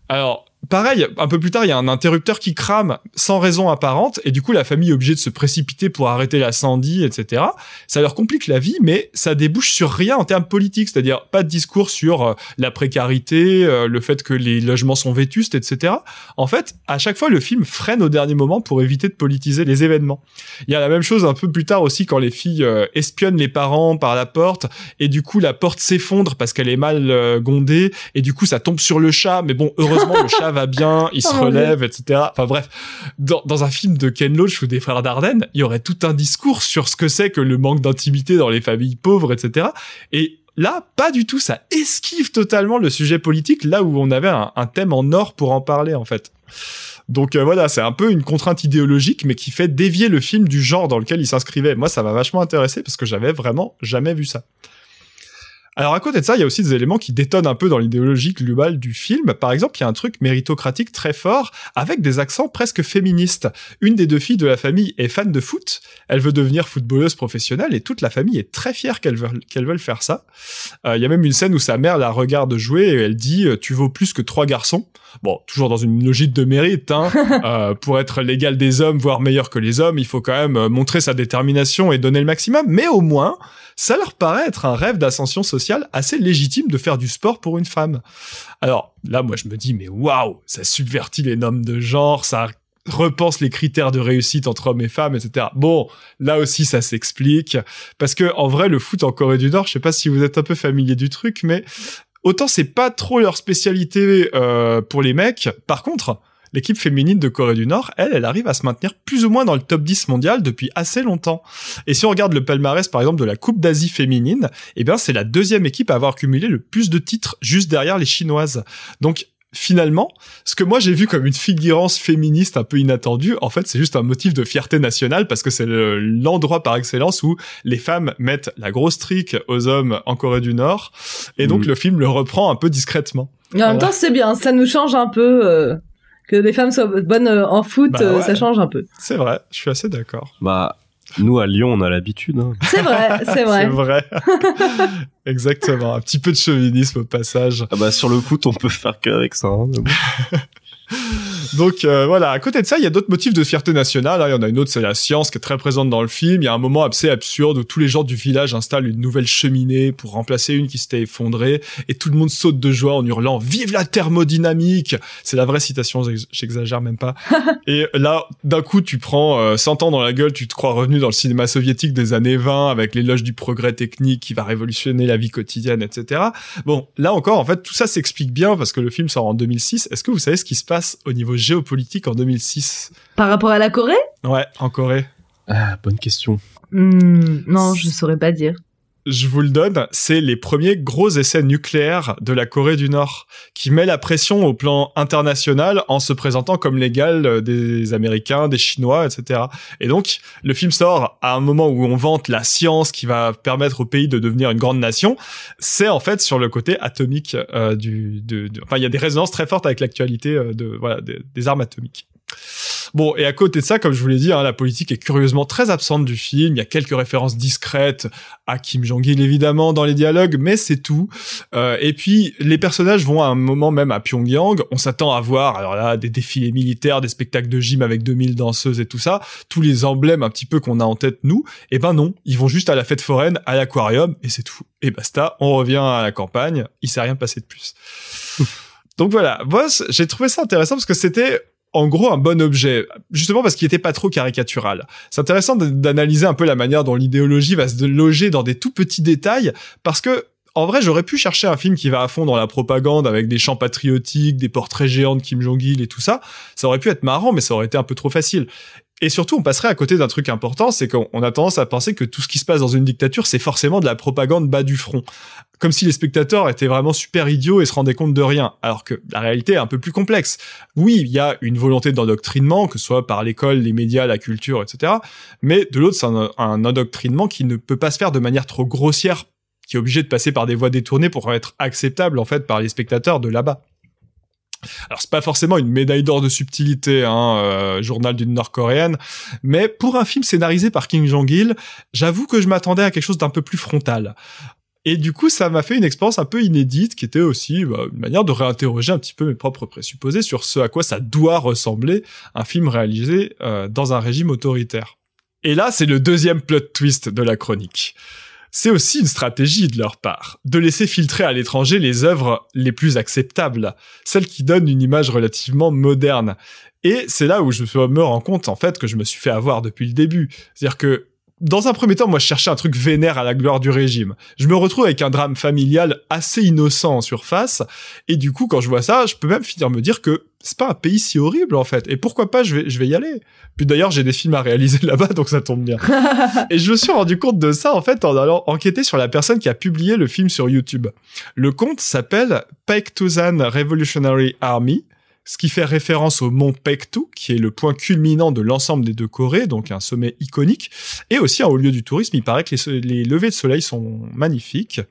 Speaker 2: Alors pareil, un peu plus tard, il y a un interrupteur qui crame sans raison apparente et du coup la famille est obligée de se précipiter pour arrêter l'incendie, etc. Ça leur complique la vie, mais ça débouche sur rien en termes politiques, c'est-à-dire pas de discours sur euh, la précarité, euh, le fait que les logements sont vétustes, etc. En fait, à chaque fois, le film freine au dernier moment pour éviter de politiser les événements. Il y a la même chose un peu plus tard aussi quand les filles euh, espionnent les parents par la porte et du coup la porte s'effondre parce qu'elle est mal gondée et du coup ça tombe sur le chat mais bon heureusement le chat va bien il se
Speaker 4: Oh
Speaker 2: relève etc enfin bref dans, dans un film de Ken Loach ou des frères Dardenne il y aurait tout un discours sur ce que c'est que le manque d'intimité dans les familles pauvres etc et Là, pas du tout, ça esquive totalement le sujet politique, là où on avait un, un thème en or pour en parler, en fait. Donc euh, voilà, c'est un peu une contrainte idéologique, mais qui fait dévier le film du genre dans lequel il s'inscrivait. Moi, ça m'a vachement intéressé parce que j'avais vraiment jamais vu ça. Alors à côté de ça, il y a aussi des éléments qui détonnent un peu dans l'idéologie globale du film. Par exemple, il y a un truc méritocratique très fort avec des accents presque féministes. Une des deux filles de la famille est fan de foot, elle veut devenir footballeuse professionnelle et toute la famille est très fière qu'elle veuille, qu'elle veuille faire ça. Euh, Il y a même une scène où sa mère la regarde jouer et elle dit euh, "Tu vaux plus que trois garçons." Bon, toujours dans une logique de mérite. Hein. Euh, pour être l'égal des hommes, voire meilleur que les hommes, il faut quand même montrer sa détermination et donner le maximum. Mais au moins, ça leur paraît être un rêve d'ascension sociale assez légitime de faire du sport pour une femme. Alors là, moi, je me dis, mais waouh, ça subvertit les normes de genre, ça repense les critères de réussite entre hommes et femmes, etc. Bon, là aussi ça s'explique parce que en vrai le foot en Corée du Nord, je sais pas si vous êtes un peu familier du truc, mais autant c'est pas trop leur spécialité euh, pour les mecs. Par contre, l'équipe féminine de Corée du Nord, elle, elle arrive à se maintenir plus ou moins dans le top 10 mondial depuis assez longtemps. Et si on regarde le palmarès, par exemple, de la Coupe d'Asie féminine, eh bien, c'est la deuxième équipe à avoir cumulé le plus de titres juste derrière les Chinoises. Donc, finalement, ce que moi j'ai vu comme une figurance féministe un peu inattendue, en fait, c'est juste un motif de fierté nationale parce que c'est l'endroit par excellence où les femmes mettent la grosse trique aux hommes en Corée du Nord, et donc mm. le film le reprend un peu discrètement.
Speaker 4: Et en même temps, c'est bien, ça nous change un peu. Euh, que les femmes soient bonnes euh, en foot, bah euh, ça change un peu.
Speaker 2: C'est vrai, je suis assez d'accord.
Speaker 3: Bah, nous, à Lyon, on a l'habitude. Hein.
Speaker 4: C'est vrai, c'est vrai.
Speaker 2: c'est vrai. Exactement. Un petit peu de chauvinisme au passage.
Speaker 3: Ah bah, sur le foot, on peut faire qu'avec ça. Hein,
Speaker 2: Donc euh, voilà, à côté de ça, il y a d'autres motifs de fierté nationale. Hein. Il y en a une autre, c'est la science qui est très présente dans le film. Il y a un moment assez absurde où tous les gens du village installent une nouvelle cheminée pour remplacer une qui s'était effondrée et tout le monde saute de joie en hurlant "Vive la thermodynamique!" C'est la vraie citation, j'exagère même pas. et là, d'un coup, tu prends euh, 100 ans dans la gueule, tu te crois revenu dans le cinéma soviétique des années 20 avec l'éloge du progrès technique qui va révolutionner la vie quotidienne, etc. Bon, là encore, en fait, tout ça s'explique bien parce que le film sort en 2006. Est-ce que vous savez ce qui se passe au niveau géopolitique en 2006
Speaker 4: Par rapport à la Corée?
Speaker 2: Ouais, en Corée.
Speaker 3: Ah, bonne question.
Speaker 4: Hmm, non, je saurais pas dire
Speaker 2: je vous le donne, c'est les premiers gros essais nucléaires de la Corée du Nord, qui met la pression au plan international en se présentant comme l'égal euh, des Américains, des Chinois, etc. Et donc, le film sort à un moment où on vante la science qui va permettre au pays de devenir une grande nation. C'est en fait sur le côté atomique euh, du, enfin, il y a des résonances très fortes avec l'actualité euh, de, voilà, des armes atomiques. Bon, et à côté de ça, comme je vous l'ai dit, hein, la politique est curieusement très absente du film. Il y a quelques références discrètes à Kim Jong-il, évidemment, dans les dialogues, mais c'est tout. Euh, et puis, les personnages vont à un moment même à Pyongyang. On s'attend à voir, alors là, des défilés militaires, des spectacles de gym avec 2000 danseuses et tout ça, tous les emblèmes un petit peu qu'on a en tête, nous. Et eh ben non, ils vont juste à la fête foraine, à l'aquarium, et c'est tout. Et basta, on revient à la campagne, il s'est rien passé de plus. Donc voilà, moi j'ai trouvé ça intéressant parce que c'était en gros un bon objet, justement parce qu'il était pas trop caricatural. C'est intéressant d'analyser un peu la manière dont l'idéologie va se loger dans des tout petits détails, parce que en vrai, j'aurais pu chercher un film qui va à fond dans la propagande avec des chants patriotiques, des portraits géants de Kim Jong-il et tout ça. Ça aurait pu être marrant, mais ça aurait été un peu trop facile. Et surtout, on passerait à côté d'un truc important, c'est qu'on a tendance à penser que tout ce qui se passe dans une dictature, c'est forcément de la propagande bas du front. Comme si les spectateurs étaient vraiment super idiots et se rendaient compte de rien. Alors que la réalité est un peu plus complexe. Oui, il y a une volonté d'endoctrinement, que ce soit par l'école, les médias, la culture, etc. Mais de l'autre, c'est un, un endoctrinement qui ne peut pas se faire de manière trop grossière, qui est obligé de passer par des voies détournées pour être acceptable, en fait, par les spectateurs de là-bas. Alors c'est pas forcément une médaille d'or de subtilité, hein, euh, journal d'une Nord-coréenne, mais pour un film scénarisé par Kim Jong-il, j'avoue que je m'attendais à quelque chose d'un peu plus frontal. Et du coup, ça m'a fait une expérience un peu inédite, qui était aussi bah, une manière de réinterroger un petit peu mes propres présupposés sur ce à quoi ça doit ressembler un film réalisé euh, dans un régime autoritaire. Et là, c'est le deuxième plot twist de la chronique. C'est aussi une stratégie de leur part, de laisser filtrer à l'étranger les œuvres les plus acceptables, celles qui donnent une image relativement moderne. Et c'est là où je me rends compte, en fait, que je me suis fait avoir depuis le début. C'est-à-dire que dans un premier temps, moi, je cherchais un truc vénère à la gloire du régime. Je me retrouve avec un drame familial assez innocent en surface, et du coup, quand je vois ça, je peux même finir me dire que c'est pas un pays si horrible en fait. Et pourquoi pas, je vais, je vais y aller. Puis d'ailleurs, j'ai des films à réaliser là-bas, donc ça tombe bien. et je me suis rendu compte de ça en fait en allant enquêter sur la personne qui a publié le film sur YouTube. Le compte s'appelle Paektusan Revolutionary Army ce qui fait référence au mont Paektu, qui est le point culminant de l'ensemble des deux Corées, donc un sommet iconique, et aussi un haut lieu du tourisme. Il paraît que les, levées de soleil sont magnifiques,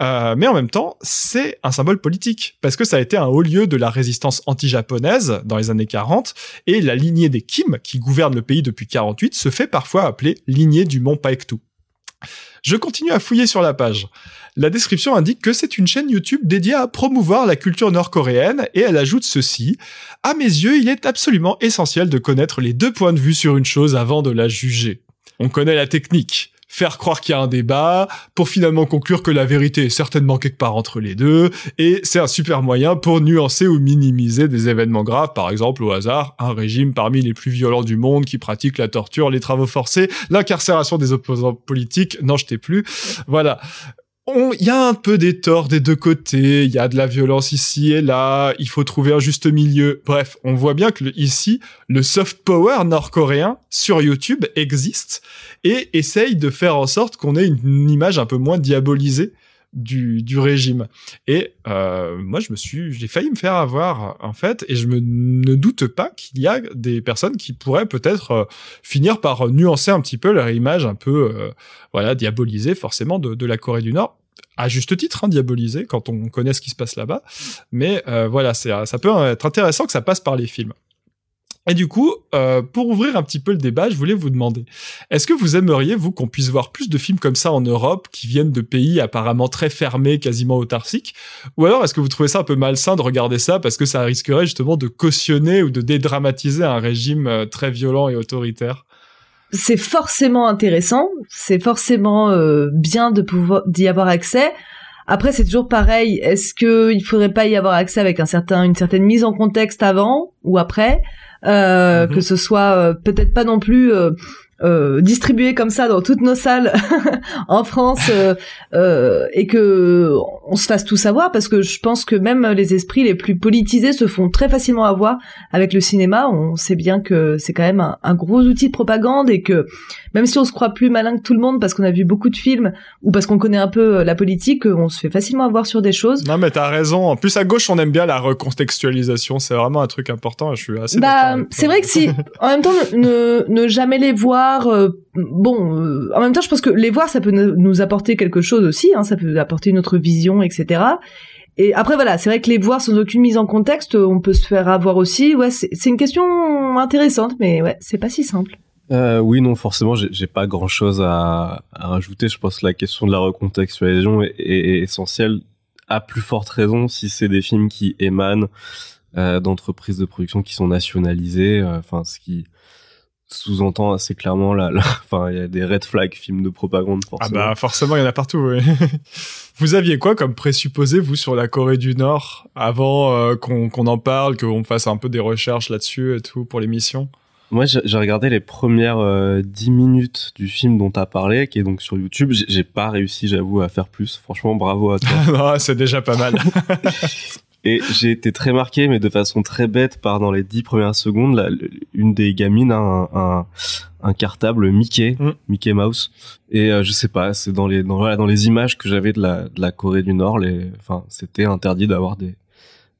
Speaker 2: euh, mais en même temps, c'est un symbole politique, parce que ça a été un haut lieu de la résistance anti-japonaise dans les années 40, et la lignée des Kim, qui gouverne le pays depuis 48, se fait parfois appeler lignée du mont Paektu. Je continue à fouiller sur la page. La description indique que c'est une chaîne YouTube dédiée à promouvoir la culture nord-coréenne et elle ajoute ceci. À mes yeux, il est absolument essentiel de connaître les deux points de vue sur une chose avant de la juger. On connaît la technique. Faire croire qu'il y a un débat, pour finalement conclure que la vérité est certainement quelque part entre les deux, et c'est un super moyen pour nuancer ou minimiser des événements graves, par exemple au hasard, un régime parmi les plus violents du monde qui pratique la torture, les travaux forcés, l'incarcération des opposants politiques, n'en jetez plus. Voilà il y a un peu des torts des deux côtés, il y a de la violence ici et là, il faut trouver un juste milieu. Bref, on voit bien que ici, le soft power nord-coréen sur YouTube existe et essaye de faire en sorte qu'on ait une, image un peu moins diabolisée du, du régime. Et euh, moi, je me suis, j'ai failli me faire avoir en fait, et je me ne doute pas qu'il y a des personnes qui pourraient peut-être euh, finir par nuancer un petit peu leur image un peu, euh, voilà, diabolisée forcément de, de la Corée du Nord à juste titre hein, diabolisé quand on connaît ce qui se passe là-bas. Mais euh, voilà, c'est ça peut être intéressant que ça passe par les films. Et du coup, euh, pour ouvrir un petit peu le débat, je voulais vous demander, est-ce que vous aimeriez, vous, qu'on puisse voir plus de films comme ça en Europe, qui viennent de pays apparemment très fermés, quasiment autarciques? Ou alors, est-ce que vous trouvez ça un peu malsain de regarder ça parce que ça risquerait justement de cautionner ou de dédramatiser un régime euh, très violent et autoritaire?
Speaker 4: C'est forcément intéressant, c'est forcément euh, bien de pouvoir d'y avoir accès. Après, c'est toujours pareil. Est-ce que il faudrait pas y avoir accès avec un certain, une certaine mise en contexte avant ou après, euh, mhm. que ce soit euh, peut-être pas non plus euh, distribué comme ça dans toutes nos salles en France euh, euh, et que on se fasse tout savoir parce que je pense que même les esprits les plus politisés se font très facilement avoir avec le cinéma. On sait bien que c'est quand même un, gros outil de propagande et que même si on se croit plus malin que tout le monde parce qu'on a vu beaucoup de films ou parce qu'on connaît un peu la politique, on se fait facilement avoir sur des choses.
Speaker 2: Non mais t'as raison. En plus à gauche on aime bien la recontextualisation. C'est vraiment un truc important. Je suis assez.
Speaker 4: Bah c'est vrai que si en même temps ne, ne jamais les voir euh, bon, euh, en même temps, je pense que les voir, ça peut nous apporter quelque chose aussi, hein, ça peut apporter une autre vision, etc. Et après, voilà, c'est vrai que les voir sans aucune mise en contexte, on peut se faire avoir aussi. Ouais, c'est une question intéressante, mais ouais, c'est pas si simple.
Speaker 3: Euh, oui, non, forcément, j'ai pas grand chose à, rajouter. Je pense que la question de la recontextualisation est, essentielle, à plus forte raison si c'est des films qui émanent d'entreprises de production qui sont nationalisées, enfin, ce qui sous-entend assez clairement là, enfin il y a des red flags films de propagande
Speaker 2: forcément. Ah bah forcément il y en a partout. Oui. vous aviez quoi comme présupposé vous sur la Corée du Nord avant euh, qu'on en parle, qu'on fasse un peu des recherches là-dessus et tout pour l'émission?
Speaker 3: Moi j'ai regardé les premières euh, 10 minutes du film dont tu as parlé qui est donc sur YouTube. J'ai pas réussi j'avoue à faire plus. Franchement bravo à
Speaker 2: toi. c'est déjà pas mal.
Speaker 3: Et j'ai été très marqué, mais de façon très bête, par dans les dix premières secondes, là, une des gamines a un, un, un cartable Mickey, mm. Mickey Mouse. Et euh, je sais pas, c'est dans les dans, voilà, dans les images que j'avais de la, de la Corée du Nord, les, enfin, c'était interdit d'avoir des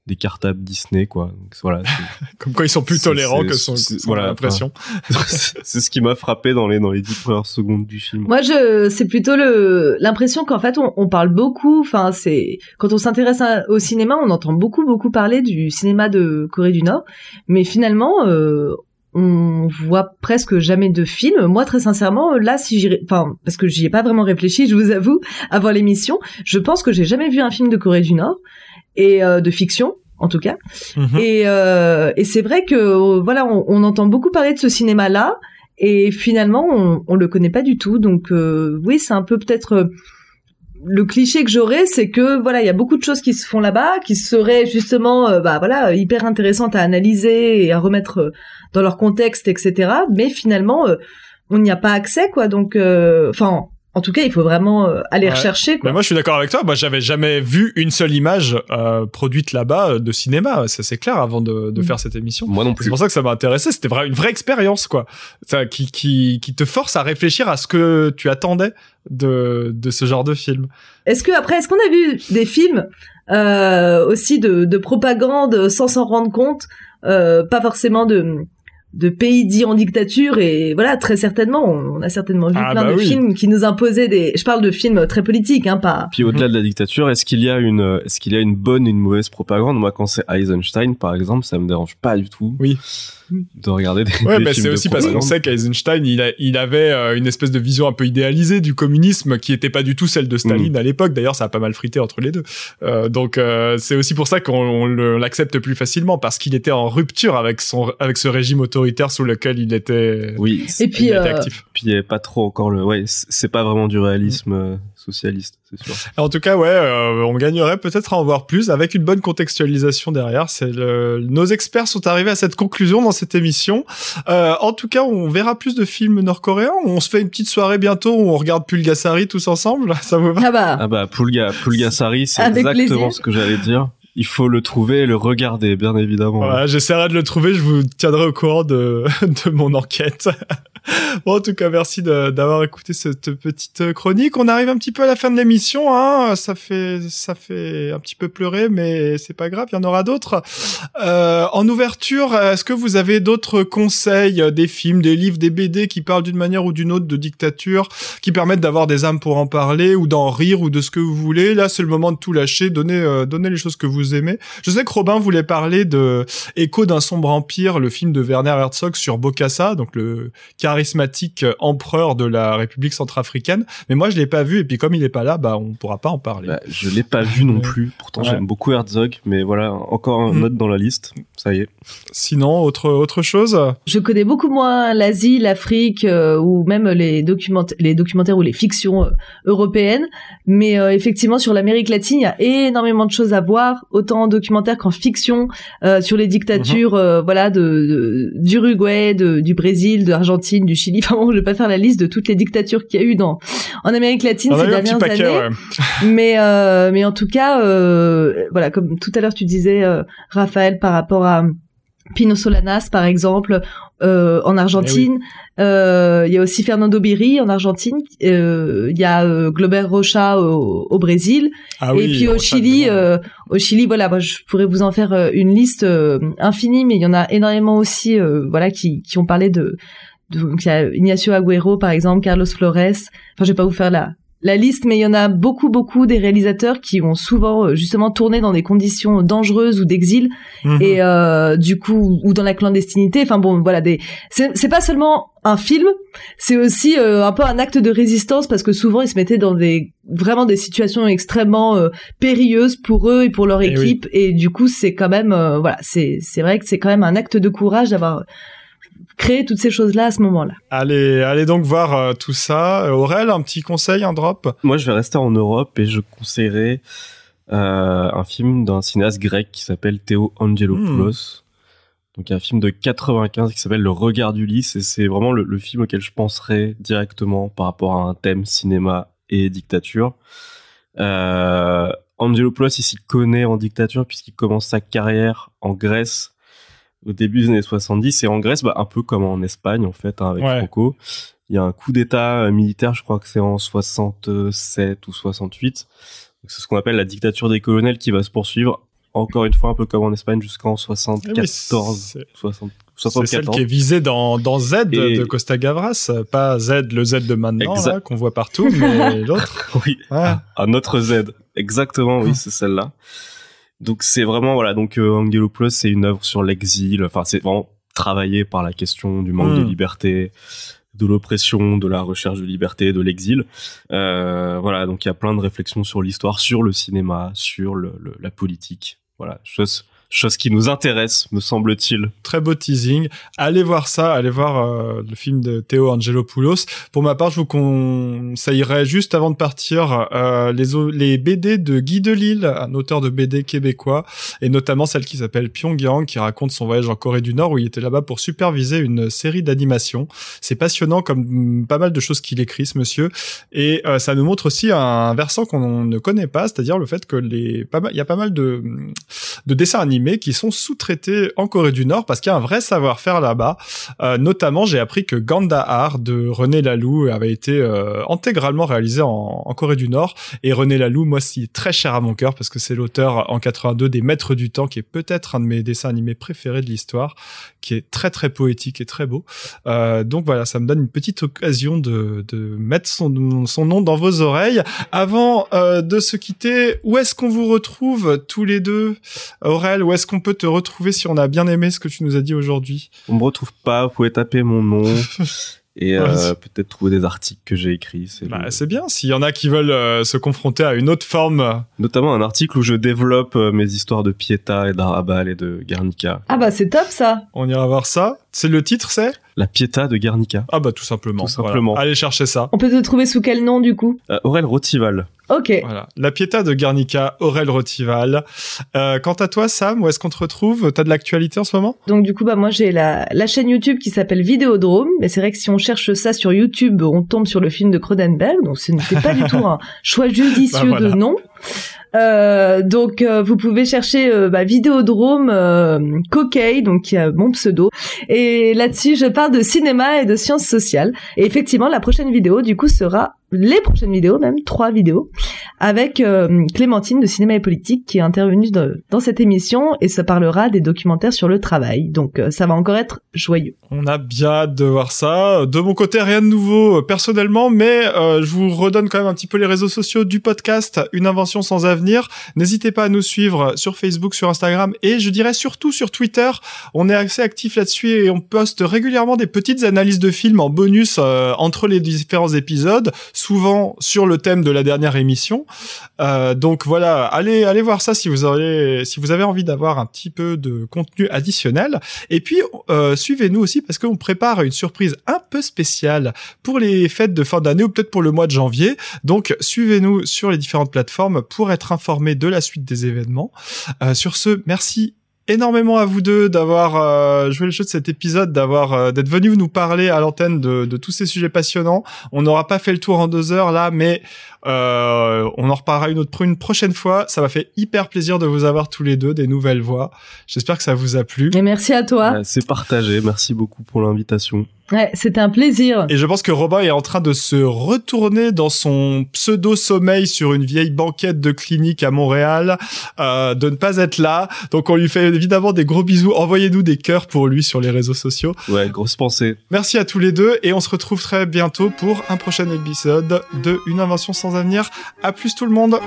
Speaker 3: des cartables Disney quoi. Donc, voilà.
Speaker 2: Comme quoi ils sont plus tolérants que son, voilà, l'impression.
Speaker 3: c'est ce qui m'a frappé dans les dans les dix premières secondes du film.
Speaker 4: Moi je c'est plutôt le l'impression qu'en fait on, on, parle beaucoup. Enfin c'est quand on s'intéresse au cinéma on entend beaucoup beaucoup parler du cinéma de Corée du Nord, mais finalement euh, on voit presque jamais de films. Moi, très sincèrement, là, si j'y, enfin, parce que j'y ai pas vraiment réfléchi, je vous avoue, avant l'émission, je pense que j'ai jamais vu un film de Corée du Nord et euh, de fiction en tout cas. Mhm. Et, euh, et c'est vrai que voilà, on, on, entend beaucoup parler de ce cinéma-là, et finalement, on, on le connaît pas du tout. Donc euh, oui, c'est un peu peut-être euh, le cliché que j'aurais, c'est que voilà, il y a beaucoup de choses qui se font là-bas, qui seraient justement, euh, bah voilà, hyper intéressantes à analyser et à remettre dans leur contexte, etc. Mais finalement, on n'y a pas accès, quoi. Donc, enfin en tout cas, il faut vraiment euh, aller rechercher. Quoi.
Speaker 2: Mais moi, je suis d'accord avec toi. Moi, j'avais jamais vu une seule image euh, produite là-bas euh, de cinéma. Ça, c'est clair avant de, de mm. faire cette émission.
Speaker 3: Moi non plus.
Speaker 2: C'est pour ça que ça m'a intéressé. C'était vrai, une vraie expérience, quoi. Ça, qui, qui, qui te force à réfléchir à ce que tu attendais de, de ce genre de film.
Speaker 4: Est-ce que après, est-ce qu'on a vu des films euh, aussi de, de propagande sans s'en rendre compte, euh, pas forcément de de pays dits en dictature et voilà très certainement on a certainement vu ah, plein bah de films qui nous imposaient des je parle de films très politiques hein pas
Speaker 3: puis au-delà de la dictature est-ce qu'il y a une est-ce qu'il y a une bonne et une mauvaise propagande? Moi quand c'est Eisenstein par exemple ça me dérange pas du tout.
Speaker 2: Oui
Speaker 3: de regarder des,
Speaker 2: ouais, mais c'est aussi parce qu'on sait qu'Eisenstein il, il avait euh, une espèce de vision un peu idéalisée du communisme qui était pas du tout celle de Staline mm. à l'époque d'ailleurs ça a pas mal frité entre les deux euh, donc euh, c'est aussi pour ça qu'on l'accepte plus facilement parce qu'il était en rupture avec son avec ce régime autoritaire sous lequel il était.
Speaker 3: Oui.
Speaker 4: Et puis,
Speaker 2: il était
Speaker 4: euh,
Speaker 2: actif.
Speaker 3: Puis il n'y avait pas trop encore le. Ouais, c'est pas vraiment du réalisme euh, socialiste, c'est sûr.
Speaker 2: En tout cas, ouais, euh, on gagnerait peut-être à en voir plus avec une bonne contextualisation derrière. C'est le... nos experts sont arrivés à cette conclusion dans cette émission. Euh, en tout cas, on verra plus de films nord-coréens. On se fait une petite soirée bientôt où on regarde Pulgasari tous ensemble. Ça vous va?
Speaker 4: Ah bah,
Speaker 3: Ah bah, Pulga, Pulgasari, c'est exactement
Speaker 4: plaisir.
Speaker 3: ce que j'allais dire. Il faut le trouver et le regarder, bien évidemment.
Speaker 2: Voilà, j'essaierai de le trouver. Je vous tiendrai au courant de, de mon enquête. Bon, en tout cas, merci d'avoir écouté cette petite chronique. On arrive un petit peu à la fin de l'émission. Hein. Ça fait, ça fait un petit peu pleurer, mais c'est pas grave. Il y en aura d'autres. Euh, en ouverture, est-ce que vous avez d'autres conseils, des films, des livres, des BD qui parlent d'une manière ou d'une autre de dictature, qui permettent d'avoir des âmes pour en parler ou d'en rire ou de ce que vous voulez? Là, c'est le moment de tout lâcher. Donnez, euh, donnez les choses que vous aimez. Je sais que Robin voulait parler de Écho d'un sombre empire, le film de Werner Herzog sur Bokassa, donc le charismatique empereur de la République centrafricaine. Mais moi, je l'ai pas vu, et puis comme il est pas là, bah, on pourra pas en parler.
Speaker 3: Bah, je l'ai pas vu non plus. Pourtant,
Speaker 2: Ouais.
Speaker 3: j'aime beaucoup Herzog, mais voilà, encore un
Speaker 2: Mm.
Speaker 3: note dans la liste. Ça y est.
Speaker 2: Sinon, autre, autre chose?
Speaker 4: je connais beaucoup moins l'Asie, l'Afrique euh, ou même les, documenta- les documentaires ou les fictions euh, européennes. Mais euh, effectivement, sur l'Amérique latine, il y a énormément de choses à voir, autant en documentaire qu'en fiction, euh, sur les dictatures, euh, voilà, de, de- d'Uruguay, de, du Brésil, de l'Argentine, du Chili. Enfin bon, je vais pas faire la liste de toutes les dictatures qu'il y a eu dans en Amérique latine
Speaker 2: On
Speaker 4: ces dernières
Speaker 2: paquet,
Speaker 4: années.
Speaker 2: ouais.
Speaker 4: mais euh, mais en tout cas euh, voilà comme tout à l'heure tu disais euh, Raphaël par rapport à Pino Solanas par exemple euh, en Argentine. Euh, il y a aussi Fernando Biri en Argentine. Euh, il y a Glober Rocha au, au Brésil.
Speaker 2: Ah
Speaker 4: et
Speaker 2: oui,
Speaker 4: puis au
Speaker 2: Rocha,
Speaker 4: Chili au Chili voilà moi je pourrais vous en faire une liste infinie mais il y en a énormément aussi voilà qui qui ont parlé de de- donc il y a Ignacio Agüero par exemple Carlos Flores. Enfin je vais pas vous faire la la liste, mais il y en a beaucoup, beaucoup des réalisateurs qui ont souvent euh, justement tourné dans des conditions dangereuses ou d'exil
Speaker 2: Mhm.
Speaker 4: et euh, du coup ou dans la clandestinité. Enfin bon, voilà, des c'est pas seulement un film, c'est aussi euh, un peu un acte de résistance parce que souvent ils se mettaient dans des vraiment des situations extrêmement euh, périlleuses pour eux et pour leur
Speaker 2: Eh oui.
Speaker 4: équipe et du coup c'est quand même euh, voilà c'est c'est vrai que c'est quand même un acte de courage d'avoir créé toutes ces choses là à ce moment-là.
Speaker 2: Allez, allez donc voir euh, tout ça. Euh, Aurel, un petit conseil, un drop?
Speaker 3: Moi, je vais rester en Europe et je conseillerais euh, un film d'un cinéaste grec qui s'appelle Théo Angelopoulos. Donc, un film de 95 qui s'appelle Le Regard d'Ulysse et c'est vraiment le, le film auquel je penserais directement par rapport à un thème cinéma et dictature. Euh, Angelopoulos, il s'y connaît en dictature puisqu'il commence sa carrière en Grèce au début des années 70 et en Grèce, bah, un peu comme en Espagne en fait hein, avec
Speaker 2: Ouais.
Speaker 3: Franco. Il y a un coup d'État euh, militaire, je crois que c'est en 67 ou 68. Donc, C'est ce qu'on appelle la dictature des colonels qui va se poursuivre, encore une fois, un peu comme en Espagne, jusqu'en 74,
Speaker 2: Eh oui, c'est-
Speaker 3: 60
Speaker 2: C'est celle
Speaker 3: 74.
Speaker 2: qui est visée dans, dans Z
Speaker 3: Et-
Speaker 2: de Costa Gavras, pas Z, le Z de maintenant, qu'on voit partout, mais l'autre.
Speaker 3: Oui,
Speaker 2: Ouais.
Speaker 3: un autre Z. Exactement, oui, c'est celle-là. Donc c'est vraiment voilà, donc euh, Angelopoulos, c'est une œuvre sur l'exil. Enfin, c'est vraiment travaillé par la question du manque de liberté, de l'oppression, de la recherche de liberté, de l'exil. Euh, voilà, donc il y a plein de réflexions sur l'histoire, sur le cinéma, sur le, le- la politique. Voilà, chose chose qui nous intéresse, me semble-t-il.
Speaker 2: Très beau teasing. Allez voir ça, allez voir euh, le film de Théo Angelopoulos. Pour ma part, je vous conseillerais juste avant de partir euh, les, les BD de Guy Delisle, un auteur de BD québécois, et notamment celle qui s'appelle Pyongyang, qui raconte son voyage en Corée du Nord où il était là-bas pour superviser une série d'animation. C'est passionnant comme mm, pas mal de choses qu'il écrit, ce monsieur. Et euh, ça nous montre aussi un versant qu'on ne connaît pas, c'est-à-dire le fait que les il y a pas mal de de dessins animés qui sont sous-traités en Corée du Nord parce qu'il y a un vrai savoir-faire là-bas. Euh, notamment, j'ai appris que Gandahar de René Laloux avait été euh, intégralement réalisé en, Corée du Nord. Et René Laloux, moi, c'est très cher à mon cœur parce que c'est l'auteur en 82 des Maîtres du Temps, qui est peut-être un de mes dessins animés préférés de l'histoire, qui est très très poétique et très beau. Euh, donc voilà, ça me donne une petite occasion de, de mettre son, son nom dans vos oreilles. Avant euh, de se quitter, où est-ce qu'on vous retrouve tous les deux, Aurel? Où est-ce qu'on peut te retrouver si on a bien aimé ce que tu nous as dit aujourd'hui?
Speaker 3: On me retrouve pas, vous pouvez taper mon nom. et euh, peut-être trouver des articles que j'ai écrits.
Speaker 2: C'est bah, bien. S'il y en a qui veulent euh, se confronter à une autre forme.
Speaker 3: Notamment un article où je développe euh, mes histoires de Pietà et d'Arabal et de Guernica.
Speaker 4: Ah bah c'est top ça.
Speaker 2: On ira voir ça. C'est le titre, c'est?
Speaker 3: La Pietà de Guernica.
Speaker 2: Ah bah tout simplement. Tout simplement. Allez chercher ça.
Speaker 4: On peut te trouver sous quel nom du coup?
Speaker 3: Aurel Rotival.
Speaker 4: Ok.
Speaker 2: Voilà. La Pietà de Guernica, Aurel Rotival. Euh, quant à toi, Sam, où est-ce qu'on te retrouve? T'as de l'actualité en ce moment?
Speaker 4: Donc du coup, bah moi j'ai la, la chaîne YouTube qui s'appelle Vidéodrome. Mais c'est vrai que si on cherche ça sur YouTube, on tombe sur le film de Cronenberg. Donc ce n'était pas du tout un choix judicieux bah, de nom. Euh, donc euh, vous pouvez chercher euh, bah, Vidéodrome euh, Coquet, donc qui mon pseudo. Et là-dessus, je parle de cinéma et de sciences sociales. Et effectivement, la prochaine vidéo, du coup, sera les prochaines vidéos, même trois vidéos, avec euh, Clémentine de Cinéma et Politique qui est intervenue dans cette émission et ça parlera des documentaires sur le travail. Donc euh, ça va encore être joyeux.
Speaker 2: On a bien hâte de voir ça. De mon côté, rien de nouveau euh, personnellement, mais je vous redonne quand même un petit peu les réseaux sociaux du podcast Une invention sans avenir. N'hésitez pas à nous suivre sur Facebook, sur Instagram et je dirais surtout sur Twitter. On est assez actif là-dessus et on poste régulièrement des petites analyses de films en bonus entre les différents épisodes souvent sur le thème de la dernière émission. Euh, donc voilà, allez allez voir ça si vous avez si vous avez envie d'avoir un petit peu de contenu additionnel. Et puis euh, suivez-nous aussi parce qu'on prépare une surprise un peu spéciale pour les fêtes de fin d'année ou peut-être pour le mois de janvier. Donc suivez-nous sur les différentes plateformes pour être informé de la suite des événements. Euh, sur ce, merci énormément à vous deux d'avoir euh, joué le jeu de cet épisode, d'avoir euh, d'être venu nous parler à l'antenne de, de, tous ces sujets passionnants. On n'aura pas fait le tour en deux heures là, mais euh, on en reparlera une autre une prochaine fois. Ça m'a fait hyper plaisir de vous avoir tous les deux, des nouvelles voix. J'espère que ça vous a plu.
Speaker 4: Et merci à toi.
Speaker 3: C'est partagé. Merci beaucoup pour l'invitation.
Speaker 4: Ouais, c'était un plaisir.
Speaker 2: Et je pense que Robin est en train de se retourner dans son pseudo sommeil sur une vieille banquette de clinique à Montréal, euh, de ne pas être là. Donc on lui fait évidemment des gros bisous. Envoyez-nous des cœurs pour lui sur les réseaux sociaux.
Speaker 3: Ouais, grosse pensée.
Speaker 2: Merci à tous les deux et on se retrouve très bientôt pour un prochain épisode de Une invention sans avenir. À plus tout le monde.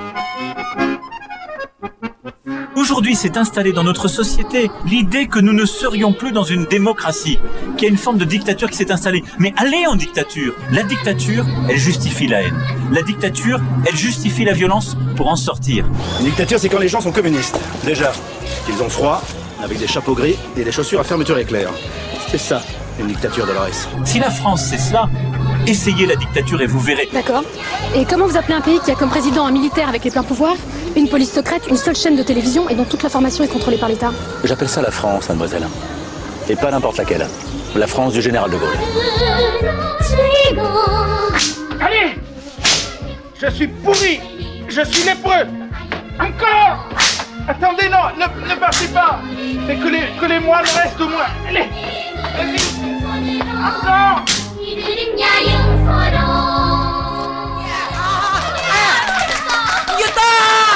Speaker 5: Aujourd'hui s'est installée dans notre société l'idée que nous ne serions plus dans une démocratie, qu'il y a une forme de dictature qui s'est installée. Mais allez en dictature La dictature, elle justifie la haine. La dictature, elle justifie la violence pour en sortir.
Speaker 6: Une dictature, c'est quand les gens sont communistes. Déjà, qu'ils ont froid, avec des chapeaux gris et des chaussures à fermeture éclair. C'est ça, une dictature, Dolores.
Speaker 5: Si la France, c'est cela, essayez la dictature et vous verrez.
Speaker 7: D'accord. Et comment vous appelez un pays qui a comme président un militaire avec les pleins pouvoirs, une police secrète, une seule chaîne de télévision et dont toute l'information est contrôlée par l'État?
Speaker 6: J'appelle ça la France, mademoiselle. Et pas n'importe laquelle. La France du général de Gaulle.
Speaker 8: Allez Je suis pourri Je suis lépreux Encore Attendez, non, ne, ne partez pas Mais que les, que les moines restent au moins Allez Vas-y Encore Yuta!